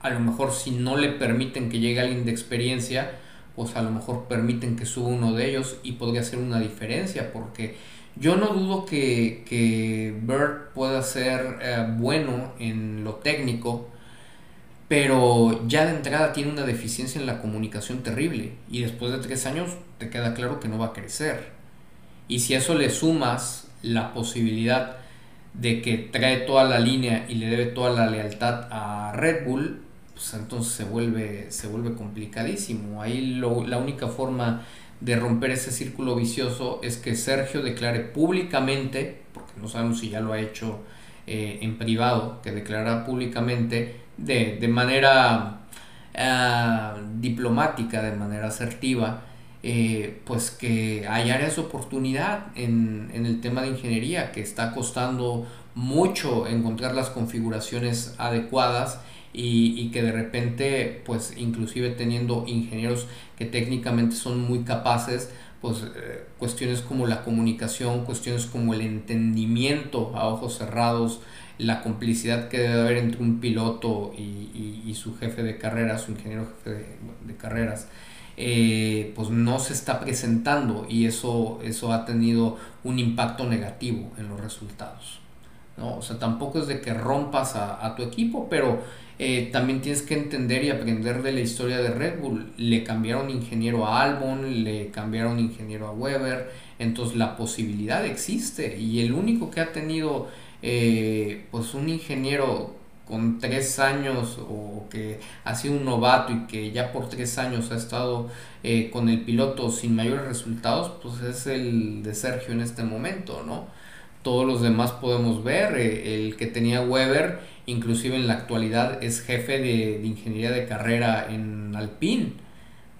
A lo mejor si no le permiten que llegue alguien de experiencia, pues a lo mejor permiten que suba uno de ellos y podría ser una diferencia porque yo no dudo que, que Bird pueda ser eh, bueno en lo técnico, pero ya de entrada tiene una deficiencia en la comunicación terrible y después de tres años te queda claro que no va a crecer. Y si a eso le sumas la posibilidad de que trae toda la línea y le debe toda la lealtad a Red Bull, pues entonces se vuelve, se vuelve complicadísimo. Ahí la única forma de romper ese círculo vicioso es que Sergio declare públicamente, porque no sabemos si ya lo ha hecho eh, en privado, que declara públicamente de, manera ah, diplomática, de manera asertiva, eh, pues que hay áreas de oportunidad en, en, el tema de ingeniería, que está costando mucho encontrar las configuraciones adecuadas y, que de repente, pues inclusive teniendo ingenieros que técnicamente son muy capaces, pues eh, cuestiones como la comunicación, cuestiones como el entendimiento a ojos cerrados, la complicidad que debe haber entre un piloto y, su jefe de carreras, su ingeniero jefe de, carreras, eh, pues no se está presentando y eso, eso ha tenido un impacto negativo en los resultados. ¿no? O sea, tampoco es de que rompas a, a tu equipo, pero eh, también tienes que entender y aprender de la historia de Red Bull. Le cambiaron ingeniero a Albon, le cambiaron ingeniero a Weber, entonces la posibilidad existe y el único que ha tenido eh, pues un ingeniero con tres años o que ha sido un novato y que ya por tres años ha estado eh, con el piloto sin mayores resultados, pues es el de Sergio en este momento, ¿no? Todos los demás podemos ver, el que tenía Weber inclusive en la actualidad es jefe de, ingeniería de carrera en Alpine,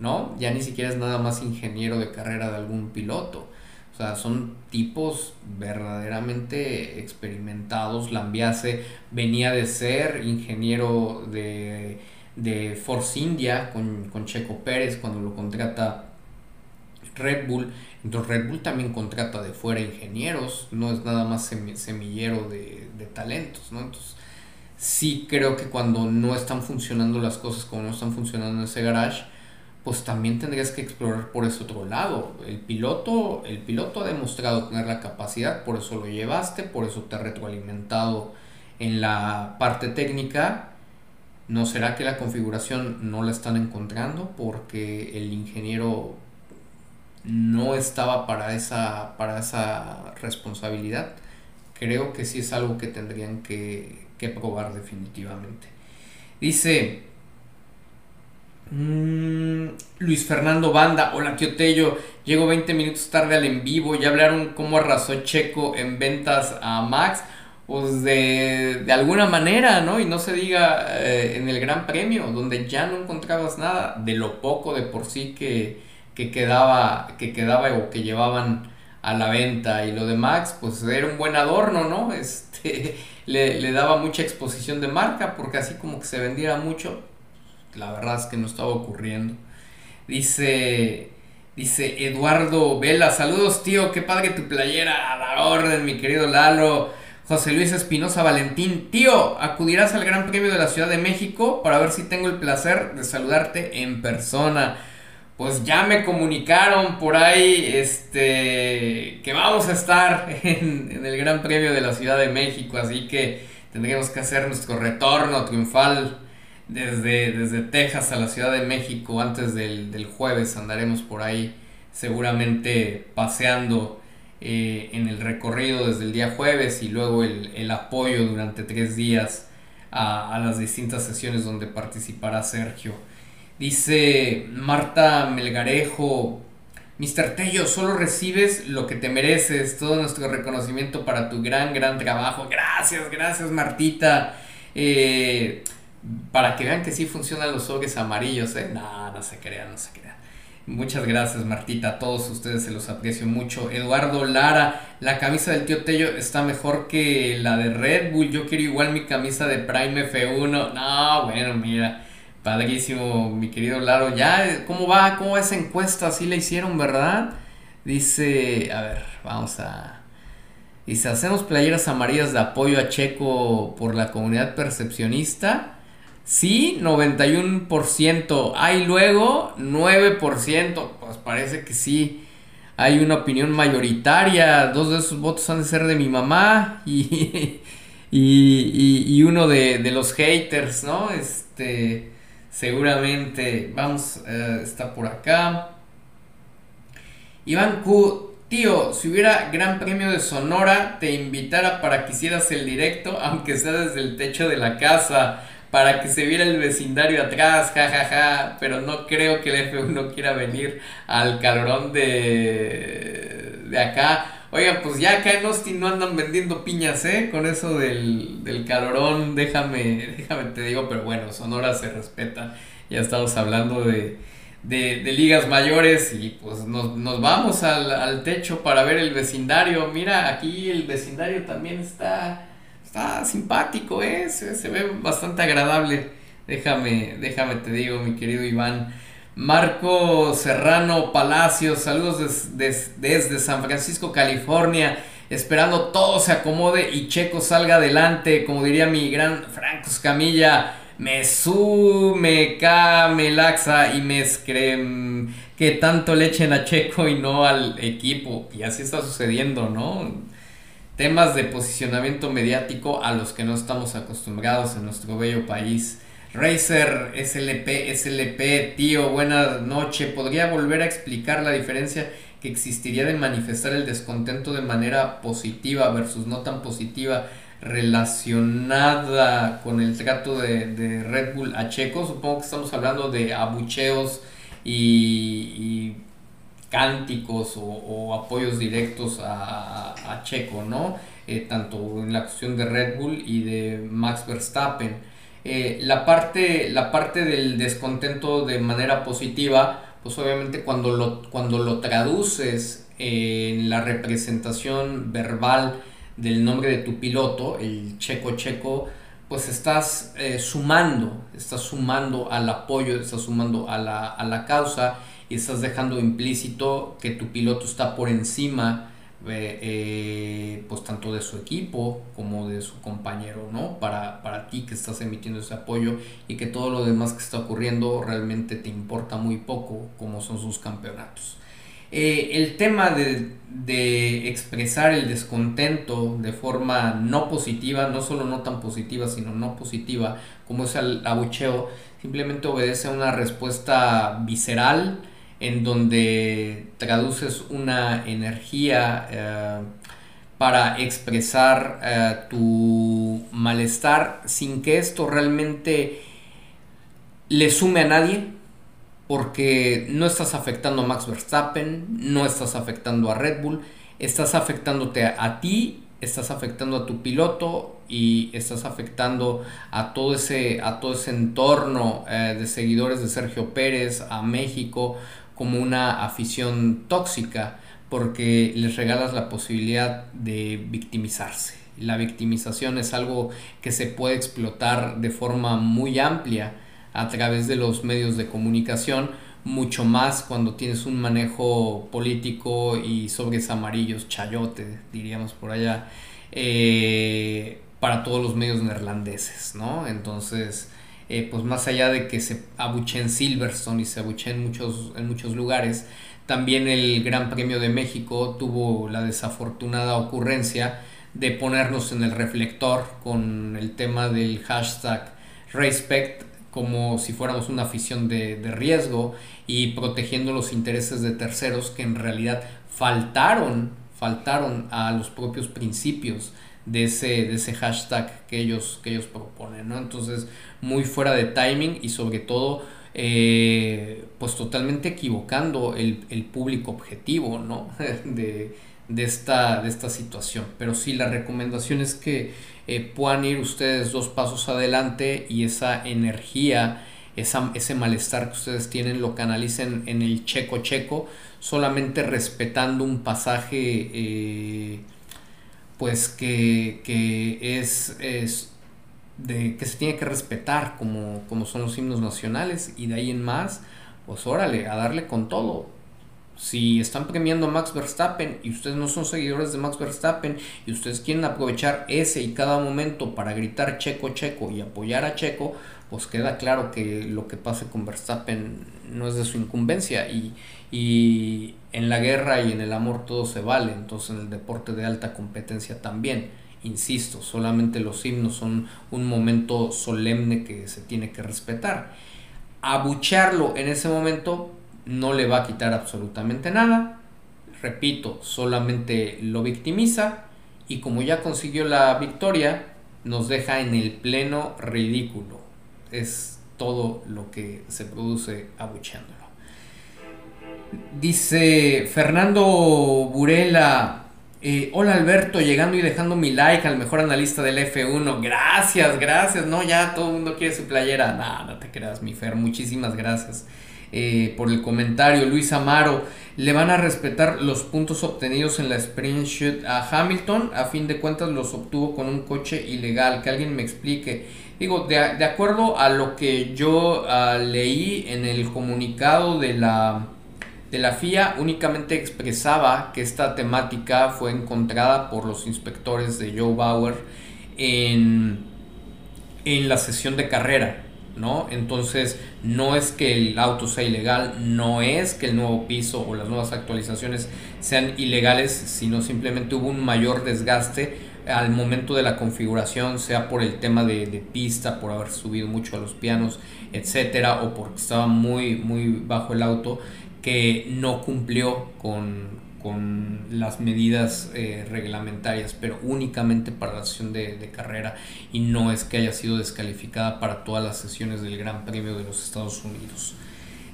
¿no? Ya ni siquiera es nada más ingeniero de carrera de algún piloto. O sea, son tipos verdaderamente experimentados. Lambiase venía de ser ingeniero de, de Force India con, con Checo Pérez cuando lo contrata Red Bull. Entonces Red Bull también contrata de fuera ingenieros, no es nada más semillero de, de talentos, ¿no? Entonces sí creo que cuando no están funcionando las cosas como no están funcionando en ese garage, pues también tendrías que explorar por ese otro lado. El piloto, el piloto ha demostrado tener la capacidad, por eso lo llevaste, por eso te ha retroalimentado en la parte técnica. ¿No será que la configuración no la están encontrando porque el ingeniero no estaba para esa, para esa responsabilidad? Creo que sí es algo que tendrían que, que probar definitivamente. Dice mm, Luis Fernando Banda, hola tío Tello, llego 20 minutos tarde al en vivo, ya hablaron cómo arrasó Checo en ventas a Max, pues de, de alguna manera, ¿no? Y no se diga eh, en el Gran Premio, donde ya no encontrabas nada de lo poco de por sí que, que quedaba, que quedaba o que llevaban a la venta y lo de Max, pues era un buen adorno, ¿no? Este le, daba mucha exposición de marca porque así como que se vendiera mucho, la verdad es que no estaba ocurriendo. Dice, dice Eduardo Vela, saludos tío, qué padre tu playera, a la orden mi querido Lalo. José Luis Espinosa Valentín, tío, acudirás al Gran Premio de la Ciudad de México para ver si tengo el placer de saludarte en persona pues ya me comunicaron por ahí este que vamos a estar en, el Gran Premio de la Ciudad de México, así que tendríamos que hacer nuestro retorno triunfal desde, desde Texas a la Ciudad de México antes del, jueves. Andaremos por ahí seguramente paseando eh, en el recorrido desde el día jueves y luego el, apoyo durante tres días a, a, las distintas sesiones donde participará Sergio. Dice Marta Melgarejo, Mr. Tello, solo recibes lo que te mereces, todo nuestro reconocimiento para tu gran, gran trabajo. Gracias, gracias Martita. Eh, para que vean que sí funcionan los sobres amarillos, ¿eh? No, no se crean, no se crean. Muchas gracias Martita, a todos ustedes se los aprecio mucho. Eduardo Lara, la camisa del tío Tello está mejor que la de Red Bull. Yo quiero igual mi camisa de Prime F1. No, bueno, mira. Padrísimo, mi querido Laro. Ya, ¿cómo va? ¿Cómo va esa encuesta? Sí la hicieron, ¿verdad? Dice, a ver, vamos a... Dice, hacemos playeras amarillas de apoyo a Checo por la comunidad percepcionista. Sí, 91%. Hay luego 9%. Pues parece que sí. Hay una opinión mayoritaria. Dos de esos votos han de ser de mi mamá. Y, y, y, uno de, de, los haters, ¿no? Este seguramente. Vamos, eh, está por acá. Iván Q, tío, si hubiera Gran Premio de Sonora, te invitara para que hicieras el directo, aunque sea desde el techo de la casa, para que se viera el vecindario atrás, jajaja, ja, ja, pero no creo que el F1 quiera venir al calorón de, de acá. Oiga, pues ya acá en Austin no andan vendiendo piñas, ¿eh? Con eso del, del calorón, déjame, déjame te digo, pero bueno, Sonora se respeta. Ya estamos hablando de, de, ligas mayores y pues nos, nos vamos al, al, techo para ver el vecindario. Mira, aquí el vecindario también está, está simpático, ¿eh? Se ve bastante agradable. Déjame, déjame te digo, mi querido Iván. Marco Serrano Palacios, saludos desde San Francisco, California. Esperando todo se acomode y Checo salga adelante, como diría mi gran Franco Camilla. Me su, me ca, me laxa y me escrem. Que tanto le echen a Checo y no al equipo. Y así está sucediendo, ¿no? Temas de posicionamiento mediático a los que no estamos acostumbrados en nuestro bello país. Racer SLP, SLP, tío, buenas noches. ¿Podría volver a explicar la diferencia que existiría de manifestar el descontento de manera positiva versus no tan positiva relacionada con el trato de, Red Bull a Checo? Supongo que estamos hablando de abucheos y, cánticos o, apoyos directos a, Checo, ¿no? Eh, tanto en la cuestión de Red Bull y de Max Verstappen. Eh, la, parte, la parte del descontento de manera positiva, pues obviamente cuando lo, cuando lo traduces en la representación verbal del nombre de tu piloto, el checo checo, pues estás eh, sumando, estás sumando al apoyo, estás sumando a la, a la causa y estás dejando implícito que tu piloto está por encima eh, pues tanto de su equipo como de su compañero, ¿no? Para, para ti que estás emitiendo ese apoyo y que todo lo demás que está ocurriendo realmente te importa muy poco, como son sus campeonatos. Eh, el tema de, de, expresar el descontento de forma no positiva, no solo no tan positiva, sino no positiva, como es el abucheo, simplemente obedece a una respuesta visceral, en donde traduces una energía eh, para expresar eh, tu malestar sin que esto realmente le sume a nadie, porque no estás afectando a Max Verstappen, no estás afectando a Red Bull, estás afectándote a, ti, estás afectando a tu piloto y estás afectando a todo ese, a todo ese entorno eh, de seguidores de Sergio Pérez, a México, como una afición tóxica porque les regalas la posibilidad de victimizarse. La victimización es algo que se puede explotar de forma muy amplia a través de los medios de comunicación, mucho más cuando tienes un manejo político y sobres amarillos, chayote, diríamos por allá, eh, para todos los medios neerlandeses, ¿no? Entonces, eh, pues más allá de que se abuche en Silverstone y se abuche en muchos, en muchos lugares, también el Gran Premio de México tuvo la desafortunada ocurrencia de ponernos en el reflector con el tema del hashtag respect como si fuéramos una afición de, de, riesgo y protegiendo los intereses de terceros que en realidad faltaron, faltaron a los propios principios de ese, de ese hashtag que ellos, que ellos proponen, ¿no? Entonces, muy fuera de timing y sobre todo, eh, pues totalmente equivocando el, el público objetivo, ¿no? de, de, esta, de esta situación. Pero sí, la recomendación es que eh, puedan ir ustedes dos pasos adelante y esa energía, esa, ese malestar que ustedes tienen lo canalicen en el checo checo, solamente respetando un pasaje eh, pues que, que es, es, de, que se tiene que respetar como, como son los himnos nacionales y de ahí en más, pues órale, a darle con todo. Si están premiando a Max Verstappen y ustedes no son seguidores de Max Verstappen y ustedes quieren aprovechar ese y cada momento para gritar Checo Checo y apoyar a Checo, pues queda claro que lo que pase con Verstappen no es de su incumbencia y, y en la guerra y en el amor todo se vale, entonces en el deporte de alta competencia también. Insisto, solamente los himnos son un momento solemne que se tiene que respetar. Abucharlo en ese momento no le va a quitar absolutamente nada. Repito, solamente lo victimiza y como ya consiguió la victoria, nos deja en el pleno ridículo. Es todo lo que se produce abucheándolo. Dice Fernando Burela. Eh, hola Alberto, llegando y dejando mi like al mejor analista del F1. Gracias, gracias. No, ya todo el mundo quiere su playera. No, no te creas, mi Fer. Muchísimas gracias eh, por el comentario. Luis Amaro, le van a respetar los puntos obtenidos en la sprint shoot a Hamilton. A fin de cuentas los obtuvo con un coche ilegal. Que alguien me explique. Digo, de, acuerdo a lo que yo ah, leí en el comunicado de la de la FIA únicamente expresaba que esta temática fue encontrada por los inspectores de Joe Bauer en, en la sesión de carrera, ¿no? Entonces, no es que el auto sea ilegal, no es que el nuevo piso o las nuevas actualizaciones sean ilegales, sino simplemente hubo un mayor desgaste al momento de la configuración, sea por el tema de, de pista, por haber subido mucho a los pianos, etcétera, o porque estaba muy, muy bajo el auto que no cumplió con, las medidas eh, reglamentarias, pero únicamente para la sesión de, carrera y no es que haya sido descalificada para todas las sesiones del Gran Premio de los Estados Unidos.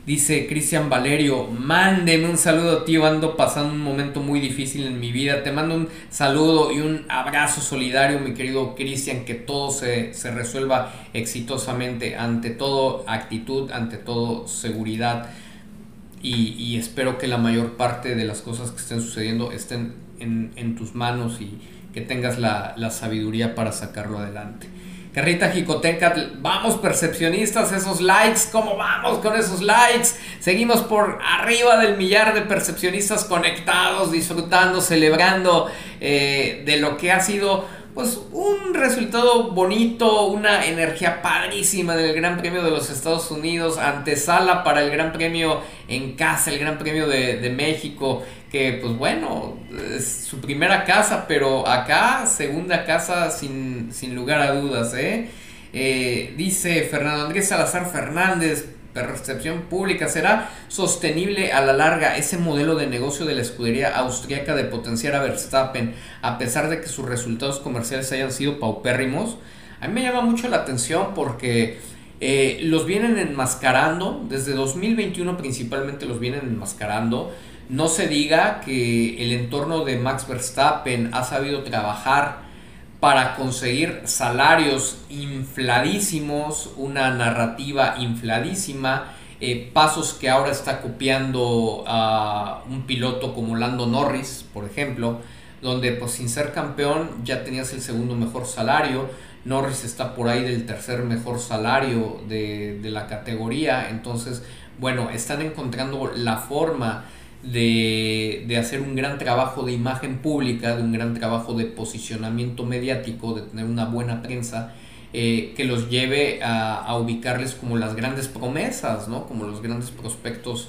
Dice Cristian Valerio, mándeme un saludo tío, ando pasando un momento muy difícil en mi vida, te mando un saludo y un abrazo solidario mi querido Cristian, que todo se, se resuelva exitosamente, ante todo actitud, ante todo seguridad y, espero que la mayor parte de las cosas que estén sucediendo estén en, tus manos y que tengas la, sabiduría para sacarlo adelante. Carrita Jicoteca, vamos percepcionistas, esos likes, ¿cómo vamos con esos likes? Seguimos por arriba del millar de percepcionistas conectados, disfrutando, celebrando eh, de lo que ha sido pues un resultado bonito, una energía padrísima del Gran Premio de los Estados Unidos, antesala para el Gran Premio en casa, el Gran Premio de, México, que pues bueno, es su primera casa, pero acá segunda casa sin, lugar a dudas, ¿eh? ¿eh? dice Fernando Andrés Salazar Fernández, percepción pública. ¿Será sostenible a la larga ese modelo de negocio de la escudería austriaca de potenciar a Verstappen a pesar de que sus resultados comerciales hayan sido paupérrimos? A mí me llama mucho la atención porque eh, los vienen enmascarando, desde 2021 principalmente los vienen enmascarando. No se diga que el entorno de Max Verstappen ha sabido trabajar para conseguir salarios infladísimos, una narrativa infladísima, eh, pasos que ahora está copiando a un piloto como Lando Norris, por ejemplo, donde pues sin ser campeón ya tenías el segundo mejor salario, Norris está por ahí del tercer mejor salario de, de la categoría, entonces bueno, están encontrando la forma de, hacer un gran trabajo de imagen pública, de un gran trabajo de posicionamiento mediático, de tener una buena prensa, eh, que los lleve a, ubicarles como las grandes promesas, ¿no? como los grandes prospectos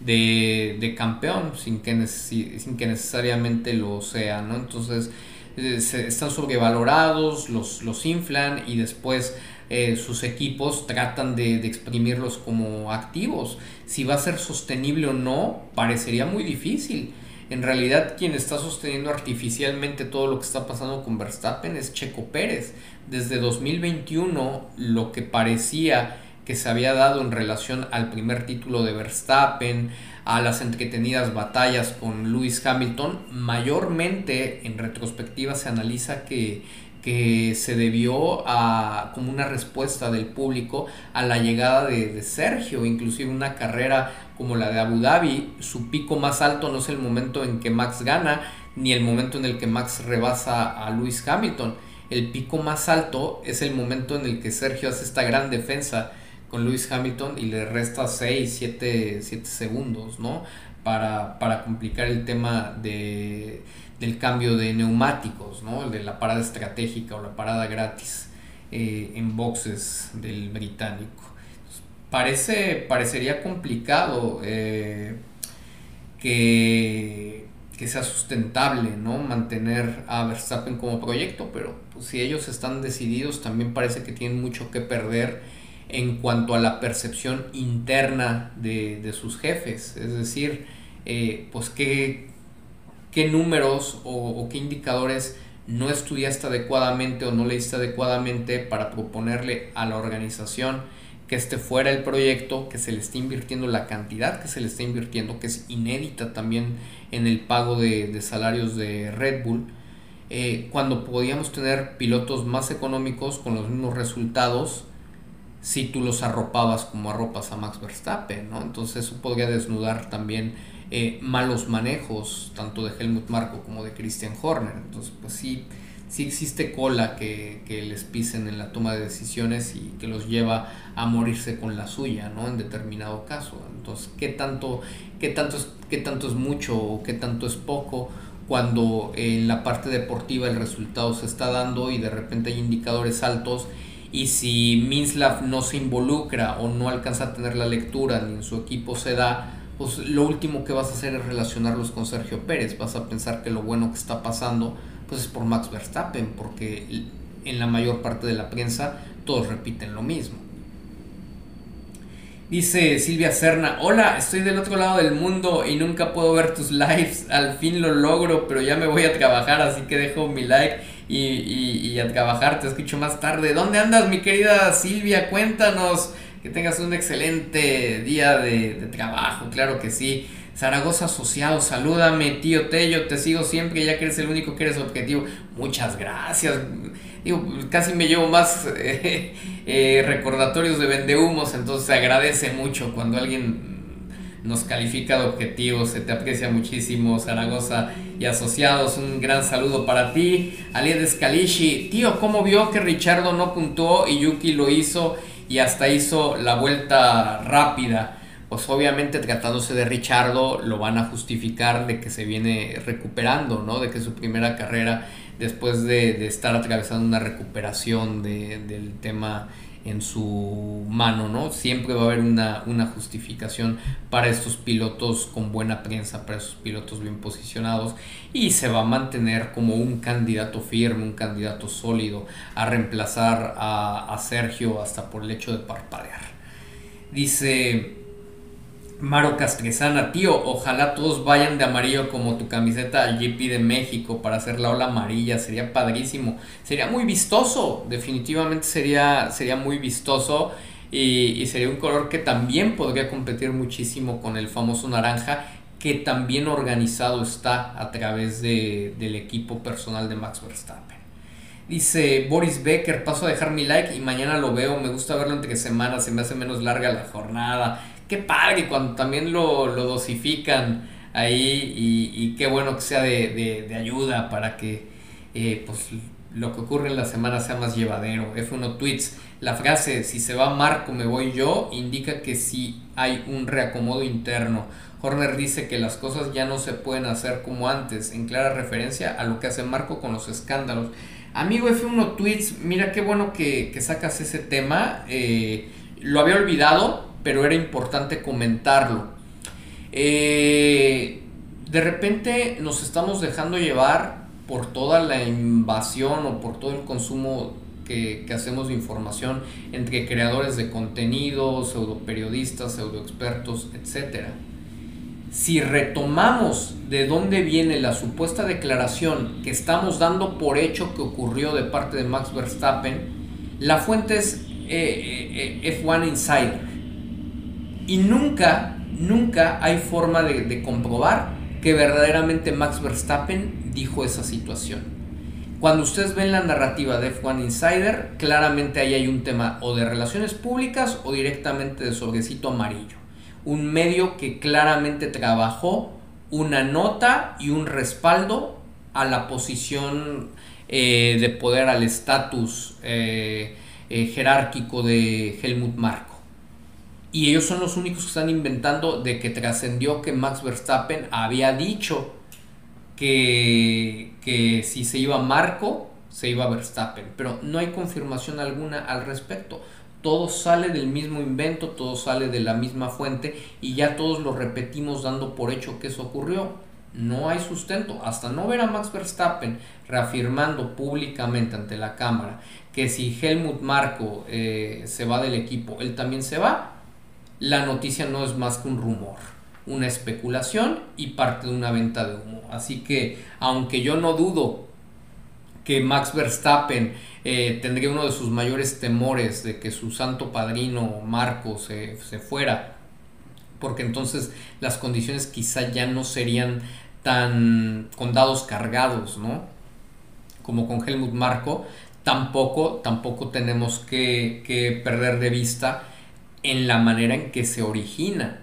de, campeón, sin que, sin que necesariamente lo sea. ¿no? Entonces, eh, están sobrevalorados, los, los inflan y después eh, sus equipos tratan de, de, exprimirlos como activos. Si va a ser sostenible o no, parecería muy difícil. En realidad quien está sosteniendo artificialmente todo lo que está pasando con Verstappen es Checo Pérez. Desde 2021 lo que parecía que se había dado en relación al primer título de Verstappen, a las entretenidas batallas con Lewis Hamilton, mayormente en retrospectiva se analiza que, que se debió a como una respuesta del público a la llegada de, Sergio, inclusive una carrera como la de Abu Dhabi, su pico más alto no es el momento en que Max gana, ni el momento en el que Max rebasa a Lewis Hamilton. El pico más alto es el momento en el que Sergio hace esta gran defensa con Lewis Hamilton y le resta 6, 7, segundos, ¿no? Para, para complicar el tema de, del cambio de neumáticos, ¿no? de la parada estratégica o la parada gratis eh, en boxes del británico. Parece, parecería complicado eh, que, que, sea sustentable, ¿no? Mantener a Verstappen como proyecto, pero pues, si ellos están decididos, también parece que tienen mucho que perder en cuanto a la percepción interna de, sus jefes. Es decir, eh, pues qué, qué números o, qué indicadores no estudiaste adecuadamente o no leíste adecuadamente para proponerle a la organización que este fuera el proyecto, que se le esté invirtiendo la cantidad que se le está invirtiendo, que es inédita también en el pago de, salarios de Red Bull, eh, cuando podíamos tener pilotos más económicos con los mismos resultados si tú los arropabas como arropas a Max Verstappen, ¿no? Entonces eso podría desnudar también eh, malos manejos, tanto de Helmut Marko como de Christian Horner. Entonces, pues sí, sí existe cola que, les pisen en la toma de decisiones y que los lleva a morirse con la suya, ¿no? En determinado caso. Entonces, ¿qué tanto, qué tanto, es, qué tanto es mucho o qué tanto es poco? cuando en la parte deportiva el resultado se está dando y de repente hay indicadores altos y si Minslav no se involucra o no alcanza a tener la lectura ni en su equipo se da, pues lo último que vas a hacer es relacionarlos con Sergio Pérez, vas a pensar que lo bueno que está pasando pues es por Max Verstappen, porque en la mayor parte de la prensa todos repiten lo mismo. Dice Silvia Serna, hola, estoy del otro lado del mundo y nunca puedo ver tus lives, al fin lo logro, pero ya me voy a trabajar, así que dejo mi like y, a trabajar. Te escucho más tarde. ¿Dónde andas, mi querida Silvia? Cuéntanos. Que tengas un excelente día de, trabajo, claro que sí. Zaragoza Asociado, salúdame, tío Tello, te sigo siempre, ya que eres el único que eres objetivo. Muchas gracias. Digo, casi me llevo más eh, eh, recordatorios de vendehumos, entonces se agradece mucho cuando alguien nos califica de objetivos, se te aprecia muchísimo, Zaragoza y asociados, un gran saludo para ti, Alied Kalishi, tío, ¿cómo vio que Richardo no puntuó y Yuki lo hizo y hasta hizo la vuelta rápida? Pues obviamente tratándose de Richardo lo van a justificar de que se viene recuperando, ¿no? De que su primera carrera después de, estar atravesando una recuperación del tema en su mano, ¿no? Siempre va a haber una, una, justificación para estos pilotos con buena prensa, para esos pilotos bien posicionados y se va a mantener como un candidato firme, un candidato sólido a reemplazar a, a Sergio hasta por el hecho de parpadear. Dice Maro Castresana, tío, ojalá todos vayan de amarillo como tu camiseta al GP de México para hacer la ola amarilla, sería padrísimo, sería muy vistoso, definitivamente sería, sería muy vistoso y, sería un color que también podría competir muchísimo con el famoso naranja que también organizado está a través de, del equipo personal de Max Verstappen. Dice Boris Becker, paso a dejar mi like y mañana lo veo, me gusta verlo entre semanas, se me hace menos larga la jornada qué padre cuando también lo, dosifican ahí y, qué bueno que sea de, ayuda para que eh, pues, lo que ocurre en la semana sea más llevadero. F1 Tweets, la frase si se va Marco me voy yo indica que sí hay un reacomodo interno. Horner dice que las cosas ya no se pueden hacer como antes, en clara referencia a lo que hace Marco con los escándalos. Amigo F1 Tweets, mira qué bueno que, sacas ese tema. Eh, lo había olvidado, pero era importante comentarlo. Eh, de repente nos estamos dejando llevar por toda la invasión o por todo el consumo que, hacemos de información entre creadores de contenido, pseudo periodistas, pseudo expertos, etc. Si retomamos de dónde viene la supuesta declaración que estamos dando por hecho que ocurrió de parte de Max Verstappen, la fuente es eh, eh, F1 Insider. Y nunca, nunca hay forma de, comprobar que verdaderamente Max Verstappen dijo esa situación. Cuando ustedes ven la narrativa de F1 Insider, claramente ahí hay un tema o de relaciones públicas o directamente de sobrecito amarillo. Un medio que claramente trabajó una nota y un respaldo a la posición eh, de poder, al estatus eh, eh, jerárquico de Helmut Marko. Y ellos son los únicos que están inventando de que trascendió que Max Verstappen había dicho que, si se iba Marco, se iba Verstappen, pero no hay confirmación alguna al respecto. Todo sale del mismo invento, todo sale de la misma fuente y ya todos lo repetimos dando por hecho que eso ocurrió. No hay sustento. Hasta no ver a Max Verstappen reafirmando públicamente ante la cámara que si Helmut Marco eh, se va del equipo, él también se va, la noticia no es más que un rumor una especulación y parte de una venta de humo. Así que, aunque yo no dudo que Max Verstappen eh, tendría uno de sus mayores temores de que su santo padrino Marco se, se fuera, porque entonces las condiciones quizá ya no serían tan con dados cargados, ¿no? Como con Helmut Marco, tampoco, tampoco tenemos que, que perder de vista en la manera en que se origina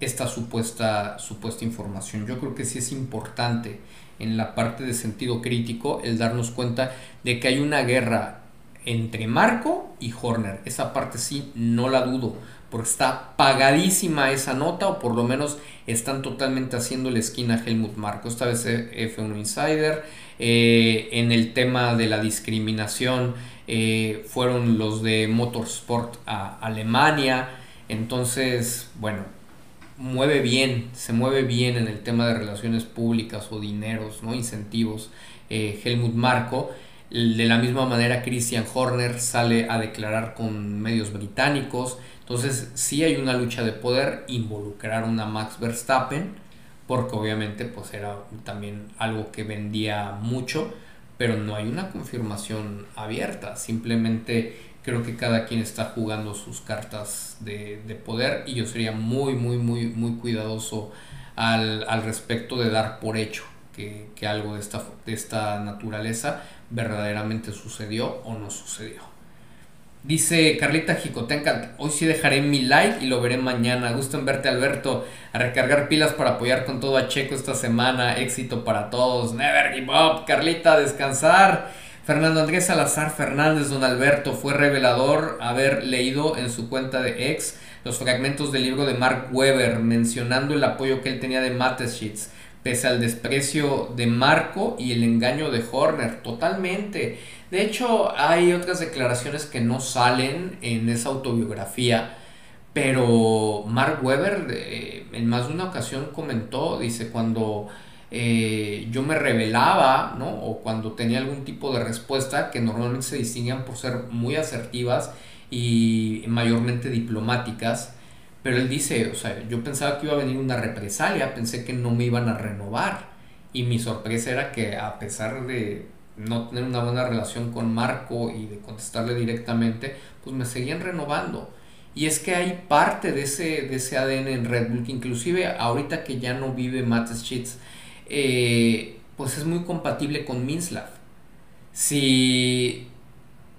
esta supuesta, supuesta información. Yo creo que sí es importante en la parte de sentido crítico el darnos cuenta de que hay una guerra entre Marco y Horner. Esa parte sí, no la dudo, porque está pagadísima esa nota, o por lo menos están totalmente haciendo la esquina Helmut Marco. Esta vez F1 Insider. Eh, en el tema de la discriminación eh, fueron los de Motorsport a Alemania. Entonces, bueno, mueve bien, se mueve bien en el tema de relaciones públicas o dineros, ¿no? incentivos, eh, Helmut Marko. De la misma manera, Christian Horner sale a declarar con medios británicos. Entonces, sí hay una lucha de poder, involucraron a Max Verstappen, porque obviamente pues era también algo que vendía mucho, pero no hay una confirmación abierta. Simplemente creo que cada quien está jugando sus cartas de, poder y yo sería muy, muy, muy, muy cuidadoso al, respecto de dar por hecho que, algo de esta, de esta naturaleza verdaderamente sucedió o no sucedió. Dice Carlita Jicotenca, hoy sí dejaré mi like y lo veré mañana. Gusto en verte Alberto, a recargar pilas para apoyar con todo a Checo esta semana. Éxito para todos. Never give up, Carlita, descansar. Fernando Andrés Salazar Fernández, don Alberto, fue revelador haber leído en su cuenta de ex los fragmentos del libro de Mark Weber mencionando el apoyo que él tenía de Mateschitz, pese al desprecio de Marco y el engaño de Horner, totalmente. De hecho, hay otras declaraciones que no salen en esa autobiografía, pero Mark Weber eh, en más de una ocasión comentó, dice, cuando eh, yo me revelaba, ¿no? O cuando tenía algún tipo de respuesta que normalmente se distinguían por ser muy asertivas y mayormente diplomáticas. Pero él dice, o sea, yo pensaba que iba a venir una represalia, pensé que no me iban a renovar. Y mi sorpresa era que a pesar de no tener una buena relación con Marco y de contestarle directamente, pues me seguían renovando. Y es que hay parte de ese, de ese ADN en Red Bull, que inclusive ahorita que ya no vive Matt Schitz, eh, pues es muy compatible con Minslav. Si,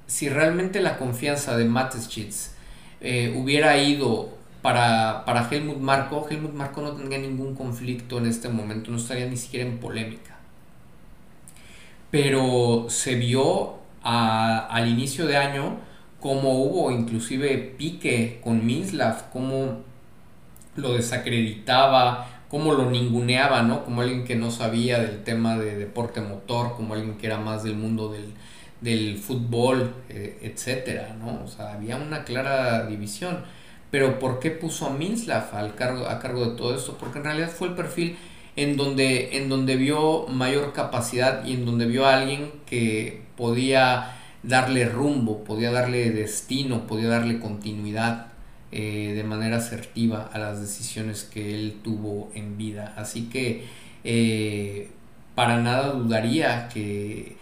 si realmente la confianza de Mateschitz eh, hubiera ido para, para Helmut Marko, Helmut Marko no tendría ningún conflicto en este momento, no estaría ni siquiera en polémica. Pero se vio al inicio de año como hubo inclusive pique con Minslav, como lo desacreditaba, cómo lo ninguneaba, ¿no? Como alguien que no sabía del tema de deporte motor, como alguien que era más del mundo del, fútbol, eh, etcétera, ¿no? O sea, había una clara división. Pero ¿por qué puso a Minslav cargo, a cargo de todo esto? Porque en realidad fue el perfil en donde, en donde vio mayor capacidad y en donde vio a alguien que podía darle rumbo, podía darle destino, podía darle continuidad eh, de manera asertiva a las decisiones que él tuvo en vida. Así que eh, para nada dudaría que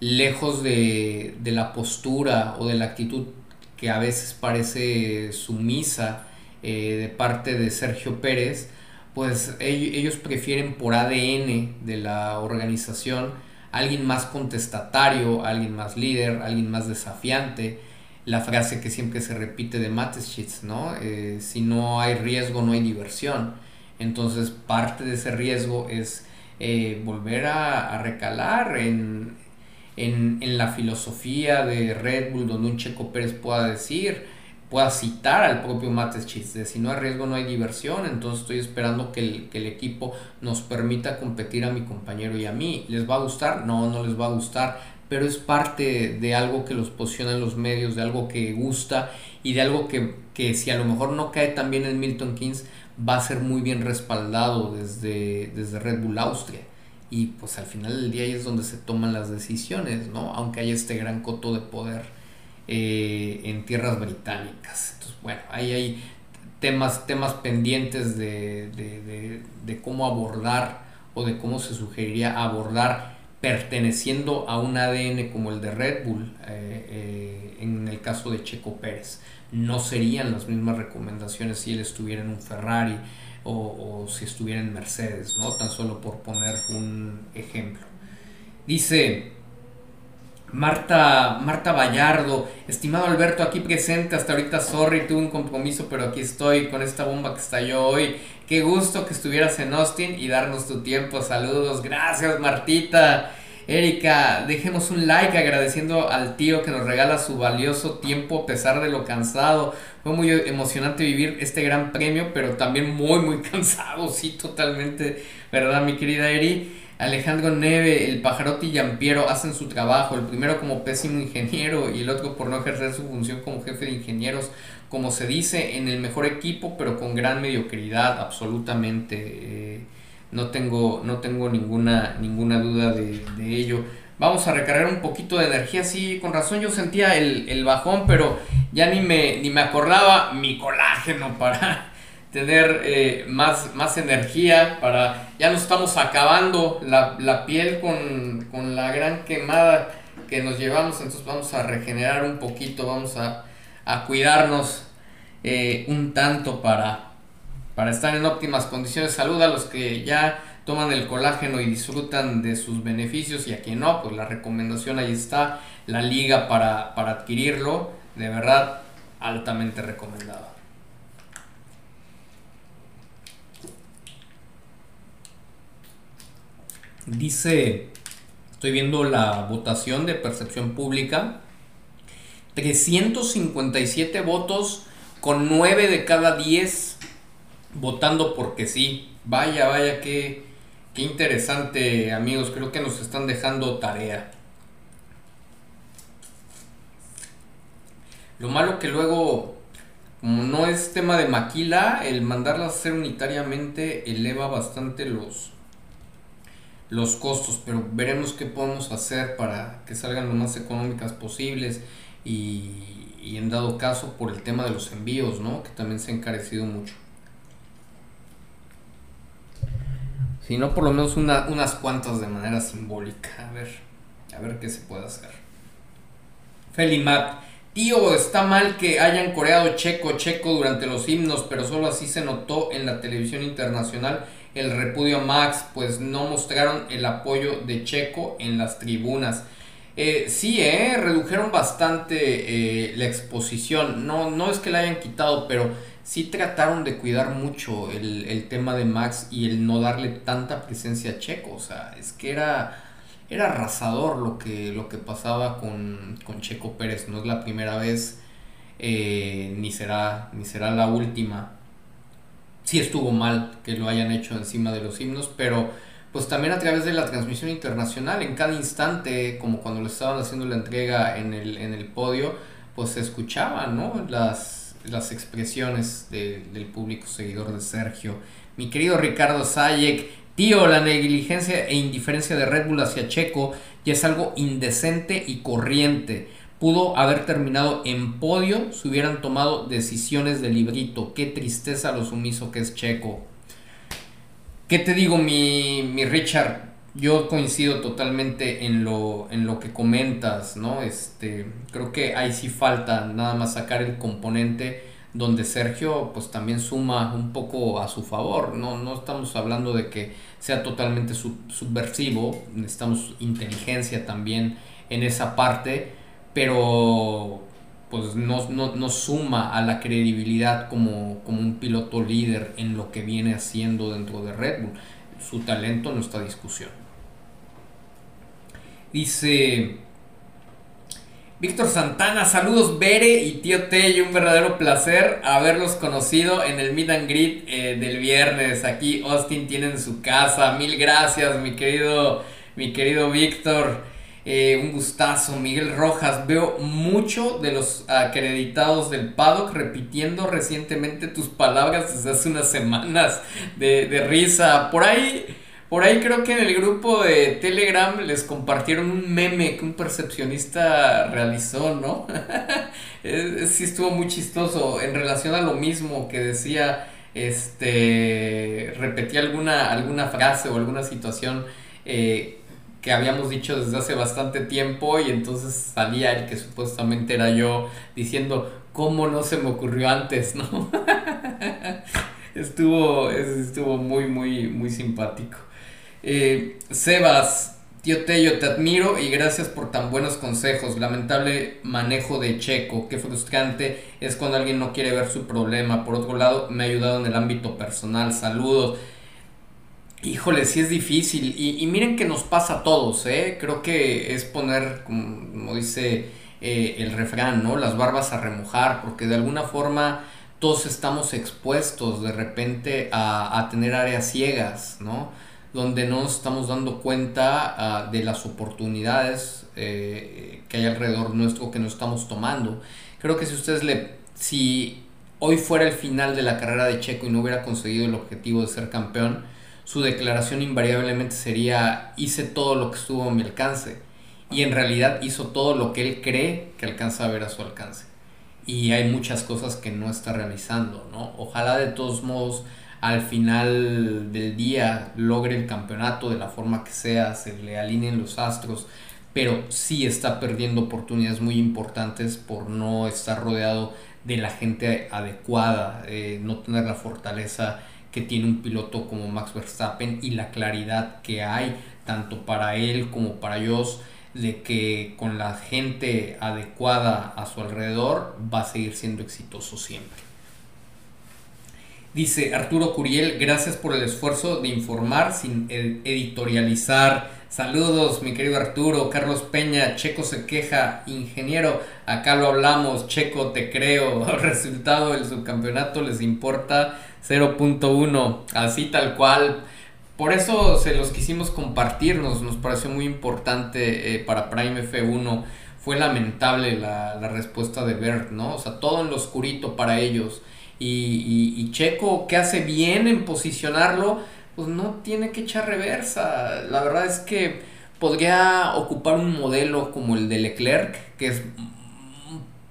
lejos de, la postura o de la actitud que a veces parece sumisa eh, de parte de Sergio Pérez, pues ellos prefieren por ADN de la organización alguien más contestatario, alguien más líder, alguien más desafiante. La frase que siempre se repite de Mateschitz, ¿no? Eh, si no hay riesgo, no hay diversión. Entonces, parte de ese riesgo es eh, volver a, recalar en, en, la filosofía de Red Bull, donde un Checo Pérez pueda decir, pueda citar al propio Mateschitz de si no hay riesgo no hay diversión, entonces estoy esperando que el, que el, equipo nos permita competir a mi compañero y a mí. ¿Les va a gustar? No, no les va a gustar, pero es parte de algo que los posiciona en los medios, de algo que gusta y de algo que, que si a lo mejor no cae tan bien en Milton Keynes, va a ser muy bien respaldado desde, desde Red Bull Austria. Y pues al final del día ahí es donde se toman las decisiones, ¿no? Aunque hay este gran coto de poder eh, en tierras británicas. Entonces, bueno, ahí hay temas, temas pendientes de, cómo abordar o de cómo se sugeriría abordar perteneciendo a un ADN como el de Red Bull, eh, eh, en el caso de Checo Pérez. No serían las mismas recomendaciones si él estuviera en un Ferrari o, o si estuviera en Mercedes, ¿no? Tan solo por poner un ejemplo. Dice Marta, Marta Vallardo, estimado Alberto, aquí presente, hasta ahorita sorry, tuve un compromiso, pero aquí estoy con esta bomba que estalló hoy. Qué gusto que estuvieras en Austin y darnos tu tiempo. Saludos, gracias Martita. Erika, dejemos un like agradeciendo al tío que nos regala su valioso tiempo a pesar de lo cansado. Fue muy emocionante vivir este gran premio, pero también muy, muy cansado, sí, totalmente, ¿verdad, mi querida Eri? Alejandro Neve, el pajarote y Yampiero hacen su trabajo, el primero como pésimo ingeniero y el otro por no ejercer su función como jefe de ingenieros, como se dice, en el mejor equipo, pero con gran mediocridad, absolutamente. Eh, no tengo, no tengo ninguna, ninguna duda de, ello. Vamos a recargar un poquito de energía, sí, con razón yo sentía el, el bajón, pero ya ni me, ni me acordaba mi colágeno para tener eh, más, más energía para... Ya nos estamos acabando la, piel con, la gran quemada que nos llevamos, entonces vamos a regenerar un poquito, vamos a, cuidarnos eh, un tanto para, para estar en óptimas condiciones. Saluda a los que ya toman el colágeno y disfrutan de sus beneficios y a quien no, pues la recomendación ahí está, la liga para, para adquirirlo, de verdad altamente recomendado. Dice, estoy viendo la votación de percepción pública, 357 votos con 9 de cada 10 votando porque sí. Vaya, vaya, qué, interesante amigos, creo que nos están dejando tarea. Lo malo que luego, como no es tema de maquila, el mandarlas a hacer unitariamente eleva bastante los, los costos, pero veremos qué podemos hacer para que salgan lo más económicas posibles y, y en dado caso por el tema de los envíos, ¿no? Que también se ha encarecido mucho. Si no, por lo menos unas cuantas de manera simbólica. A ver, a ver qué se puede hacer. Felimat. Tío, está mal que hayan coreado checo checo durante los himnos, pero solo así se notó en la televisión internacional el repudio a Max, pues no mostraron el apoyo de Checo en las tribunas. Eh, sí, eh, redujeron bastante eh, la exposición. No, no es que la hayan quitado, pero sí trataron de cuidar mucho el, tema de Max y el no darle tanta presencia a Checo. O sea, es que era, era arrasador lo que, lo que pasaba con, con Checo Pérez. No es la primera vez, ni, será, ni será la última sí estuvo mal que lo hayan hecho encima de los himnos, pero pues también a través de la transmisión internacional, en cada instante, como cuando le estaban haciendo la entrega en el, en el podio, pues se escuchaban ¿no? las, las expresiones del público seguidor de Sergio. Mi querido Ricardo Sayek, tío, la negligencia e indiferencia de Red Bull hacia Checo ya es algo indecente y corriente Pudo haber terminado en podio si hubieran tomado decisiones de librito. Qué tristeza lo sumiso que es Checo. ¿Qué te digo, mi, mi Richard? Yo coincido totalmente en lo, en lo que comentas, ¿no? Este, creo que ahí sí falta nada más sacar el componente donde Sergio pues también suma un poco a su favor, no, no estamos hablando de que sea totalmente subversivo, necesitamos inteligencia también en esa parte, pero pues no, no, suma a la credibilidad como, como un piloto líder en lo que viene haciendo dentro de Red Bull. Su talento no está discusión. Dice Víctor Santana, saludos Bere y tío Tello, un verdadero placer haberlos conocido en el Meet and Greet eh, del viernes. Aquí Austin tiene su casa, mil gracias mi querido, mi querido Víctor. Eh, un gustazo, Miguel Rojas. Veo mucho de los acreditados del paddock repitiendo recientemente tus palabras desde hace unas semanas de, de risa. Por ahí por ahí creo que en el grupo de Telegram les compartieron un meme que un percepcionista realizó, ¿no? sí estuvo muy chistoso en relación a lo mismo que decía, este, repetía alguna, alguna frase o alguna situación eh, que habíamos dicho desde hace bastante tiempo y entonces salía el que supuestamente era yo diciendo, ¿cómo no se me ocurrió antes, no? estuvo, estuvo muy, muy, muy simpático. Eh, Sebas, tío Tello, te admiro y gracias por tan buenos consejos. Lamentable manejo de Checo, qué frustrante es cuando alguien no quiere ver su problema. Por otro lado, me ha ayudado en el ámbito personal. Saludos. Híjole, sí es difícil. Y, miren que nos pasa a todos, ¿eh? Creo que es poner, como, dice eh, el refrán, ¿no? Las barbas a remojar, porque de alguna forma todos estamos expuestos de repente a, a tener áreas ciegas, ¿no? Donde no estamos dando cuenta ah, de las oportunidades eh, que hay alrededor nuestro que no estamos tomando. Creo que si ustedes le, si hoy fuera el final de la carrera de Checo y no hubiera conseguido el objetivo de ser campeón, su declaración invariablemente sería hice todo lo que estuvo a mi alcance y en realidad hizo todo lo que él cree que alcanza a ver a su alcance. Y hay muchas cosas que no está realizando, ¿no? Ojalá de todos modos al final del día logre el campeonato de la forma que sea, se le alineen los astros, pero sí está perdiendo oportunidades muy importantes por no estar rodeado de la gente adecuada, eh, no tener la fortaleza que tiene un piloto como Max Verstappen y la claridad que hay tanto para él como para ellos de que con la gente adecuada a su alrededor va a seguir siendo exitoso siempre. Dice Arturo Curiel, gracias por el esfuerzo de informar sin editorializar. Saludos, mi querido Arturo. Carlos Peña, Checo se queja. Ingeniero, acá lo hablamos. Checo, te creo. Resultado del subcampeonato les importa 0.1. Así tal cual. Por eso se los quisimos compartir. Nos, pareció muy importante eh, para Prime F1. Fue lamentable la, la respuesta de Bert, ¿no? O sea, todo en lo oscurito para ellos y, Checo que hace bien en posicionarlo, pues no tiene que echar reversa. La verdad es que podría ocupar un modelo como el de Leclerc, que es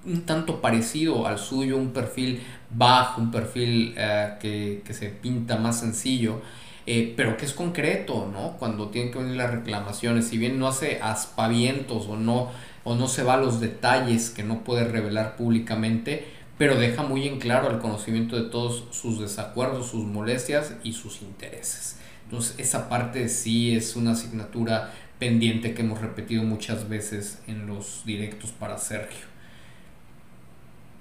un tanto parecido al suyo, un perfil bajo, un perfil eh, que, se pinta más sencillo. Eh, pero que es concreto, ¿no? Cuando tienen que venir las reclamaciones, si bien no hace aspavientos o no, o no se va a los detalles que no puede revelar públicamente, pero deja muy en claro el conocimiento de todos sus desacuerdos, sus molestias y sus intereses. Entonces esa parte sí es una asignatura pendiente que hemos repetido muchas veces en los directos para Sergio.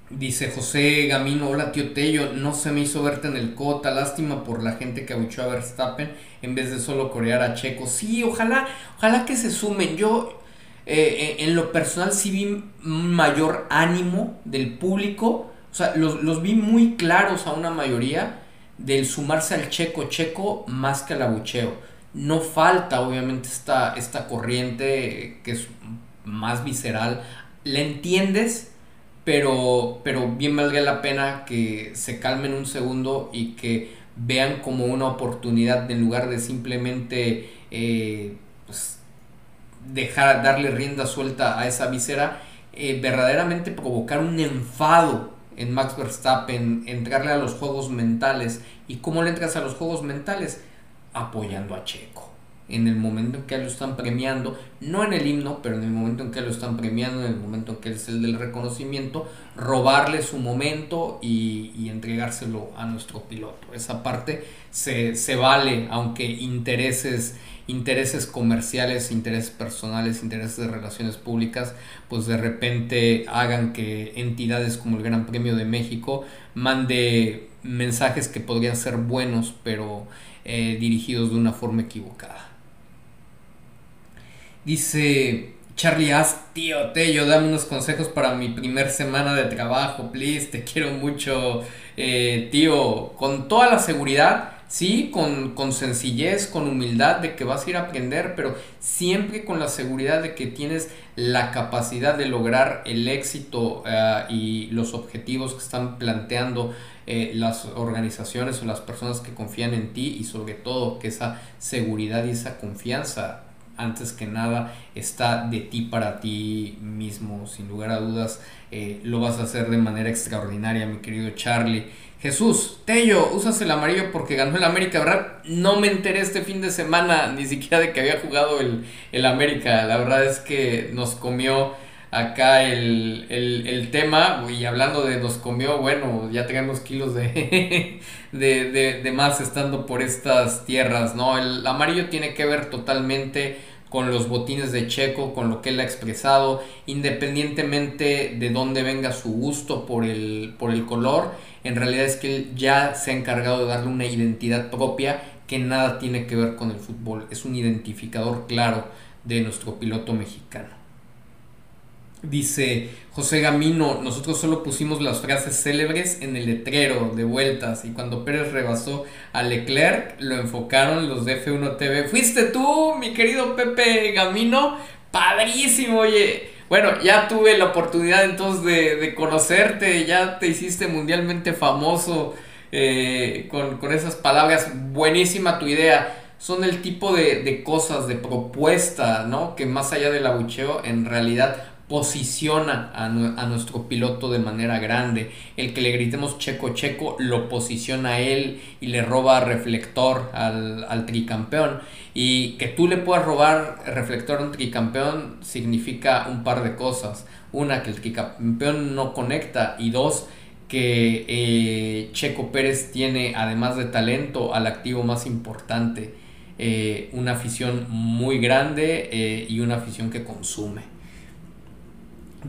Dice José Gamino, hola tío Tello, no se me hizo verte en el Cota, lástima por la gente que abuchó a Verstappen en vez de solo corear a Checo. Sí, ojalá, ojalá que se sumen. Yo eh, en lo personal sí vi mayor ánimo del público, o sea, los, vi muy claros a una mayoría del sumarse al checo checo más que al abucheo. No falta obviamente esta, esta corriente que es más visceral, la entiendes, pero, pero bien valga la pena que se calmen un segundo y que vean como una oportunidad en lugar de simplemente eh, dejar, darle rienda suelta a esa visera, eh, verdaderamente provocar un enfado en Max Verstappen, entrarle a los juegos mentales. ¿Y cómo le entras a los juegos mentales? Apoyando a Checo en el momento en que lo están premiando, no en el himno, pero en el momento en que lo están premiando, en el momento en que es el del reconocimiento, robarle su momento y, entregárselo a nuestro piloto. Esa parte se, se, vale, aunque intereses, intereses comerciales, intereses personales, intereses de relaciones públicas, pues de repente hagan que entidades como el Gran Premio de México mande mensajes que podrían ser buenos, pero eh, dirigidos de una forma equivocada. Dice Charlie As, tío Tello, dame unos consejos para mi primer semana de trabajo, please, te quiero mucho, eh, tío, con toda la seguridad, sí, con, con, sencillez, con humildad de que vas a ir a aprender, pero siempre con la seguridad de que tienes la capacidad de lograr el éxito eh, y los objetivos que están planteando eh, las organizaciones o las personas que confían en ti y sobre todo que esa seguridad y esa confianza antes que nada está de ti para ti mismo, sin lugar a dudas eh, lo vas a hacer de manera extraordinaria, mi querido Charlie. Jesús, Tello, usas el amarillo porque ganó el América, ¿verdad? No me enteré este fin de semana ni siquiera de que había jugado el, el América, la verdad es que nos comió acá el, el, tema y hablando de nos comió, bueno, ya tenemos kilos de, de, de, de, más estando por estas tierras, ¿no? El amarillo tiene que ver totalmente con los botines de Checo, con lo que él ha expresado, independientemente de dónde venga su gusto por el, por el color, en realidad es que él ya se ha encargado de darle una identidad propia que nada tiene que ver con el fútbol, es un identificador claro de nuestro piloto mexicano. Dice José Gamino, nosotros solo pusimos las frases célebres en el letrero de vueltas y cuando Pérez rebasó a Leclerc lo enfocaron los de F1 TV. Fuiste tú, mi querido Pepe Gamino, padrísimo, oye. Bueno, ya tuve la oportunidad entonces de, conocerte, ya te hiciste mundialmente famoso eh, con, esas palabras. Buenísima tu idea son el tipo de, de, cosas, de propuesta, ¿no? Que más allá del abucheo, en realidad posiciona a, nuestro piloto de manera grande. El que le gritemos checo checo lo posiciona a él y le roba reflector al, tricampeón. Y que tú le puedas robar reflector a un tricampeón significa un par de cosas. Una, que el tricampeón no conecta y dos, que eh, Checo Pérez tiene, además de talento, al activo más importante. Eh, una afición muy grande eh, y una afición que consume.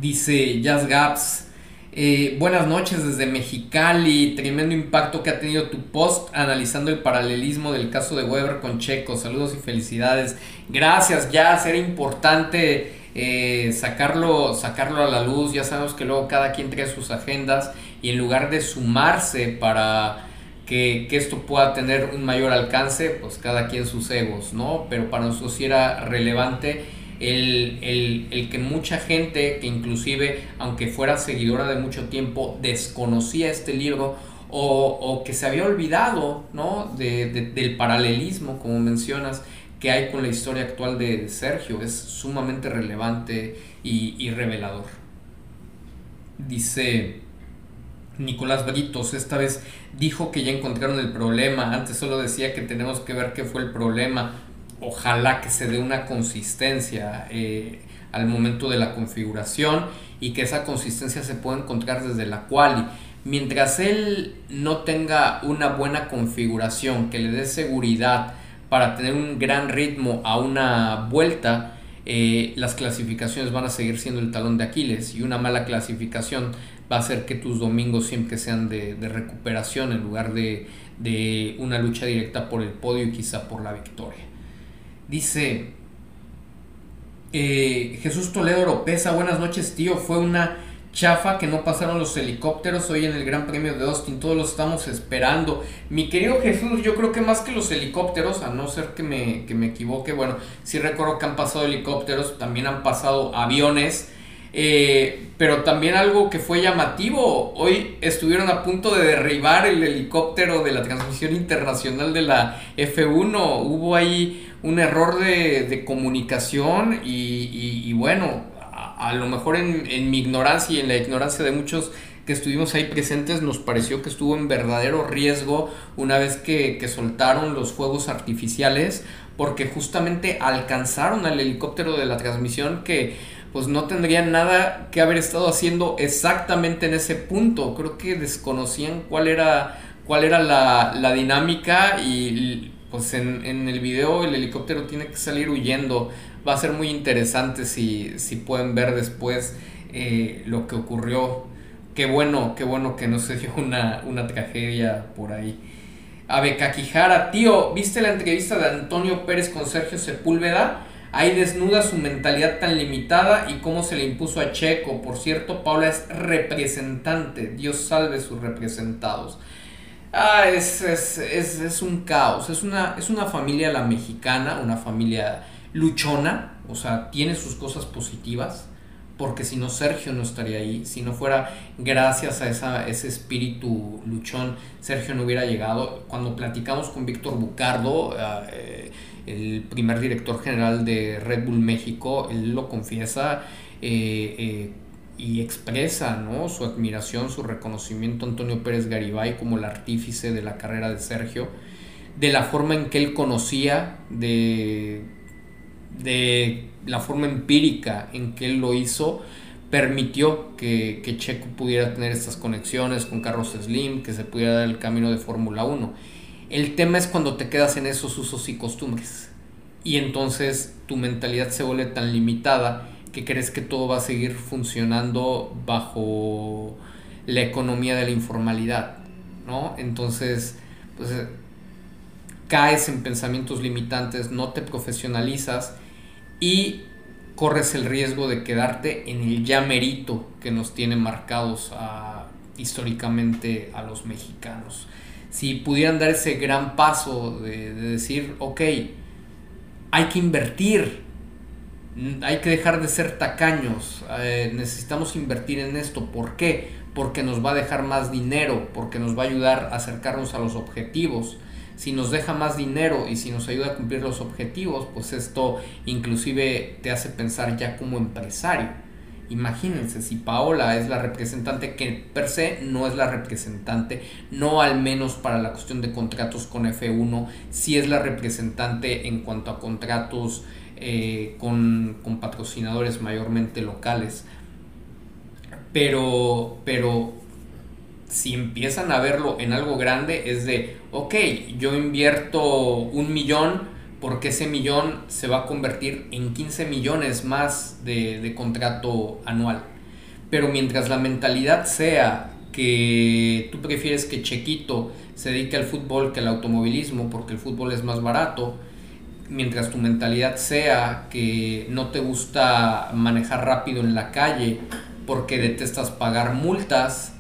Dice Jazz Gaps. Eh, buenas noches desde Mexicali. Tremendo impacto que ha tenido tu post analizando el paralelismo del caso de Weber con Checo. Saludos y felicidades. Gracias, Jazz. Era importante eh, sacarlo, sacarlo a la luz. Ya sabemos que luego cada quien trae sus agendas y en lugar de sumarse para que, que, esto pueda tener un mayor alcance, pues cada quien sus egos, ¿no? Pero para nosotros sí era relevante el, que mucha gente, que inclusive aunque fuera seguidora de mucho tiempo, desconocía este libro o, que se había olvidado ¿no? del paralelismo, como mencionas, que hay con la historia actual de, Sergio. Es sumamente relevante y, revelador. Dice Nicolás Britos, esta vez dijo que ya encontraron el problema, antes solo decía que tenemos que ver qué fue el problema ojalá que se dé una consistencia eh, al momento de la configuración y que esa consistencia se pueda encontrar desde la quali. Mientras él no tenga una buena configuración que le dé seguridad para tener un gran ritmo a una vuelta, eh, las clasificaciones van a seguir siendo el talón de Aquiles y una mala clasificación va a hacer que tus domingos siempre sean de, recuperación en lugar de, de una lucha directa por el podio y quizá por la victoria. Dice eh, Jesús Toledo Oropesa, buenas noches tío, fue una chafa que no pasaron los helicópteros hoy en el Gran Premio de Austin, todos los estamos esperando. Mi querido Jesús, yo creo que más que los helicópteros, a no ser que me, que me equivoque, bueno, sí recuerdo que han pasado helicópteros, también han pasado aviones. Eh, pero también algo que fue llamativo, hoy estuvieron a punto de derribar el helicóptero de la transmisión internacional de la F1, hubo ahí un error de, comunicación y, bueno, a, lo mejor en, mi ignorancia y en la ignorancia de muchos que estuvimos ahí presentes, nos pareció que estuvo en verdadero riesgo una vez que, que soltaron los fuegos artificiales, porque justamente alcanzaron al helicóptero de la transmisión que pues no tendrían nada que haber estado haciendo exactamente en ese punto. Creo que desconocían cuál era, cuál era la, la dinámica y pues en, en, el video el helicóptero tiene que salir huyendo. Va a ser muy interesante si, si pueden ver después eh, lo que ocurrió. Qué bueno, qué bueno que no se dio una, una tragedia por ahí. Abeca Quijara, tío, ¿viste la entrevista de Antonio Pérez con Sergio Sepúlveda? Ahí desnuda su mentalidad tan limitada y cómo se le impuso a Checo. Por cierto, Paula es representante. Dios salve sus representados. Ah, es, es, un caos. Es una, es una familia la mexicana, una familia luchona. O sea, tiene sus cosas positivas. Porque si no, Sergio no estaría ahí. Si no fuera gracias a esa, ese espíritu luchón, Sergio no hubiera llegado. Cuando platicamos con Víctor Bucardo, ah, eh, el primer director general de Red Bull México, él lo confiesa. Eh, eh, y expresa ¿no? su admiración, su reconocimiento a Antonio Pérez Garibay como el artífice de la carrera de Sergio, de la forma en que él conocía, de, de la forma empírica en que él lo hizo, permitió que, que, Checo pudiera tener estas conexiones con Carlos Slim, que se pudiera dar el camino de Fórmula 1. El tema es cuando te quedas en esos usos y costumbres y entonces tu mentalidad se vuelve tan limitada que crees que todo va a seguir funcionando bajo la economía de la informalidad, ¿no? Entonces, pues eh, caes en pensamientos limitantes, no te profesionalizas y corres el riesgo de quedarte en el ya merito que nos tiene marcados históricamente a los mexicanos. Si pudieran dar ese gran paso de, de decir, ok, hay que invertir, hay que dejar de ser tacaños, eh, necesitamos invertir en esto. ¿Por qué? Porque nos va a dejar más dinero, porque nos va a ayudar a acercarnos a los objetivos. Si nos deja más dinero y si nos ayuda a cumplir los objetivos, pues esto inclusive te hace pensar ya como empresario. Imagínense, si Paola es la representante, que per se no es la representante, no al menos para la cuestión de contratos con F1, si es la representante en cuanto a contratos eh, con, patrocinadores mayormente locales. Pero, pero si empiezan a verlo en algo grande, es de, ok, yo invierto un millón porque ese millón se va a convertir en 15 millones más de, de contrato anual. Pero mientras la mentalidad sea que tú prefieres que Chequito se dedique al fútbol que al automovilismo porque el fútbol es más barato, mientras tu mentalidad sea que no te gusta manejar rápido en la calle porque detestas pagar multas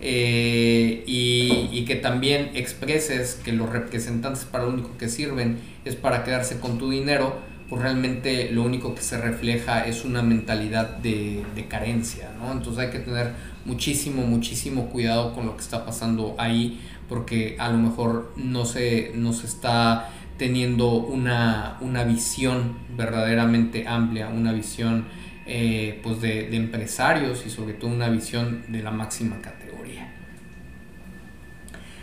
eh, y, que también expreses que los representantes para lo único que sirven es para quedarse con tu dinero, pues realmente lo único que se refleja es una mentalidad de, carencia, ¿no? Entonces hay que tener muchísimo, muchísimo cuidado con lo que está pasando ahí, porque a lo mejor no se, no se está teniendo una, visión verdaderamente amplia, una visión eh, pues de, empresarios y sobre todo una visión de la máxima categoría.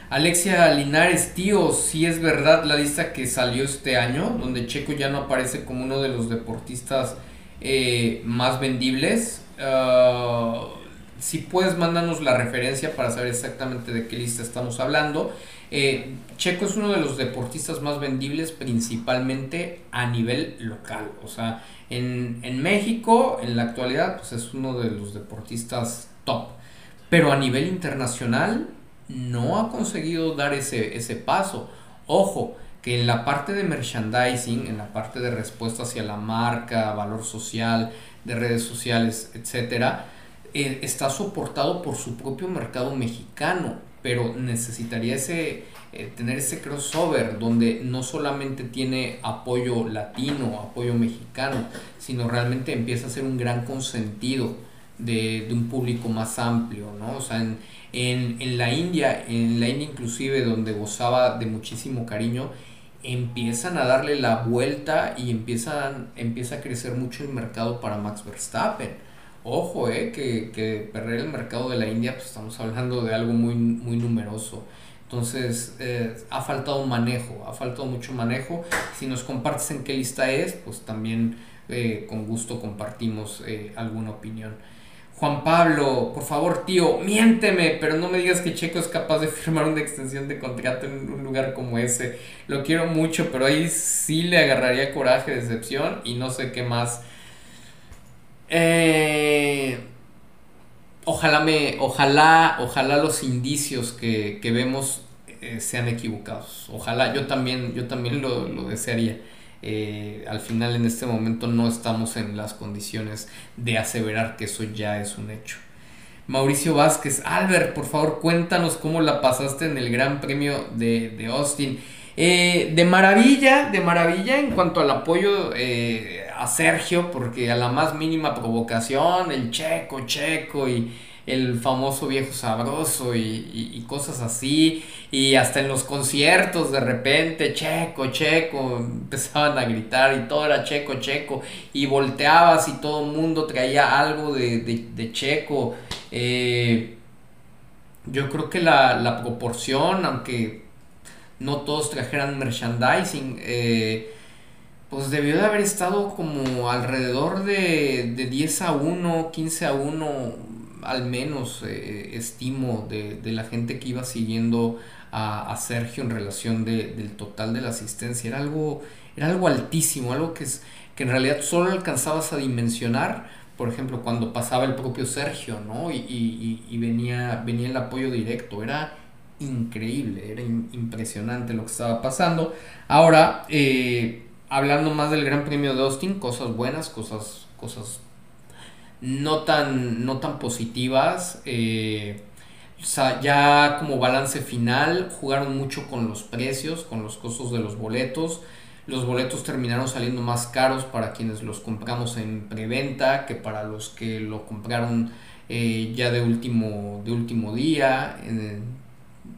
Alexia Linares, tío, si es verdad la lista que salió este año, donde Checo ya no aparece como uno de los deportistas eh, más vendibles. Ah, si puedes, mándanos la referencia para saber exactamente de qué lista estamos hablando. Eh, Checo es uno de los deportistas más vendibles principalmente a nivel local. O sea, en, México en la actualidad pues es uno de los deportistas top. Pero a nivel internacional no ha conseguido dar ese, ese paso. Ojo, que en la parte de merchandising, en la parte de respuesta hacia la marca, valor social, de redes sociales, etcétera, eh, está soportado por su propio mercado mexicano pero necesitaría ese, eh, tener ese crossover donde no solamente tiene apoyo latino, apoyo mexicano, sino realmente empieza a ser un gran consentido de, un público más amplio, ¿no? O sea, en, en, la India, en la India inclusive donde gozaba de muchísimo cariño, empiezan a darle la vuelta y empiezan, empieza a crecer mucho el mercado para Max Verstappen ojo, eh, que, que perder el mercado de la India, pues estamos hablando de algo muy, muy numeroso. Entonces, eh, ha faltado manejo, ha faltado mucho manejo. Si nos compartes en qué lista es, pues también eh, con gusto compartimos eh, alguna opinión. Juan Pablo, por favor, tío, miénteme, pero no me digas que Checo es capaz de firmar una extensión de contrato en un lugar como ese. Lo quiero mucho, pero ahí sí le agarraría coraje, decepción y no sé qué más. Eh, ojalá me, ojalá, ojalá los indicios que, vemos eh, sean equivocados. Ojalá, yo también, yo también lo, lo desearía. Eh, al final en este momento no estamos en las condiciones de aseverar que eso ya es un hecho. Mauricio Vázquez, Albert, por favor cuéntanos cómo la pasaste en el Gran Premio de, Austin. Eh, de maravilla, de maravilla en cuanto al apoyo a Sergio, porque a la más mínima provocación, el checo, checo y el famoso viejo sabroso y, cosas así. Y hasta en los conciertos de repente, checo, checo, empezaban a gritar y todo era checo, checo. Y volteabas y todo el mundo traía algo de, checo. Eh, yo creo que la, proporción, aunque no todos trajeran merchandising, eh, pues debió de haber estado como alrededor de, de 10 a 1, 15 a 1 al menos eh, estimo de, la gente que iba siguiendo a, Sergio en relación del total de la asistencia. Era algo, era algo altísimo, algo que, es, que en realidad solo alcanzabas a dimensionar, por ejemplo, cuando pasaba el propio Sergio, ¿no? Y, venía, venía el apoyo directo. Era increíble, era impresionante lo que estaba pasando. Ahora, eh, hablando más del Gran Premio de Austin, cosas buenas, cosas, cosas no tan, no tan positivas. Eh, ya como balance final, jugaron mucho con los precios, con los costos de los boletos. Los boletos terminaron saliendo más caros para quienes los compramos en preventa que para los que lo compraron eh, ya de último, de último día.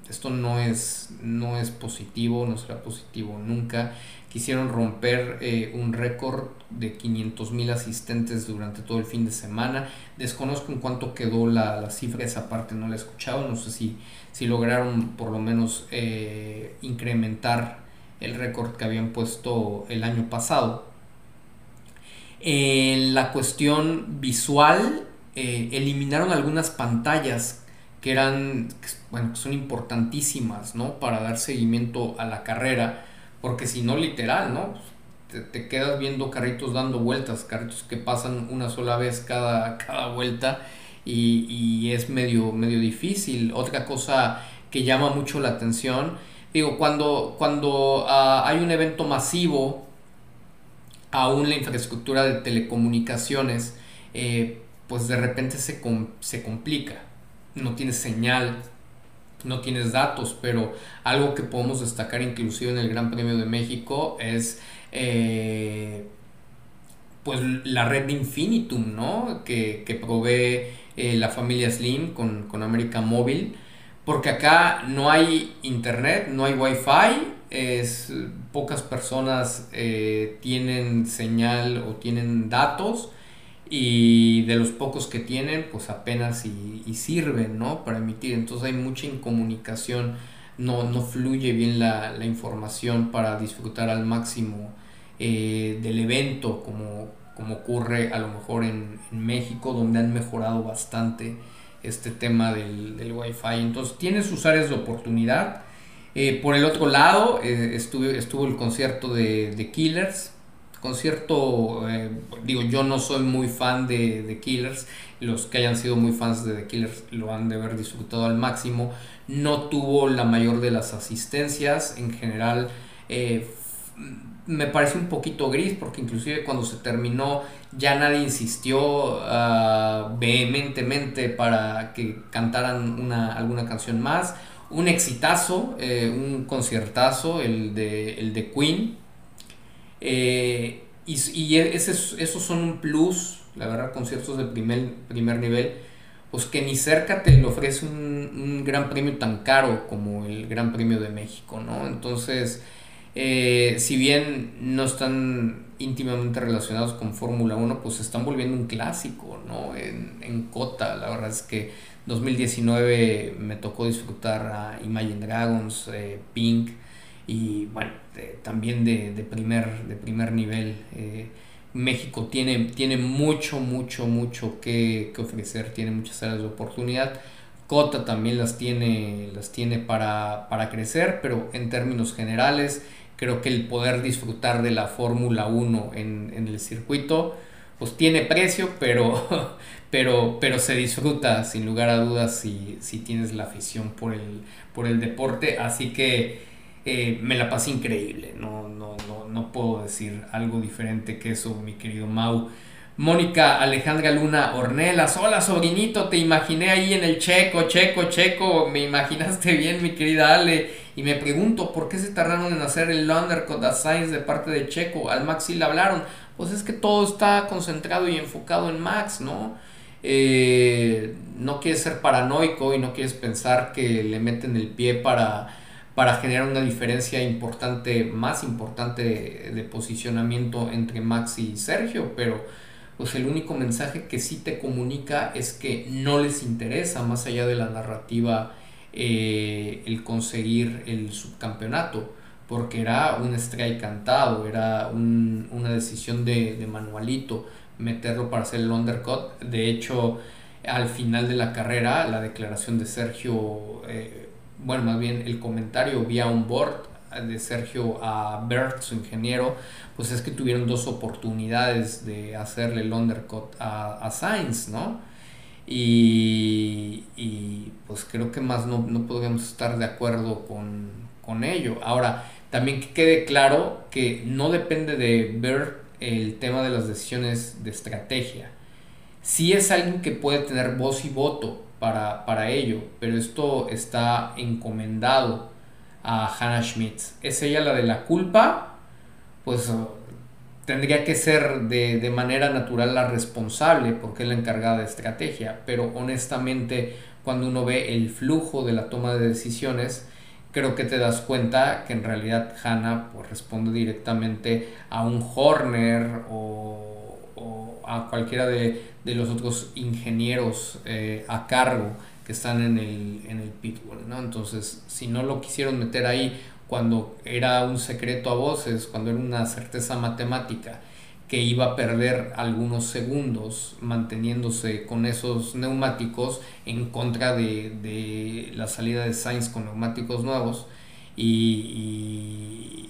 esto no es, no es positivo, no será positivo nunca quisieron romper eh, un récord de 500 mil asistentes durante todo el fin de semana. Desconozco en cuánto quedó la, la, cifra, esa parte no la he escuchado, no sé si, si lograron por lo menos eh, incrementar el récord que habían puesto el año pasado. En la cuestión visual, eh, eliminaron algunas pantallas que eran, bueno, son importantísimas, ¿no? Para dar seguimiento a la carrera porque si no, literal, ¿no? Te, quedas viendo carritos dando vueltas, carritos que pasan una sola vez cada, cada vuelta y, es medio, medio difícil. Otra cosa que llama mucho la atención, digo, cuando, cuando ah, hay un evento masivo, aún la infraestructura de telecomunicaciones, eh, pues de repente se, se complica, no tiene señal, no tienes datos, pero algo que podemos destacar inclusive en el Gran Premio de México es eh, pues la red de Infinitum, ¿no? Que, provee eh, la familia Slim con, con América Móvil, porque acá no hay internet, no hay wifi, es, pocas personas eh, tienen señal o tienen datos y de los pocos que tienen, pues apenas y, sirven, ¿no? Para emitir. Entonces hay mucha incomunicación, no, no fluye bien la, información para disfrutar al máximo eh, del evento, como, como ocurre a lo mejor en, México, donde han mejorado bastante este tema del, del Wi-Fi. Entonces tiene sus áreas de oportunidad. Eh, por el otro lado, eh, estuvo, estuvo el concierto de, de Killers, concierto, eh, digo, yo no soy muy fan de, de, Killers, los que hayan sido muy fans de The Killers lo han de haber disfrutado al máximo, no tuvo la mayor de las asistencias, en general eh, me parece un poquito gris porque inclusive cuando se terminó ya nadie insistió ah, vehementemente para que cantaran una, alguna canción más, un exitazo, eh, un conciertazo, el de, el de Queen, eh, y, e, esos son un plus, la verdad, conciertos de primer, primer nivel, pues que ni cerca te le ofrece un, gran premio tan caro como el Gran Premio de México, ¿no? Entonces, eh, si bien no están íntimamente relacionados con Fórmula 1, pues se están volviendo un clásico, ¿no? En, en Cota, la verdad es que 2019 me tocó disfrutar a Imagine Dragons, eh, Pink y bueno, también de, de, primer, de primer nivel. Eh, México tiene, tiene mucho, mucho, mucho que, que, ofrecer, tiene muchas áreas de oportunidad. Cota también las tiene, las tiene para, para crecer, pero en términos generales creo que el poder disfrutar de la Fórmula 1 en, en, el circuito, pues tiene precio, pero, pero, pero se disfruta sin lugar a dudas si, si tienes la afición por el, por el deporte. Así que eh, me la pasé increíble, no, no, no, no puedo decir algo diferente que eso, mi querido Mau. Mónica Alejandra Luna Ornelas, hola sobrinito, te imaginé ahí en el checo, checo, checo, me imaginaste bien mi querida Ale, y me pregunto por qué se tardaron en hacer el undercut a de parte de Checo, al Max sí le hablaron, pues es que todo está concentrado y enfocado en Max, ¿no? Eh, no quieres ser paranoico y no quieres pensar que le meten el pie para, para generar una diferencia importante, más importante de, de posicionamiento entre Max y Sergio, pero pues el único mensaje que sí te comunica es que no les interesa, más allá de la narrativa, eh, el conseguir el subcampeonato, porque era un strike cantado, era una decisión de, manualito meterlo para hacer el undercut. De hecho, al final de la carrera, la declaración de Sergio, eh, bueno, más bien el comentario vía un board de Sergio a Bert, su ingeniero, pues es que tuvieron dos oportunidades de hacerle el undercut a, a Sainz, ¿no? Y, y, pues creo que más no, no podríamos estar de acuerdo con, con, ello. Ahora, también que quede claro que no depende de Bert el tema de las decisiones de estrategia. Sí es alguien que puede tener voz y voto para, para ello, pero esto está encomendado a Hannah Schmitz. ¿Es ella la de la culpa? Pues tendría que ser de, manera natural la responsable porque es la encargada de estrategia, pero honestamente cuando uno ve el flujo de la toma de decisiones, creo que te das cuenta que en realidad Hannah pues, responde directamente a un Horner o, a cualquiera de, los otros ingenieros eh, a cargo que están en el, en el pitbull, ¿no? Entonces, si no lo quisieron meter ahí cuando era un secreto a voces, cuando era una certeza matemática que iba a perder algunos segundos manteniéndose con esos neumáticos en contra de, la salida de Sainz con neumáticos nuevos y,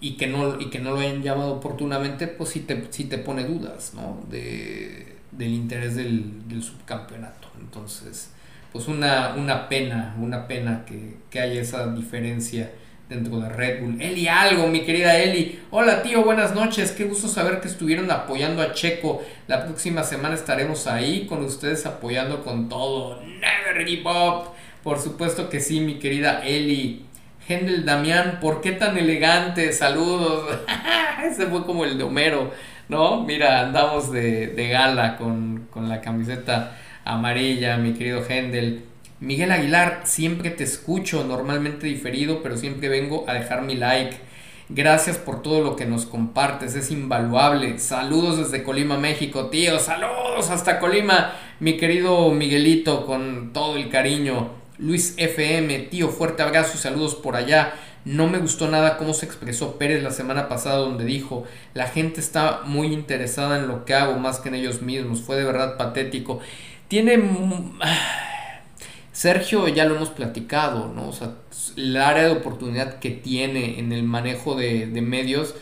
y, que, no, y que no lo hayan llamado oportunamente, pues sí te, te pone dudas ¿no? de, del interés del, del subcampeonato. Entonces, pues una, una pena, una pena que, que, haya esa diferencia dentro de Red Bull. Eli algo, mi querida Eli. Hola tío, buenas noches. Qué gusto saber que estuvieron apoyando a Checo. La próxima semana estaremos ahí con ustedes apoyando con todo. Never give up. Por supuesto que sí, mi querida Eli. Hendel Damián, ¿por qué tan elegante? Saludos. Ese fue como el de Homero, ¿no? Mira, andamos de, de gala con, con la camiseta amarilla, mi querido Hendel. Miguel Aguilar, siempre te escucho, normalmente diferido, pero siempre vengo a dejar mi like. Gracias por todo lo que nos compartes, es invaluable. Saludos desde Colima, México, tío. Saludos hasta Colima, mi querido Miguelito, con todo el cariño. Luis FM, tío, fuerte abrazo y saludos por allá. No me gustó nada cómo se expresó Pérez la semana pasada donde dijo, la gente está muy interesada en lo que hago más que en ellos mismos. Fue de verdad patético. Tiene... Sergio ya lo hemos platicado, ¿no? O sea, el área de oportunidad que tiene en el manejo de, medios,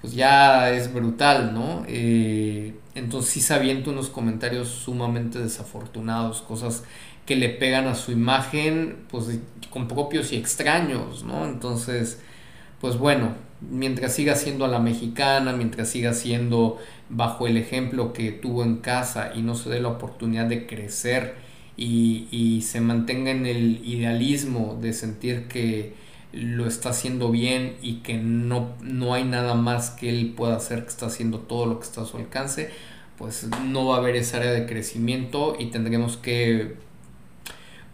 pues ya es brutal, ¿no? Eh, entonces sí se unos comentarios sumamente desafortunados, cosas que le pegan a su imagen, pues con propios y extraños, ¿no? Entonces, pues bueno, mientras siga siendo a la mexicana, mientras siga siendo bajo el ejemplo que tuvo en casa y no se dé la oportunidad de crecer y, se mantenga en el idealismo de sentir que lo está haciendo bien y que no, no hay nada más que él pueda hacer, que está haciendo todo lo que está a su alcance, pues no va a haber esa área de crecimiento y tendremos que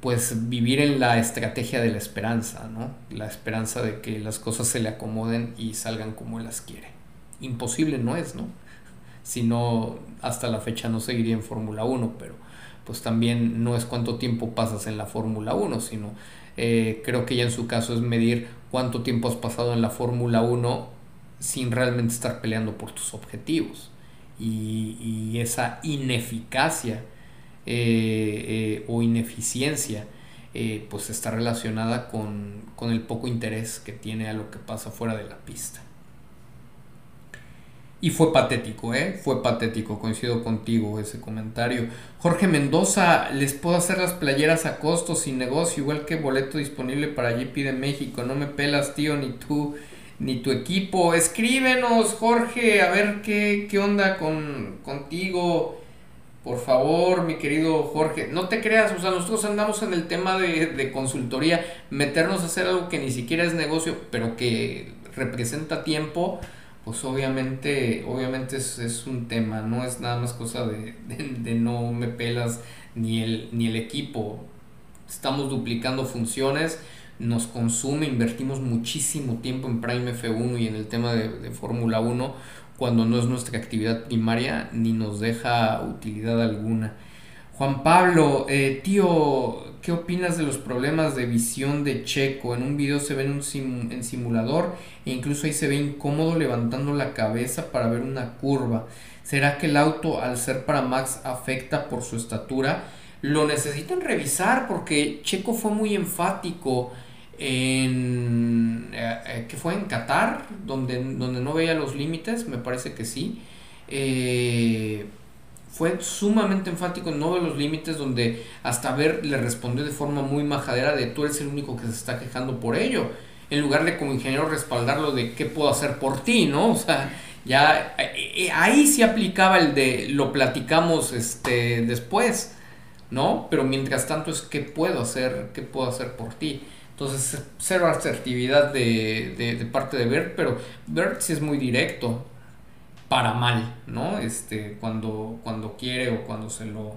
pues vivir en la estrategia de la esperanza, ¿no? La esperanza de que las cosas se le acomoden y salgan como él las quiere. Imposible no es, ¿no? Si no, hasta la fecha no seguiría en Fórmula 1, pero pues también no es cuánto tiempo pasas en la Fórmula 1, sino eh, creo que ya en su caso es medir cuánto tiempo has pasado en la Fórmula 1 sin realmente estar peleando por tus objetivos. Y, esa ineficacia eh, eh, o ineficiencia pues está relacionada con, con el poco interés que tiene a lo que pasa fuera de la pista. Y fue patético, ¿eh? Fue patético, coincido contigo ese comentario. Jorge Mendoza, les puedo hacer las playeras a costo sin negocio, igual que boleto disponible para GP de México. No me pelas, tío, ni tú, ni tu equipo. Escríbenos, Jorge, a ver qué, qué onda con, contigo. Por favor, mi querido Jorge, no te creas, o sea, nosotros andamos en el tema de, de consultoría, meternos a hacer algo que ni siquiera es negocio, pero que representa tiempo pues obviamente, obviamente es, un tema, no es nada más cosa de, no me pelas ni el, ni el equipo. Estamos duplicando funciones, nos consume, invertimos muchísimo tiempo en Prime F1 y en el tema de, de Fórmula 1 cuando no es nuestra actividad primaria ni nos deja utilidad alguna. Juan Pablo, eh, tío, ¿Qué opinas de los problemas de visión de Checo? En un video se ve en un en simulador e incluso ahí se ve incómodo levantando la cabeza para ver una curva. ¿Será que el auto al ser para Max afecta por su estatura? Lo necesitan revisar porque Checo fue muy enfático en... Eh, eh, que fue en Qatar, donde, donde no veía los límites, me parece que sí. Eh, fue sumamente enfático en no de los límites donde hasta ver le respondió de forma muy majadera de tú eres el único que se está quejando por ello en lugar de como ingeniero respaldarlo de qué puedo hacer por ti no o sea ya ahí sí aplicaba el de lo platicamos este después no pero mientras tanto es qué puedo hacer qué puedo hacer por ti entonces cero asertividad de, de, parte de Bert pero Bert sí es muy directo para mal, ¿no? Este, cuando, cuando quiere o cuando se lo,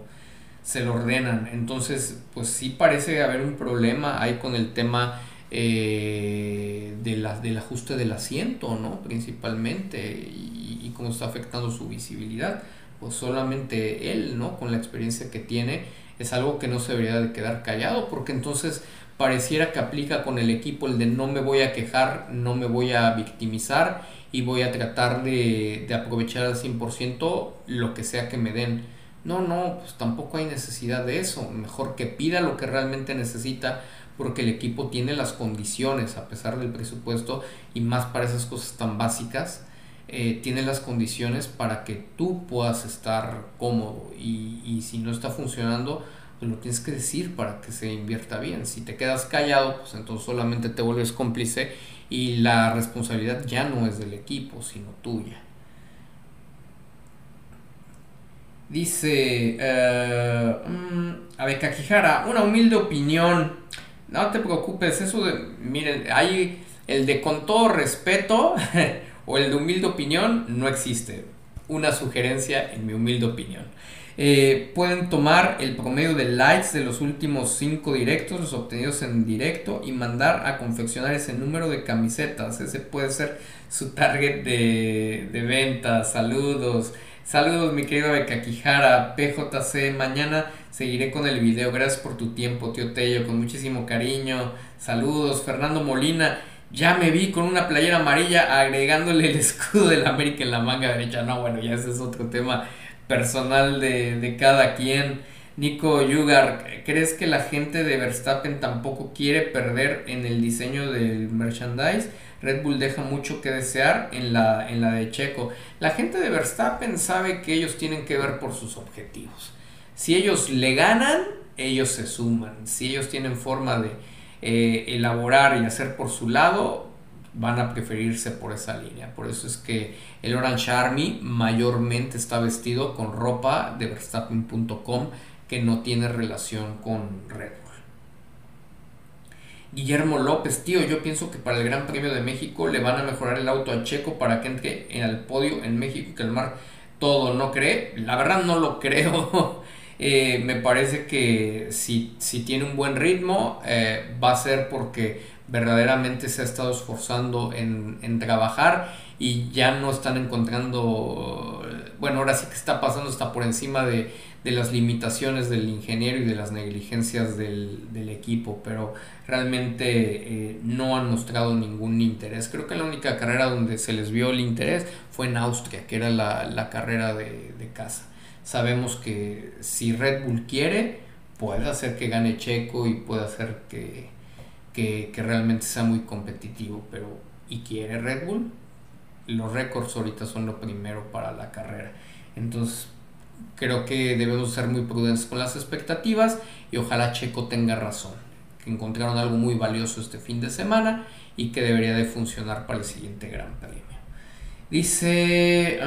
se lo ordenan. Entonces, pues sí parece haber un problema ahí con el tema eh, de la, del ajuste del asiento, ¿no? Principalmente, y, y, cómo está afectando su visibilidad. Pues solamente él, ¿no? Con la experiencia que tiene, es algo que no se debería de quedar callado, porque entonces pareciera que aplica con el equipo el de no me voy a quejar, no me voy a victimizar y voy a tratar de, aprovechar al 100% lo que sea que me den. No, no, pues tampoco hay necesidad de eso. Mejor que pida lo que realmente necesita porque el equipo tiene las condiciones, a pesar del presupuesto, y más para esas cosas tan básicas, eh, tiene las condiciones para que tú puedas estar cómodo. Y, y si no está funcionando, pues lo tienes que decir para que se invierta bien. Si te quedas callado, pues entonces solamente te vuelves cómplice y la responsabilidad ya no es del equipo, sino tuya. Dice, uh, um, una humilde opinión. No te preocupes, eso de, miren, hay el de con todo respeto o el de humilde opinión no existe. Una sugerencia en mi humilde opinión. Eh, pueden tomar el promedio de likes de los últimos 5 directos, los obtenidos en directo, y mandar a confeccionar ese número de camisetas. Ese puede ser su target de, de venta. Saludos. Saludos, mi querido Beca Quijara, PJC. Mañana seguiré con el video. Gracias por tu tiempo, tío Tello, con muchísimo cariño. Saludos, Fernando Molina. Ya me vi con una playera amarilla agregándole el escudo de la América en la manga derecha. No, bueno, ya ese es otro tema personal de, cada quien. Nico Yugar, ¿crees que la gente de Verstappen tampoco quiere perder en el diseño del merchandise? Red Bull deja mucho que desear en la, en la de Checo. La gente de Verstappen sabe que ellos tienen que ver por sus objetivos. Si ellos le ganan, ellos se suman. Si ellos tienen forma de eh, elaborar y hacer por su lado, van a preferirse por esa línea. Por eso es que el Orange Army mayormente está vestido con ropa de Verstappen.com que no tiene relación con Red Bull. Guillermo López, tío, yo pienso que para el Gran Premio de México le van a mejorar el auto a Checo para que entre en el podio en México y que el mar todo no cree. La verdad no lo creo. Eh, me parece que si, si, tiene un buen ritmo, eh, va a ser porque verdaderamente se ha estado esforzando en, en, trabajar y ya no están encontrando, bueno, ahora sí que está pasando, está por encima de, de las limitaciones del ingeniero y de las negligencias del, del equipo, pero realmente eh, no han mostrado ningún interés. Creo que la única carrera donde se les vio el interés fue en Austria, que era la, la carrera de, de casa sabemos que si Red Bull quiere, puede hacer que gane Checo y puede hacer que, que, realmente sea muy competitivo, pero ¿y quiere Red Bull? Los récords ahorita son lo primero para la carrera. Entonces, creo que debemos ser muy prudentes con las expectativas y ojalá Checo tenga razón, que encontraron algo muy valioso este fin de semana y que debería de funcionar para el siguiente Gran Premio. Dice...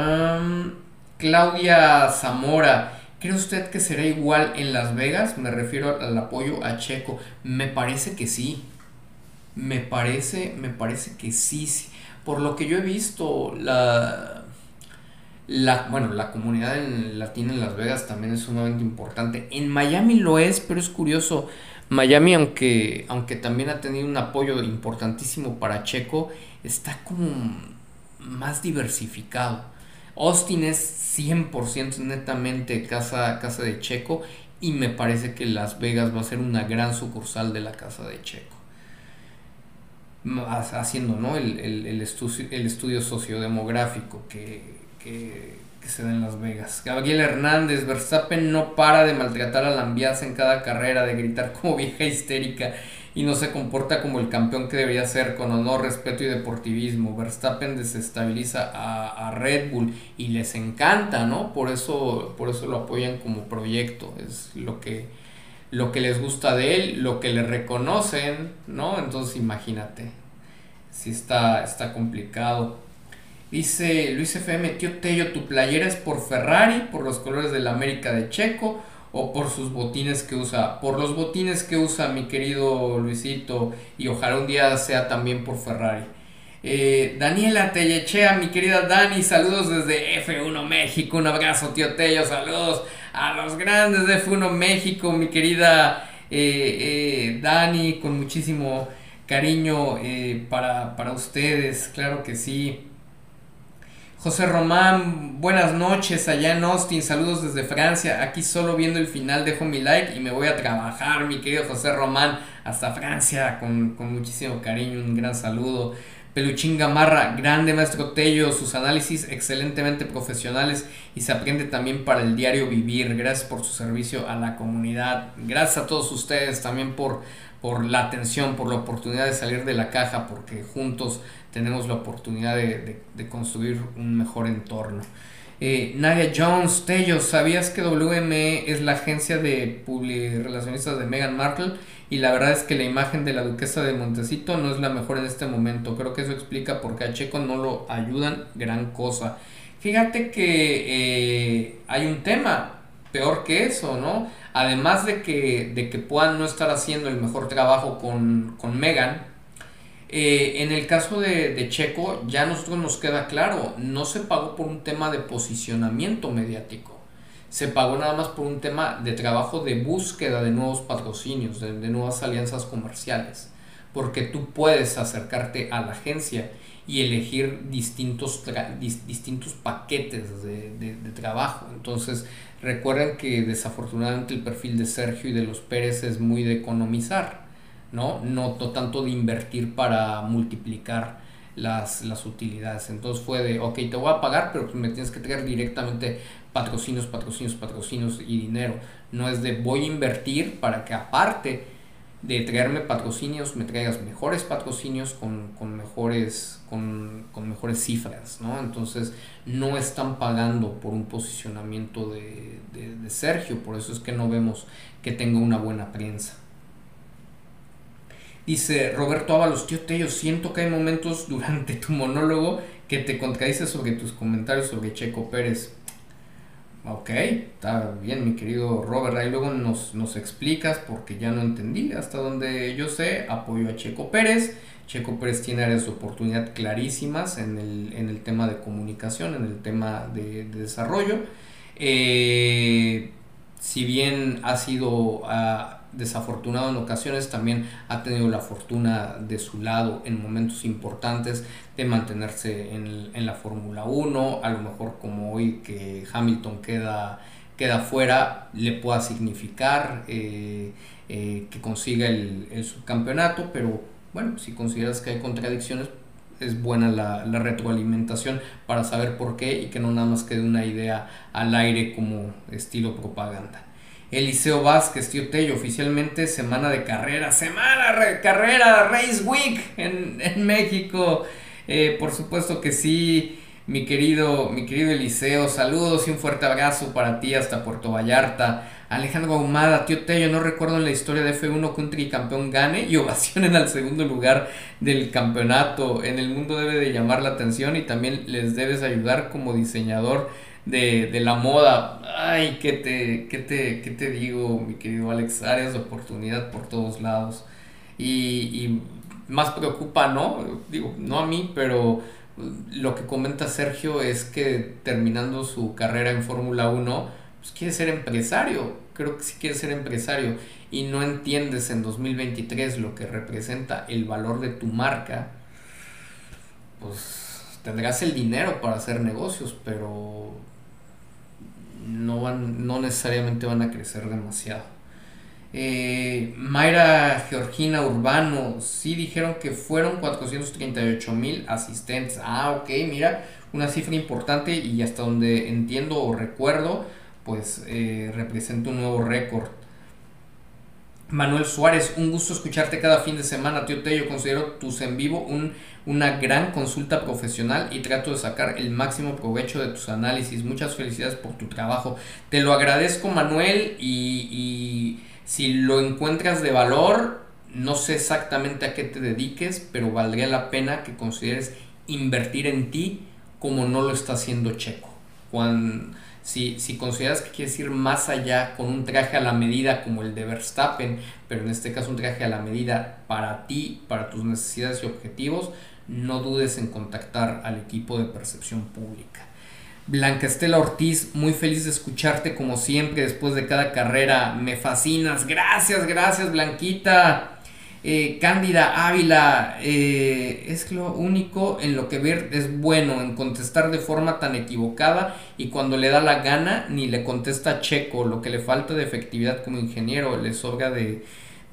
Claudia Zamora, ¿cree usted que será igual en Las Vegas? Me refiero al apoyo a Checo. Me parece que sí. Me parece, me parece que sí. Por lo que yo he visto, la, la, bueno, la comunidad latina en Las Vegas también es sumamente importante. En Miami lo es, pero es curioso. Miami, aunque, aunque también ha tenido un apoyo importantísimo para Checo, está como más diversificado. Austin es 100% netamente casa, casa de Checo y me parece que Las Vegas va a ser una gran sucursal de la casa de Checo. Haciendo ¿no? el, el, estudio, el estudio sociodemográfico que, que, se da en Las Vegas. Gabriel Hernández, Verstappen no para de maltratar a Lambias en cada carrera, de gritar como vieja histérica y no se comporta como el campeón que debería ser con honor, respeto y deportivismo. Verstappen desestabiliza a, Red Bull y les encanta, ¿no? Por eso, por eso lo apoyan como proyecto. Es lo que, lo que les gusta de él, lo que le reconocen, ¿no? Entonces imagínate. Si está, está complicado. Dice Luis FM, tío Tello, tu playera es por Ferrari, por los colores de la América de Checo o por sus botines que usa. Por los botines que usa mi querido Luisito y ojalá un día sea también por Ferrari. Eh, Daniela Tellechea, mi querida Dani, saludos desde F1 México, un abrazo tío Tello, saludos a los grandes de F1 México, mi querida eh, eh, Dani, con muchísimo cariño para, para ustedes, claro que sí. José Román, buenas noches allá en Austin, saludos desde Francia. Aquí solo viendo el final dejo mi like y me voy a trabajar, mi querido José Román, hasta Francia, con, muchísimo cariño, un gran saludo. Peluchín Gamarra, grande maestro Tello, sus análisis excelentemente profesionales y se aprende también para el diario vivir. Gracias por su servicio a la comunidad. Gracias a todos ustedes también por, por la atención, por la oportunidad de salir de la caja, porque juntos tenemos la oportunidad de, construir un mejor entorno. Eh, Nadia Jones, Tello, ¿sabías que WME es la agencia de relacionistas de Meghan Markle? Y la verdad es que la imagen de la duquesa de Montecito no es la mejor en este momento. Creo que eso explica por qué a Checo no lo ayudan gran cosa. Fíjate que eh, hay un tema peor que eso, ¿no? Además de que, de que puedan no estar haciendo el mejor trabajo con, con Meghan, eh, en el caso de, Checo, ya nosotros nos queda claro, no se pagó por un tema de posicionamiento mediático, se pagó nada más por un tema de trabajo de búsqueda de nuevos patrocinios, de, nuevas alianzas comerciales, porque tú puedes acercarte a la agencia y elegir distintos, distintos paquetes de, de trabajo. Entonces, recuerden que desafortunadamente el perfil de Sergio y de los Pérez es muy de economizar ¿no? No, tanto de invertir para multiplicar las, las, utilidades. Entonces fue de, ok, te voy a pagar, pero me tienes que traer directamente patrocinios, patrocinios, patrocinios y dinero. No es de voy a invertir para que aparte de traerme patrocinios, me traigas mejores patrocinios con, mejores, con, mejores cifras, ¿no? Entonces no están pagando por un posicionamiento de, de Sergio, por eso es que no vemos que tenga una buena prensa. Dice Roberto Ábalos, tío Tello, siento que hay momentos durante tu monólogo que te contradices sobre tus comentarios sobre Checo Pérez. Ok, está bien, mi querido Robert. Ahí luego nos, nos explicas porque ya no entendí. Hasta donde yo sé, apoyo a Checo Pérez. Checo Pérez tiene áreas de oportunidad clarísimas en el, en el tema de comunicación, en el tema de, de desarrollo. Eh, si bien ha sido ah, desafortunado en ocasiones, también ha tenido la fortuna de su lado en momentos importantes de mantenerse en, la Fórmula 1, a lo mejor como hoy que Hamilton queda, queda fuera, le pueda significar eh, eh, que consiga el, el subcampeonato, pero bueno, si consideras que hay contradicciones, es buena la, retroalimentación para saber por qué y que no nada más quede una idea al aire como estilo propaganda. Eliseo Vázquez, tío Tello, oficialmente semana de carrera, semana de carrera, Race Week en, México. Eh, por supuesto que sí, mi querido, mi querido Eliseo, saludos y un fuerte abrazo para ti hasta Puerto Vallarta. Alejandro Ahumada, tío Tello, no recuerdo en la historia de F1 que un tricampeón gane y ovacionen al segundo lugar del campeonato. En el mundo debe de llamar la atención y también les debes ayudar como diseñador de, la moda. Ay, ¿qué te, qué, te, ¿qué te digo, mi querido Alex? Áreas de oportunidad por todos lados. Y, y más preocupa, ¿no? Digo, no a mí, pero lo que comenta Sergio es que terminando su carrera en Fórmula 1, pues quieres ser empresario, creo que si quieres ser empresario y no entiendes en 2023 lo que representa el valor de tu marca, pues tendrás el dinero para hacer negocios, pero no, van, no necesariamente van a crecer demasiado. Eh, Mayra Georgina Urbano, sí dijeron que fueron 438 mil asistentes. Ah, ok, mira, una cifra importante y hasta donde entiendo o recuerdo, pues eh, representa un nuevo récord. Manuel Suárez, un gusto escucharte cada fin de semana, tío Tello. Considero tus en vivo un, una gran consulta profesional y trato de sacar el máximo provecho de tus análisis. Muchas felicidades por tu trabajo. Te lo agradezco, Manuel, y, y si lo encuentras de valor, no sé exactamente a qué te dediques, pero valdría la pena que consideres invertir en ti como no lo está haciendo Checo. Cuando si, si consideras que quieres ir más allá con un traje a la medida como el de Verstappen, pero en este caso un traje a la medida para ti, para tus necesidades y objetivos, no dudes en contactar al equipo de percepción pública. Blanca Estela Ortiz, muy feliz de escucharte como siempre después de cada carrera. Me fascinas. Gracias, gracias Blanquita. Eh, Cándida Ávila eh, es lo único en lo que ver es bueno, en contestar de forma tan equivocada y cuando le da la gana ni le contesta Checo, lo que le falta de efectividad como ingeniero, le sobra de,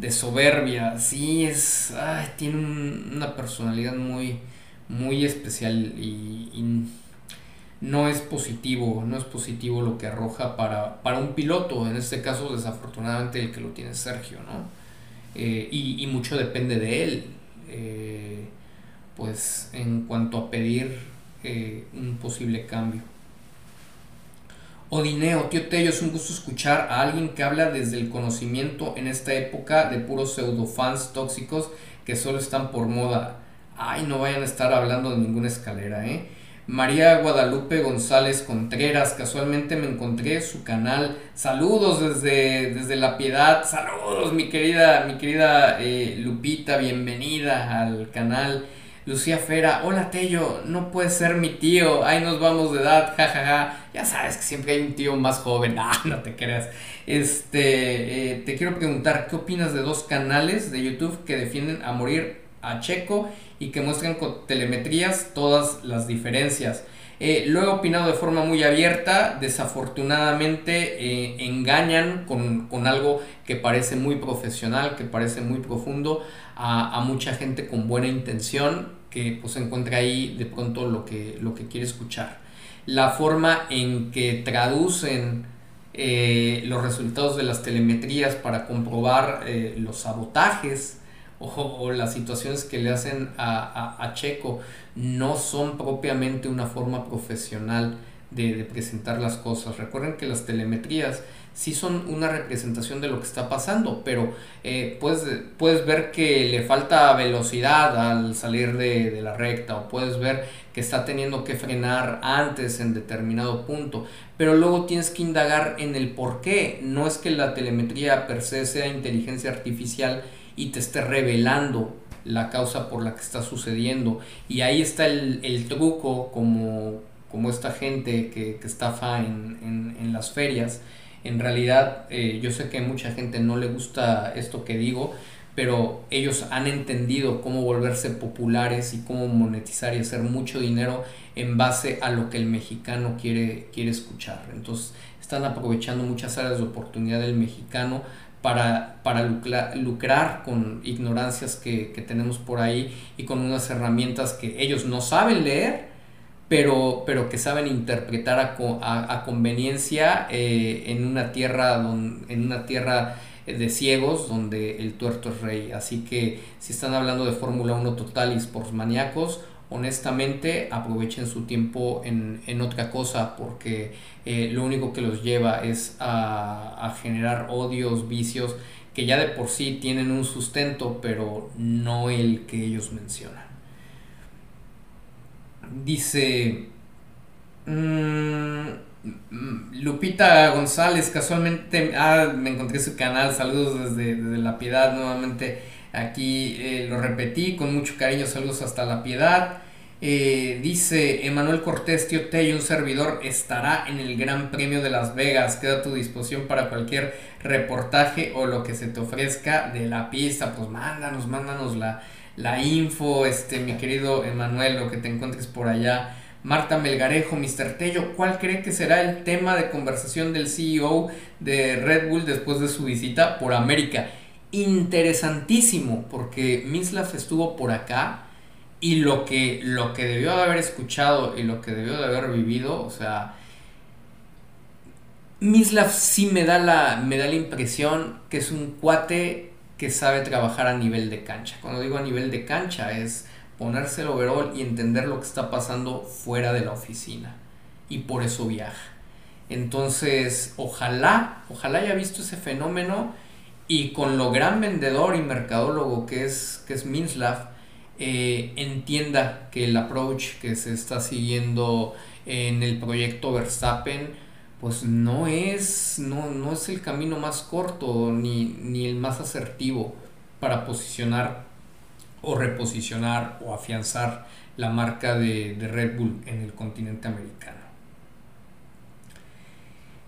soberbia, sí es, tiene una personalidad muy, muy especial y, no es positivo, no es positivo lo que arroja para, para un piloto, en este caso desafortunadamente el que lo tiene Sergio, ¿no? Eh, y, mucho depende de él. Eh, pues en cuanto a pedir eh, un posible cambio. Odineo, tío Tello, es un gusto escuchar a alguien que habla desde el conocimiento en esta época de puros pseudofans tóxicos que solo están por moda. Ay, no vayan a estar hablando de ninguna escalera, ¿eh? María Guadalupe González Contreras, casualmente me encontré su canal. Saludos desde, desde La Piedad, saludos mi querida, mi querida eh, Lupita, bienvenida al canal. Lucía Fera, hola Tello, no puede ser mi tío, ahí nos vamos de edad, jajaja. Ya sabes que siempre hay un tío más joven, ah, no te creas. Este, eh, te quiero preguntar, ¿qué opinas de dos canales de YouTube que defienden a morir a Checo y que muestren con telemetrías todas las diferencias. Eh, lo he opinado de forma muy abierta, desafortunadamente eh, engañan con, algo que parece muy profesional, que parece muy profundo a, mucha gente con buena intención que pues encuentra ahí de pronto lo que, lo que quiere escuchar. La forma en que traducen eh, los resultados de las telemetrías para comprobar los sabotajes, o, las situaciones que le hacen a, Checo no son propiamente una forma profesional de, presentar las cosas. Recuerden que las telemetrías sí son una representación de lo que está pasando, pero eh, puedes, puedes ver que le falta velocidad al salir de, de, la recta o puedes ver que está teniendo que frenar antes en determinado punto, pero luego tienes que indagar en el por qué. No es que la telemetría per se sea inteligencia artificial y te esté revelando la causa por la que está sucediendo. Y ahí está el, truco como, como esta gente que, estafa en, las ferias. En realidad, eh, yo sé que mucha gente no le gusta esto que digo, pero ellos han entendido cómo volverse populares y cómo monetizar y hacer mucho dinero en base a lo que el mexicano quiere, quiere escuchar. Entonces, están aprovechando muchas áreas de oportunidad del mexicano para, para lucrar, con ignorancias que, tenemos por ahí y con unas herramientas que ellos no saben leer, pero, pero que saben interpretar a, a, conveniencia eh, en una tierra, en una tierra de ciegos donde el tuerto es rey. Así que si están hablando de Fórmula 1 total y sports maníacos, honestamente aprovechen su tiempo en, otra cosa porque eh, lo único que los lleva es a, generar odios, vicios que ya de por sí tienen un sustento, pero no el que ellos mencionan. Dice mm, Lupita González, casualmente, ah, me encontré su canal, saludos desde, La Piedad nuevamente. Aquí eh, lo repetí con mucho cariño, saludos hasta La Piedad. Eh, dice Emanuel Cortés, tío y un servidor estará en el Gran Premio de Las Vegas. Queda a tu disposición para cualquier reportaje o lo que se te ofrezca de la pista. Pues mándanos, mándanos la, la info, este, mi querido Emanuel, lo que te encuentres por allá. Marta Melgarejo, Mr. Tello, ¿cuál cree que será el tema de conversación del CEO de Red Bull después de su visita por América? Interesantísimo, porque Mislav estuvo por acá y lo que, lo que debió de haber escuchado y lo que debió de haber vivido, o sea, Mislav sí me da, la, me da la impresión que es un cuate que sabe trabajar a nivel de cancha. Cuando digo a nivel de cancha es ponerse el overall y entender lo que está pasando fuera de la oficina. Y por eso viaja. Entonces, ojalá, ojalá haya visto ese fenómeno y con lo gran vendedor y mercadólogo que es, que es Minslav, eh, entienda que el approach que se está siguiendo en el proyecto Verstappen, pues no es, no, no es el camino más corto ni, ni el más asertivo para posicionar o reposicionar o afianzar la marca de, Red Bull en el continente americano.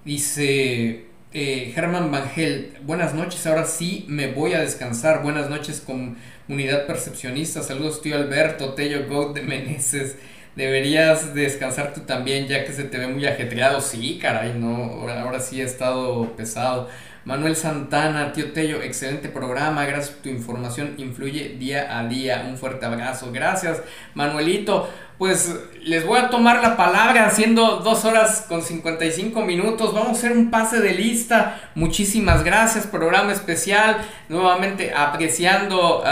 Dice eh, Germán Vangel, buenas noches, ahora sí me voy a descansar. Buenas noches comunidad percepcionista. Saludos tío Alberto, Tello Goat de Meneses. Deberías descansar tú también ya que se te ve muy ajetreado. Sí, caray, no, ahora, ahora sí ha estado pesado. Manuel Santana, tío Tello, excelente programa, gracias por tu información, influye día a día, un fuerte abrazo, gracias. Manuelito, pues les voy a tomar la palabra, haciendo dos horas con 55 minutos, vamos a hacer un pase de lista, muchísimas gracias, programa especial, nuevamente apreciando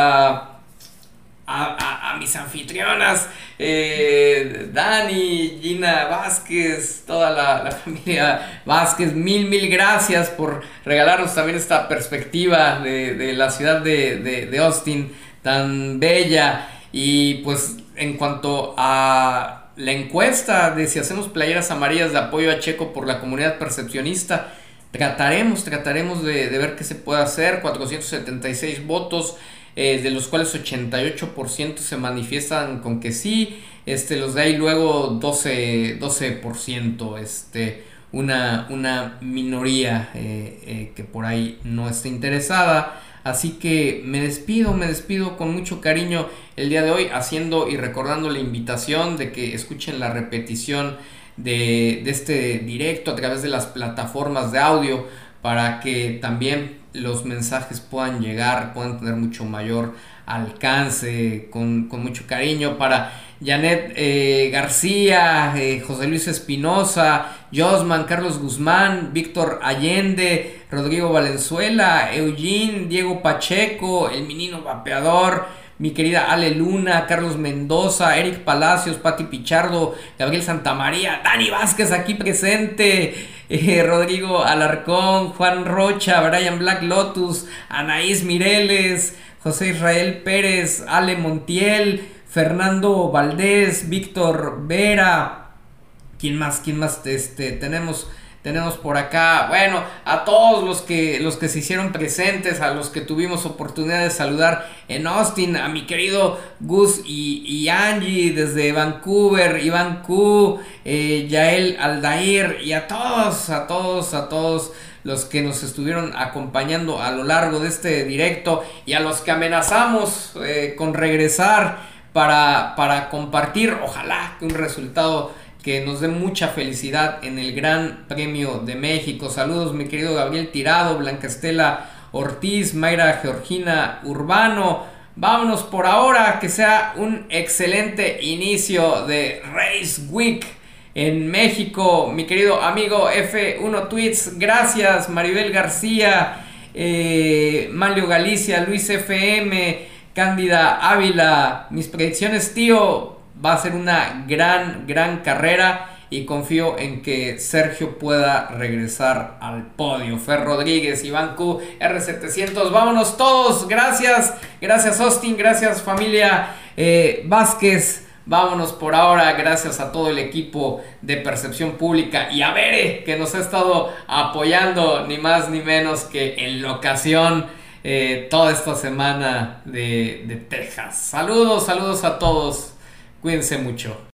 a a, mis anfitrionas, eh, Dani, Gina Vázquez, toda la, familia Vázquez, mil, mil gracias por regalarnos también esta perspectiva de, la ciudad de, Austin tan bella. Y pues en cuanto a la encuesta de si hacemos playeras amarillas de apoyo a Checo por la comunidad percepcionista, trataremos, trataremos de, de ver qué se puede hacer, 476 votos. Eh, de los cuales 88% se manifiestan con que sí, este, los de ahí luego 12%, 12% este, una, una minoría eh, eh, que por ahí no está interesada. Así que me despido, me despido con mucho cariño el día de hoy, haciendo y recordando la invitación de que escuchen la repetición de, de este directo a través de las plataformas de audio para que también los mensajes puedan llegar, puedan tener mucho mayor alcance, con, mucho cariño para Janet eh, García, eh, José Luis Espinosa, Josman, Carlos Guzmán, Víctor Allende, Rodrigo Valenzuela, Eugene, Diego Pacheco, el menino vapeador, mi querida Ale Luna, Carlos Mendoza, Eric Palacios, Pati Pichardo, Gabriel Santamaría, Dani Vázquez aquí presente, eh, Rodrigo Alarcón, Juan Rocha, Brian Black Lotus, Anaís Mireles, José Israel Pérez, Ale Montiel, Fernando Valdés, Víctor Vera, ¿quién más? ¿Quién más? Este, tenemos tenemos por acá, bueno, a todos los que, los que se hicieron presentes, a los que tuvimos oportunidad de saludar en Austin, a mi querido Gus y, Angie desde Vancouver, Iván Q, eh, Yael Aldair y a todos, a todos, a todos los que nos estuvieron acompañando a lo largo de este directo y a los que amenazamos eh, con regresar para, para compartir, ojalá que un resultado que nos dé mucha felicidad en el Gran Premio de México. Saludos, mi querido Gabriel Tirado, Blanca Estela Ortiz, Mayra Georgina Urbano. Vámonos por ahora, que sea un excelente inicio de Race Week en México. Mi querido amigo F1 Tweets, gracias. Maribel García, eh, Malio Galicia, Luis FM, Cándida Ávila. Mis predicciones, tío, va a ser una gran, gran carrera y confío en que Sergio pueda regresar al podio. Fer Rodríguez, Iván Q, R700, vámonos todos. Gracias, gracias Austin, gracias familia eh, Vázquez. Vámonos por ahora, gracias a todo el equipo de Percepción Pública y a Bere que nos ha estado apoyando ni más ni menos que en la ocasión eh, toda esta semana de, de Texas. Saludos, saludos a todos. Cuídense mucho.